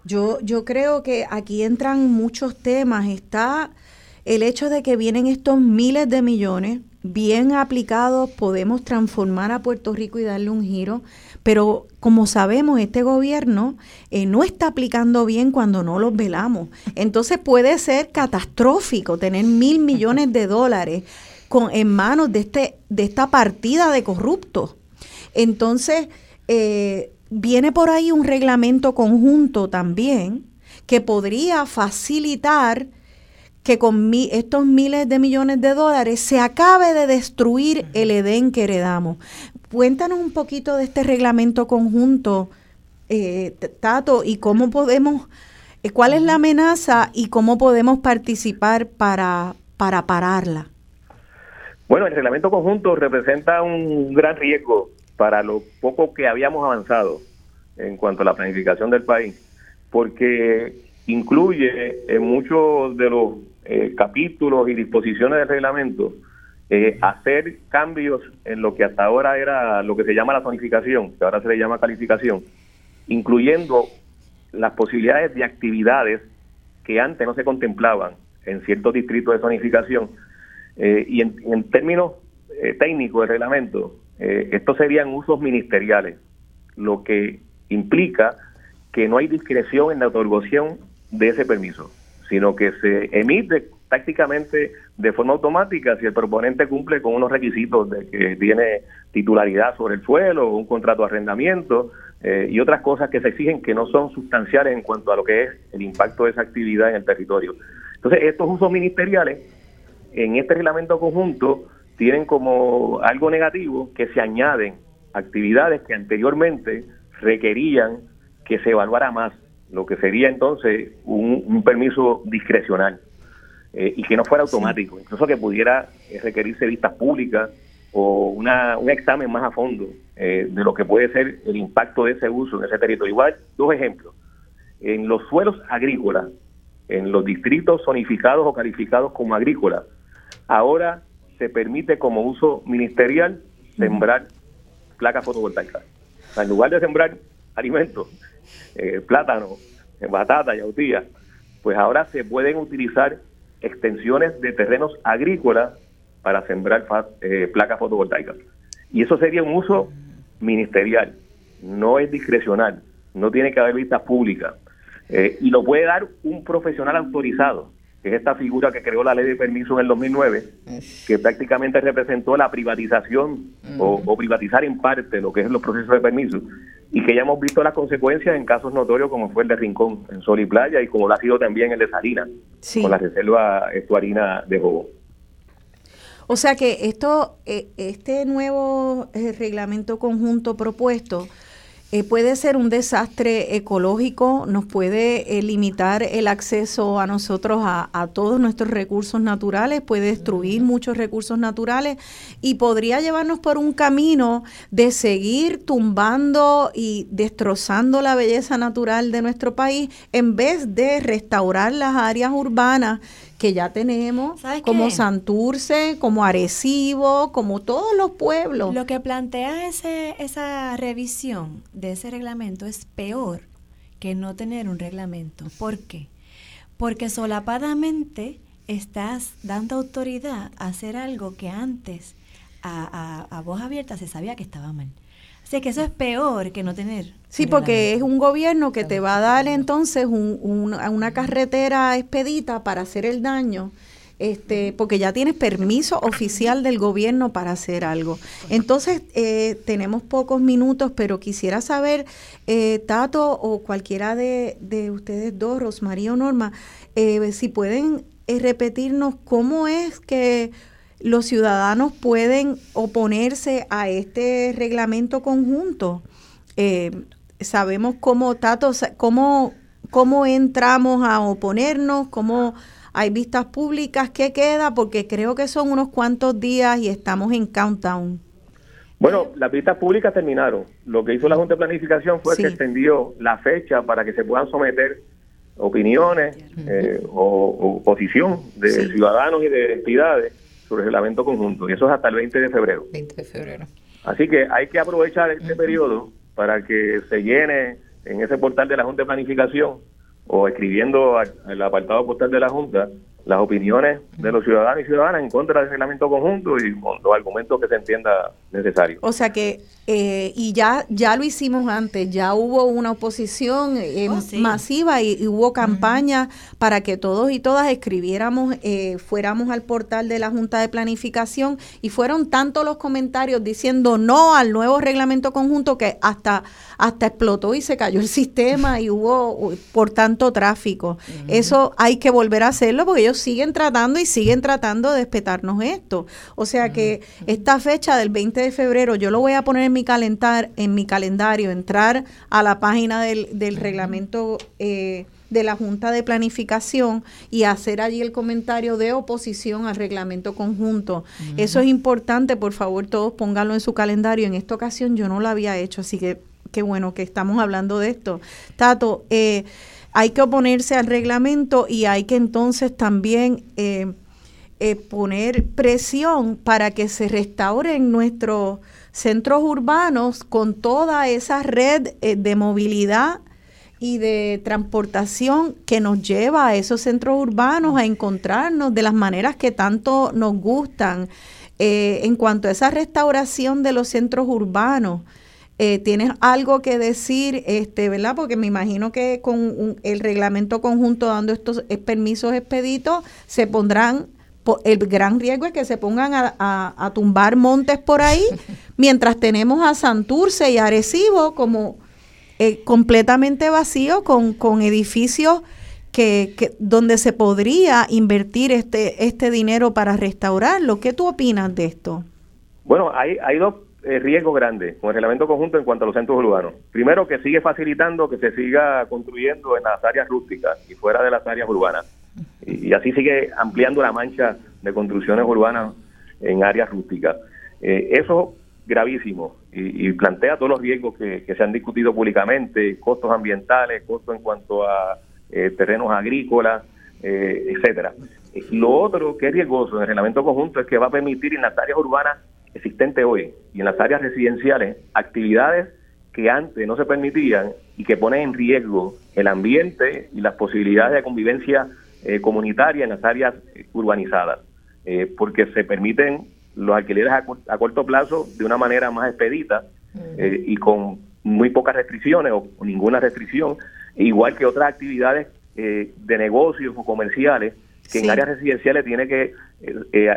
Yo, yo creo que aquí entran muchos temas. Está el hecho de que vienen estos miles de millones, bien aplicados, podemos transformar a Puerto Rico y darle un giro, pero como sabemos, este gobierno eh, no está aplicando bien cuando no los velamos. Entonces puede ser catastrófico tener mil millones de dólares con, en manos de, este, de esta partida de corruptos. Entonces, eh, viene por ahí un reglamento conjunto también que podría facilitar que con estos miles de millones de dólares se acabe de destruir el Edén que heredamos. Cuéntanos un poquito de este reglamento conjunto, eh, Tato, y cómo podemos, eh, cuál es la amenaza y cómo podemos participar para, para pararla. Bueno, el reglamento conjunto representa un gran riesgo para lo poco que habíamos avanzado en cuanto a la planificación del país, porque incluye en muchos de los eh, capítulos y disposiciones del reglamento eh, hacer cambios en lo que hasta ahora era lo que se llama la zonificación, que ahora se le llama calificación, incluyendo las posibilidades de actividades que antes no se contemplaban en ciertos distritos de zonificación. Eh, y en, en términos técnicos del reglamento, eh, estos serían usos ministeriales, lo que implica que no hay discreción en la otorgación de ese permiso, sino que se emite prácticamente de forma automática si el proponente cumple con unos requisitos de que tiene titularidad sobre el suelo, un contrato de arrendamiento eh, y otras cosas que se exigen que no son sustanciales en cuanto a lo que es el impacto de esa actividad en el territorio. Entonces, estos usos ministeriales en este reglamento conjunto tienen como algo negativo que se añaden actividades que anteriormente requerían que se evaluara más, lo que sería entonces un, permiso discrecional eh, y que no fuera automático, incluso que pudiera eh, requerirse vistas públicas o una, un examen más a fondo eh, de lo que puede ser el impacto de ese uso en ese territorio. Igual, dos ejemplos. En los suelos agrícolas, en los distritos zonificados o calificados como agrícolas, ahora se permite como uso ministerial sembrar placas fotovoltaicas. en lugar de sembrar alimentos, eh, plátano, eh, batata, yautía, pues ahora se pueden utilizar extensiones de terrenos agrícolas para sembrar eh, placas fotovoltaicas. Y eso sería un uso ministerial, no es discrecional, no tiene que haber vistas públicas. y lo puede dar un profesional autorizado que es esta figura que creó la ley de permiso en el 2009, que prácticamente representó la privatización o, privatizar en parte lo que es los procesos de permiso, y que ya hemos visto las consecuencias en casos notorios como fue el de Rincón, en Sol y Playa, y como lo ha sido también el de Salinas, con la reserva estuarina de Jobo. O sea que esto, eh, este nuevo eh, reglamento conjunto propuesto, eh, puede ser un desastre ecológico, nos puede eh, limitar el acceso a nosotros a, a, todos nuestros recursos naturales, puede destruir muchos recursos naturales y podría llevarnos por un camino de seguir tumbando y destrozando la belleza natural de nuestro país en vez de restaurar las áreas urbanas que ya tenemos, como Santurce, como Arecibo, como todos los pueblos. Lo que plantea ese, esa revisión de ese reglamento es peor que no tener un reglamento. ¿Por qué? Porque solapadamente estás dando autoridad a hacer algo que antes a, a, a voz abierta se sabía que estaba mal. Así que eso es peor que no tener. Sí, porque es un gobierno que te va a dar entonces un, una carretera expedita para hacer el daño. Este, porque ya tienes permiso oficial del gobierno para hacer algo. Entonces, eh, tenemos pocos minutos, pero quisiera saber, eh, Tato o cualquiera de, de ustedes dos, Rosmaría o Norma, eh, si pueden repetirnos cómo es que los ciudadanos pueden oponerse a este reglamento conjunto. Eh, sabemos cómo, Tato, cómo, cómo entramos a oponernos, cómo hay vistas públicas, qué queda, porque creo que son unos cuantos días y estamos en countdown. Bueno, las vistas públicas terminaron. Lo que hizo la Junta de Planificación fue Sí. que extendió la fecha para que se puedan someter opiniones eh, o, o posición de ciudadanos y de entidades sobre el reglamento conjunto. Y eso es hasta el 20 de febrero. 20 de febrero. Así que hay que aprovechar este periodo para que se llene en ese portal de la Junta de Planificación o escribiendo al, al apartado postal de la Junta las opiniones de los ciudadanos y ciudadanas en contra del reglamento conjunto y con los argumentos que se entienda necesario. O sea que, eh, y ya, ya lo hicimos antes, ya hubo una oposición eh, masiva y, y hubo campaña para que todos y todas escribiéramos, eh, fuéramos al portal de la Junta de Planificación y fueron tantos los comentarios diciendo no al nuevo reglamento conjunto que hasta, hasta explotó y se cayó el sistema y hubo por tanto tráfico. Eso hay que volver a hacerlo porque ellos siguen tratando y siguen tratando de despetarnos esto. O sea que esta fecha del 20 de febrero yo lo voy a poner en mi calentar, en mi calendario, entrar a la página del, del reglamento eh, de la Junta de Planificación y hacer allí el comentario de oposición al reglamento conjunto. Eso es importante, por favor, todos pónganlo en su calendario. En esta ocasión yo no lo había hecho, así que qué bueno que estamos hablando de esto. Tato, eh, hay que oponerse al reglamento y hay que entonces también eh, eh, poner presión para que se restauren nuestros centros urbanos con toda esa red eh, de movilidad y de transportación que nos lleva a esos centros urbanos a encontrarnos de las maneras que tanto nos gustan. Eh, en cuanto a esa restauración de los centros urbanos, eh, ¿Tienes algo que decir, este, verdad? Porque me imagino que con un- el reglamento conjunto dando estos eh, permisos expeditos se pondrán, po- el gran riesgo es que se pongan a, a- a tumbar montes por ahí, mientras tenemos a Santurce y Arecibo como eh, completamente vacíos con, con edificios que, que donde se podría invertir este, este dinero para restaurarlo. ¿Qué tú opinas de esto? Bueno, hay, hay dos eh, riesgos grandes con el reglamento conjunto en cuanto a los centros urbanos. Primero, que sigue facilitando que se siga construyendo en las áreas rústicas y fuera de las áreas urbanas. Y, así sigue ampliando la mancha de construcciones urbanas en áreas rústicas. Eh, eso gravísimo y, plantea todos los riesgos que, que se han discutido públicamente, costos ambientales, costos en cuanto a eh, terrenos agrícolas, eh, etcétera. Eh, Lo otro que es riesgoso en el reglamento conjunto es que va a permitir en las áreas urbanas existentes hoy y en las áreas residenciales actividades que antes no se permitían y que ponen en riesgo el ambiente y las posibilidades de convivencia eh, comunitaria en las áreas eh, urbanizadas, eh, porque se permiten los alquileres a, a corto plazo de una manera más expedita eh, y con muy pocas restricciones o, o ninguna restricción, igual que otras actividades de negocios o comerciales que en áreas residenciales tiene que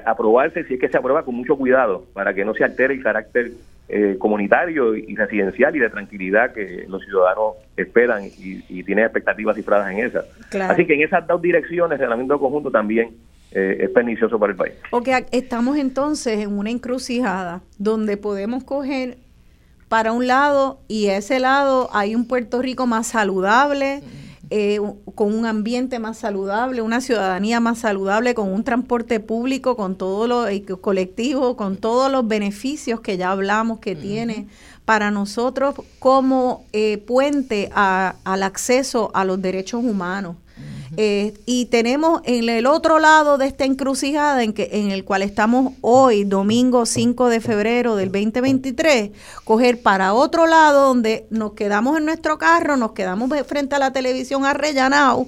aprobarse si es que se aprueba con mucho cuidado para que no se altere el carácter eh, comunitario y residencial y de tranquilidad que los ciudadanos esperan y, y tienen expectativas cifradas en esas. Claro. Así que en esas dos direcciones el reglamento conjunto también eh, es pernicioso para el país. A- estamos entonces en una encrucijada donde podemos coger para un lado y a ese lado hay un Puerto Rico más saludable, eh, con un ambiente más saludable, una ciudadanía más saludable, con un transporte público, con todo lo eh, colectivo, con todos los beneficios que ya hablamos que tiene para nosotros como eh, puente a- al acceso a los derechos humanos. Eh, y tenemos en el otro lado de esta encrucijada en, que, en el cual estamos hoy, domingo 5 de febrero del 2023, coger para otro lado donde nos quedamos en nuestro carro, nos quedamos frente a la televisión arrellanado,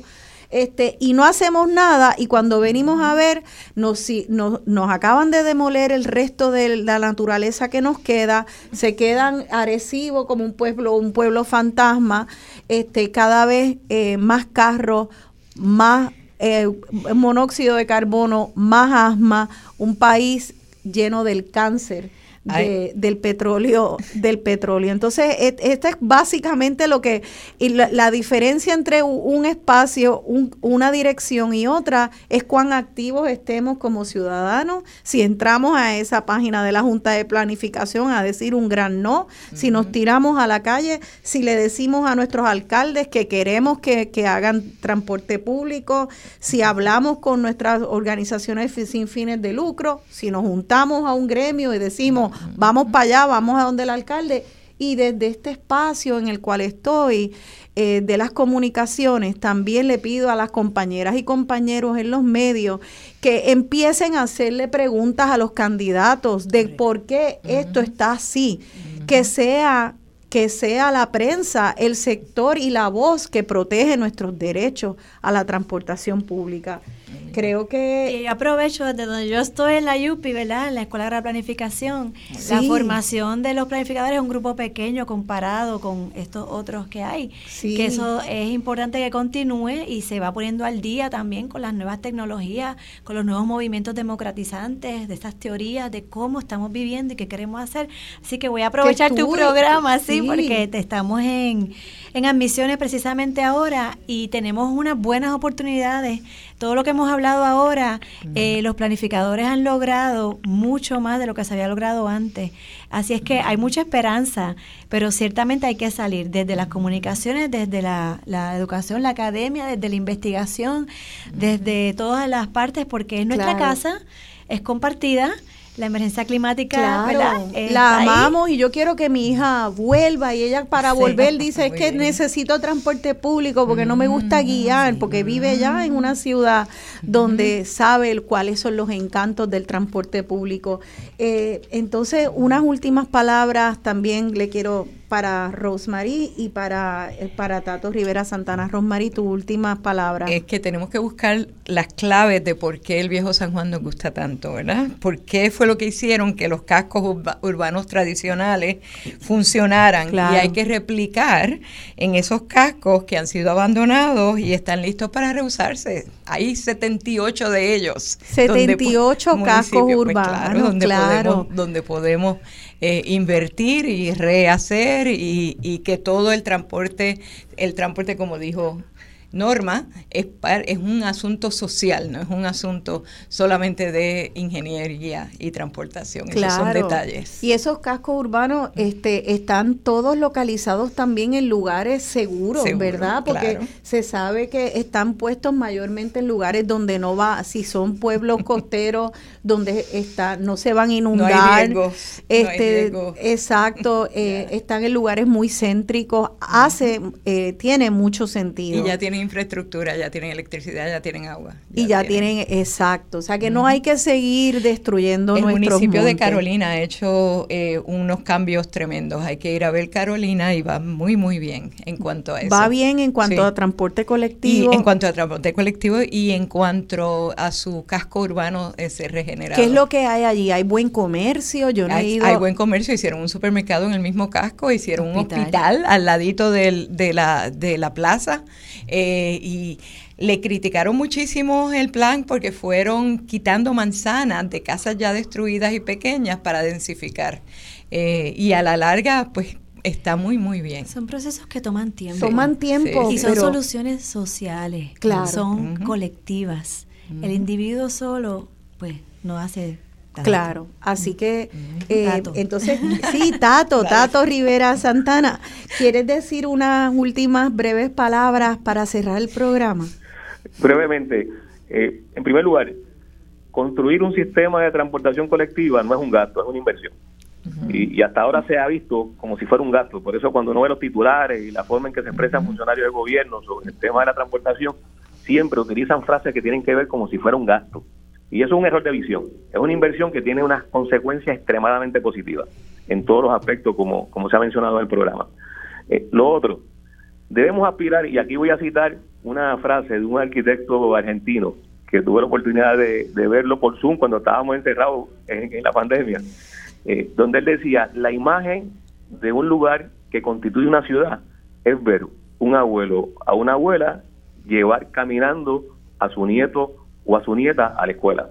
este, y no hacemos nada y cuando venimos a ver nos, si- nos, nos acaban de demoler el resto de la naturaleza que nos queda, se quedan Arecibo como un pueblo, un pueblo fantasma, este, cada vez eh, más carros, más eh, monóxido de carbono, más asma, un país lleno del cáncer de- del petróleo del petróleo. Entonces et- esta es básicamente lo que y la, la diferencia entre un espacio un- una dirección y otra es cuán activos estemos como ciudadanos. Si entramos a esa página de la junta de planificación a decir un gran no si nos tiramos a la calle si le decimos a nuestros alcaldes que queremos que, que hagan transporte público si hablamos con nuestras organizaciones sin fines de lucro si nos juntamos a un gremio y decimos vamos para allá, vamos a donde el alcalde. Y desde este espacio en el cual estoy, eh, de las comunicaciones, también le pido a las compañeras y compañeros en los medios que empiecen a hacerle preguntas a los candidatos de por qué esto está así, que sea que sea la prensa, el sector y la voz que protege nuestros derechos a la transportación pública. Creo que Y aprovecho desde donde yo estoy en la UPI, ¿verdad? En la Escuela de Planificación. La formación de los planificadores es un grupo pequeño comparado con estos otros que hay. Sí. Que eso es importante que continúe y se va poniendo al día también con las nuevas tecnologías, con los nuevos movimientos democratizantes, de estas teorías de cómo estamos viviendo y qué queremos hacer. Así que voy a aprovechar tu programa, sí, sí. porque te estamos en, en admisiones precisamente ahora y tenemos unas buenas oportunidades. Todo lo que hemos hablado ahora, eh, los planificadores han logrado mucho más de lo que se había logrado antes. Así es que hay mucha esperanza, pero ciertamente hay que salir desde las comunicaciones, desde la, la educación, la academia, desde la investigación, desde todas las partes, porque es nuestra Claro. casa, es compartida. La emergencia climática, Claro, ¿verdad? Está la ahí. amamos y yo quiero que mi hija vuelva y ella para Sí, volver dice es que bien. necesito transporte público porque no me gusta guiar porque vive ya en una ciudad donde sabe el- cuáles son los encantos del transporte público. Eh, entonces unas últimas palabras también le quiero para Rosemary y para, eh, para Tato Rivera Santana. Rosemary, tus últimas palabras. Es que tenemos que buscar las claves de por qué el viejo San Juan nos gusta tanto, ¿verdad? ¿Por qué fue lo que hicieron que los cascos urba- urbanos tradicionales funcionaran? Claro. Y hay que replicar en esos cascos que han sido abandonados y están listos para reusarse. Hay 78 de ellos. donde po- 78 cascos municipios, pues, urbanos, claro, donde claro. podemos, donde podemos eh, invertir y rehacer y, y que todo el transporte, el transporte como dijo Norma, es, par- es un asunto social, no es un asunto solamente de ingeniería y transportación. Esos son detalles. Y esos cascos urbanos este, están todos localizados también en lugares seguros, Seguro, ¿verdad? Porque claro. se sabe que están puestos mayormente en lugares donde no va, si son pueblos costeros, donde está, no se van a inundar. no hay este. Exacto, eh, están en lugares muy céntricos, hace, eh, tiene mucho sentido. Y ya tienen infraestructura, ya tienen electricidad, ya tienen agua. Y ya tienen, exacto, o sea que no hay que seguir destruyendo El municipio de. Carolina ha hecho eh, unos cambios tremendos. Hay que ir a ver Carolina y va muy, muy bien en cuanto a eso. Va bien en cuanto Sí. a transporte Y colectivo. en cuanto a transporte colectivo y en cuanto a su casco urbano ese regenerado. ¿Qué es lo que hay allí? ¿Hay buen comercio? Yo no he hay, ido. hay buen comercio, hicieron un supermercado en el mismo casco, hicieron un Hospital. hospital al ladito del- de, la, de la plaza eh, y le criticaron muchísimo el plan porque fueron quitando manzanas de casas ya destruidas y pequeñas para densificar. Eh, y a la larga, pues está muy, muy bien. Son procesos que toman tiempo. Toman tiempo, y son pero- soluciones sociales. Claro. Son colectivas. El individuo solo, pues, no hace Claro, así que eh, Tato. entonces, sí, Tato, Tato Rivera Santana, ¿quieres decir unas últimas breves palabras para cerrar el programa? Brevemente, eh, en primer lugar, construir un sistema de transportación colectiva no es un gasto, es una inversión. y, y hasta ahora se ha visto como si fuera un gasto. Por eso cuando uno ve los titulares y la forma en que se expresan funcionarios del gobierno sobre el tema de la transportación, siempre utilizan frases que tienen que ver como si fuera un gasto. Y eso es un error de visión. Es una inversión que tiene unas consecuencias extremadamente positivas en todos los aspectos, como, como se ha mencionado en el programa. Eh, lo otro, debemos aspirar, y aquí voy a citar una frase de un arquitecto argentino que tuve la oportunidad de, verlo por Zoom cuando estábamos encerrados en, en la pandemia, eh, donde él decía, la imagen de un lugar que constituye una ciudad es ver un abuelo a una abuela llevar caminando a su nieto o a su nieta a la escuela.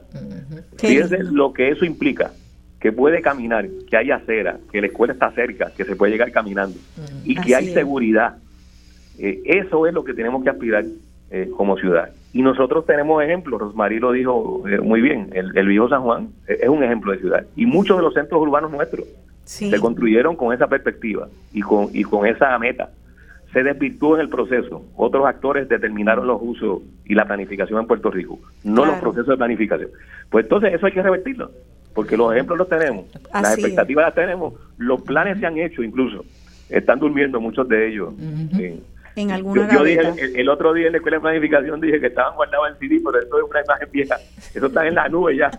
Fíjense lo que eso implica, que puede caminar, que hay acera, que la escuela está cerca, que se puede llegar caminando y que hay Así seguridad. Eh, eso es lo que tenemos que aspirar eh, como ciudad. Y nosotros tenemos ejemplos, Rosmarie lo dijo eh, muy bien, el, el viejo San Juan es un ejemplo de ciudad. Y muchos de los centros urbanos nuestros Sí. se construyeron con esa perspectiva y con, y con esa meta. Se desvirtuó en el proceso. Otros actores determinaron los usos y la planificación en Puerto Rico, no los procesos de planificación. Pues entonces eso hay que revertirlo, porque los ejemplos los tenemos, las es. expectativas las tenemos, los planes se han hecho incluso. Están durmiendo muchos de ellos. Sí. En alguna Yo, yo dije el, el otro día en la escuela de planificación dije que estaban guardados en CD, pero eso es una imagen vieja. Eso está en la nube ya.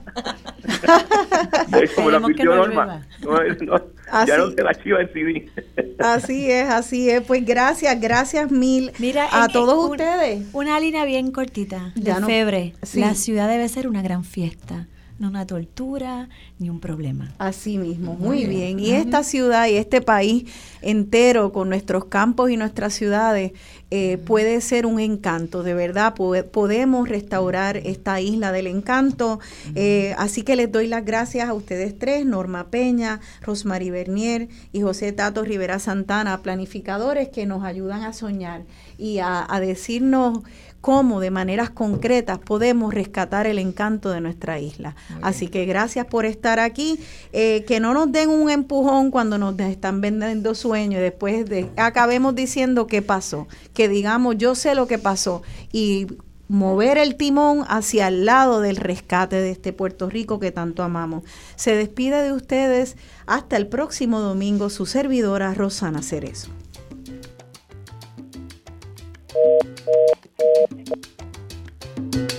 es como lo no Norma. No, es- no, Así. ya no se la chiva en CD. Así es, así es. Pues gracias, gracias mil Mira, a en- todos un- ustedes. Una línea bien cortita de Ya no- febre. sí. La ciudad debe ser una gran fiesta, no una tortura ni un problema. Así mismo, muy bien. Y esta ciudad y este país entero con nuestros campos y nuestras ciudades eh, puede ser un encanto, de verdad. Pode- podemos restaurar esta isla del encanto. Eh, así que les doy las gracias a ustedes tres, Norma Peña, Rosmarie Bernier y José Tato Rivera Santana, planificadores que nos ayudan a soñar y a, a decirnos cómo de maneras concretas podemos rescatar el encanto de nuestra isla. Así que gracias por estar aquí. Eh, que no nos den un empujón cuando nos están vendiendo sueños después de, acabemos diciendo qué pasó. Que digamos, yo sé lo que pasó y mover el timón hacia el lado del rescate de este Puerto Rico que tanto amamos. Se despide de ustedes hasta el próximo domingo su servidora Rosana Cerezo. Thank you.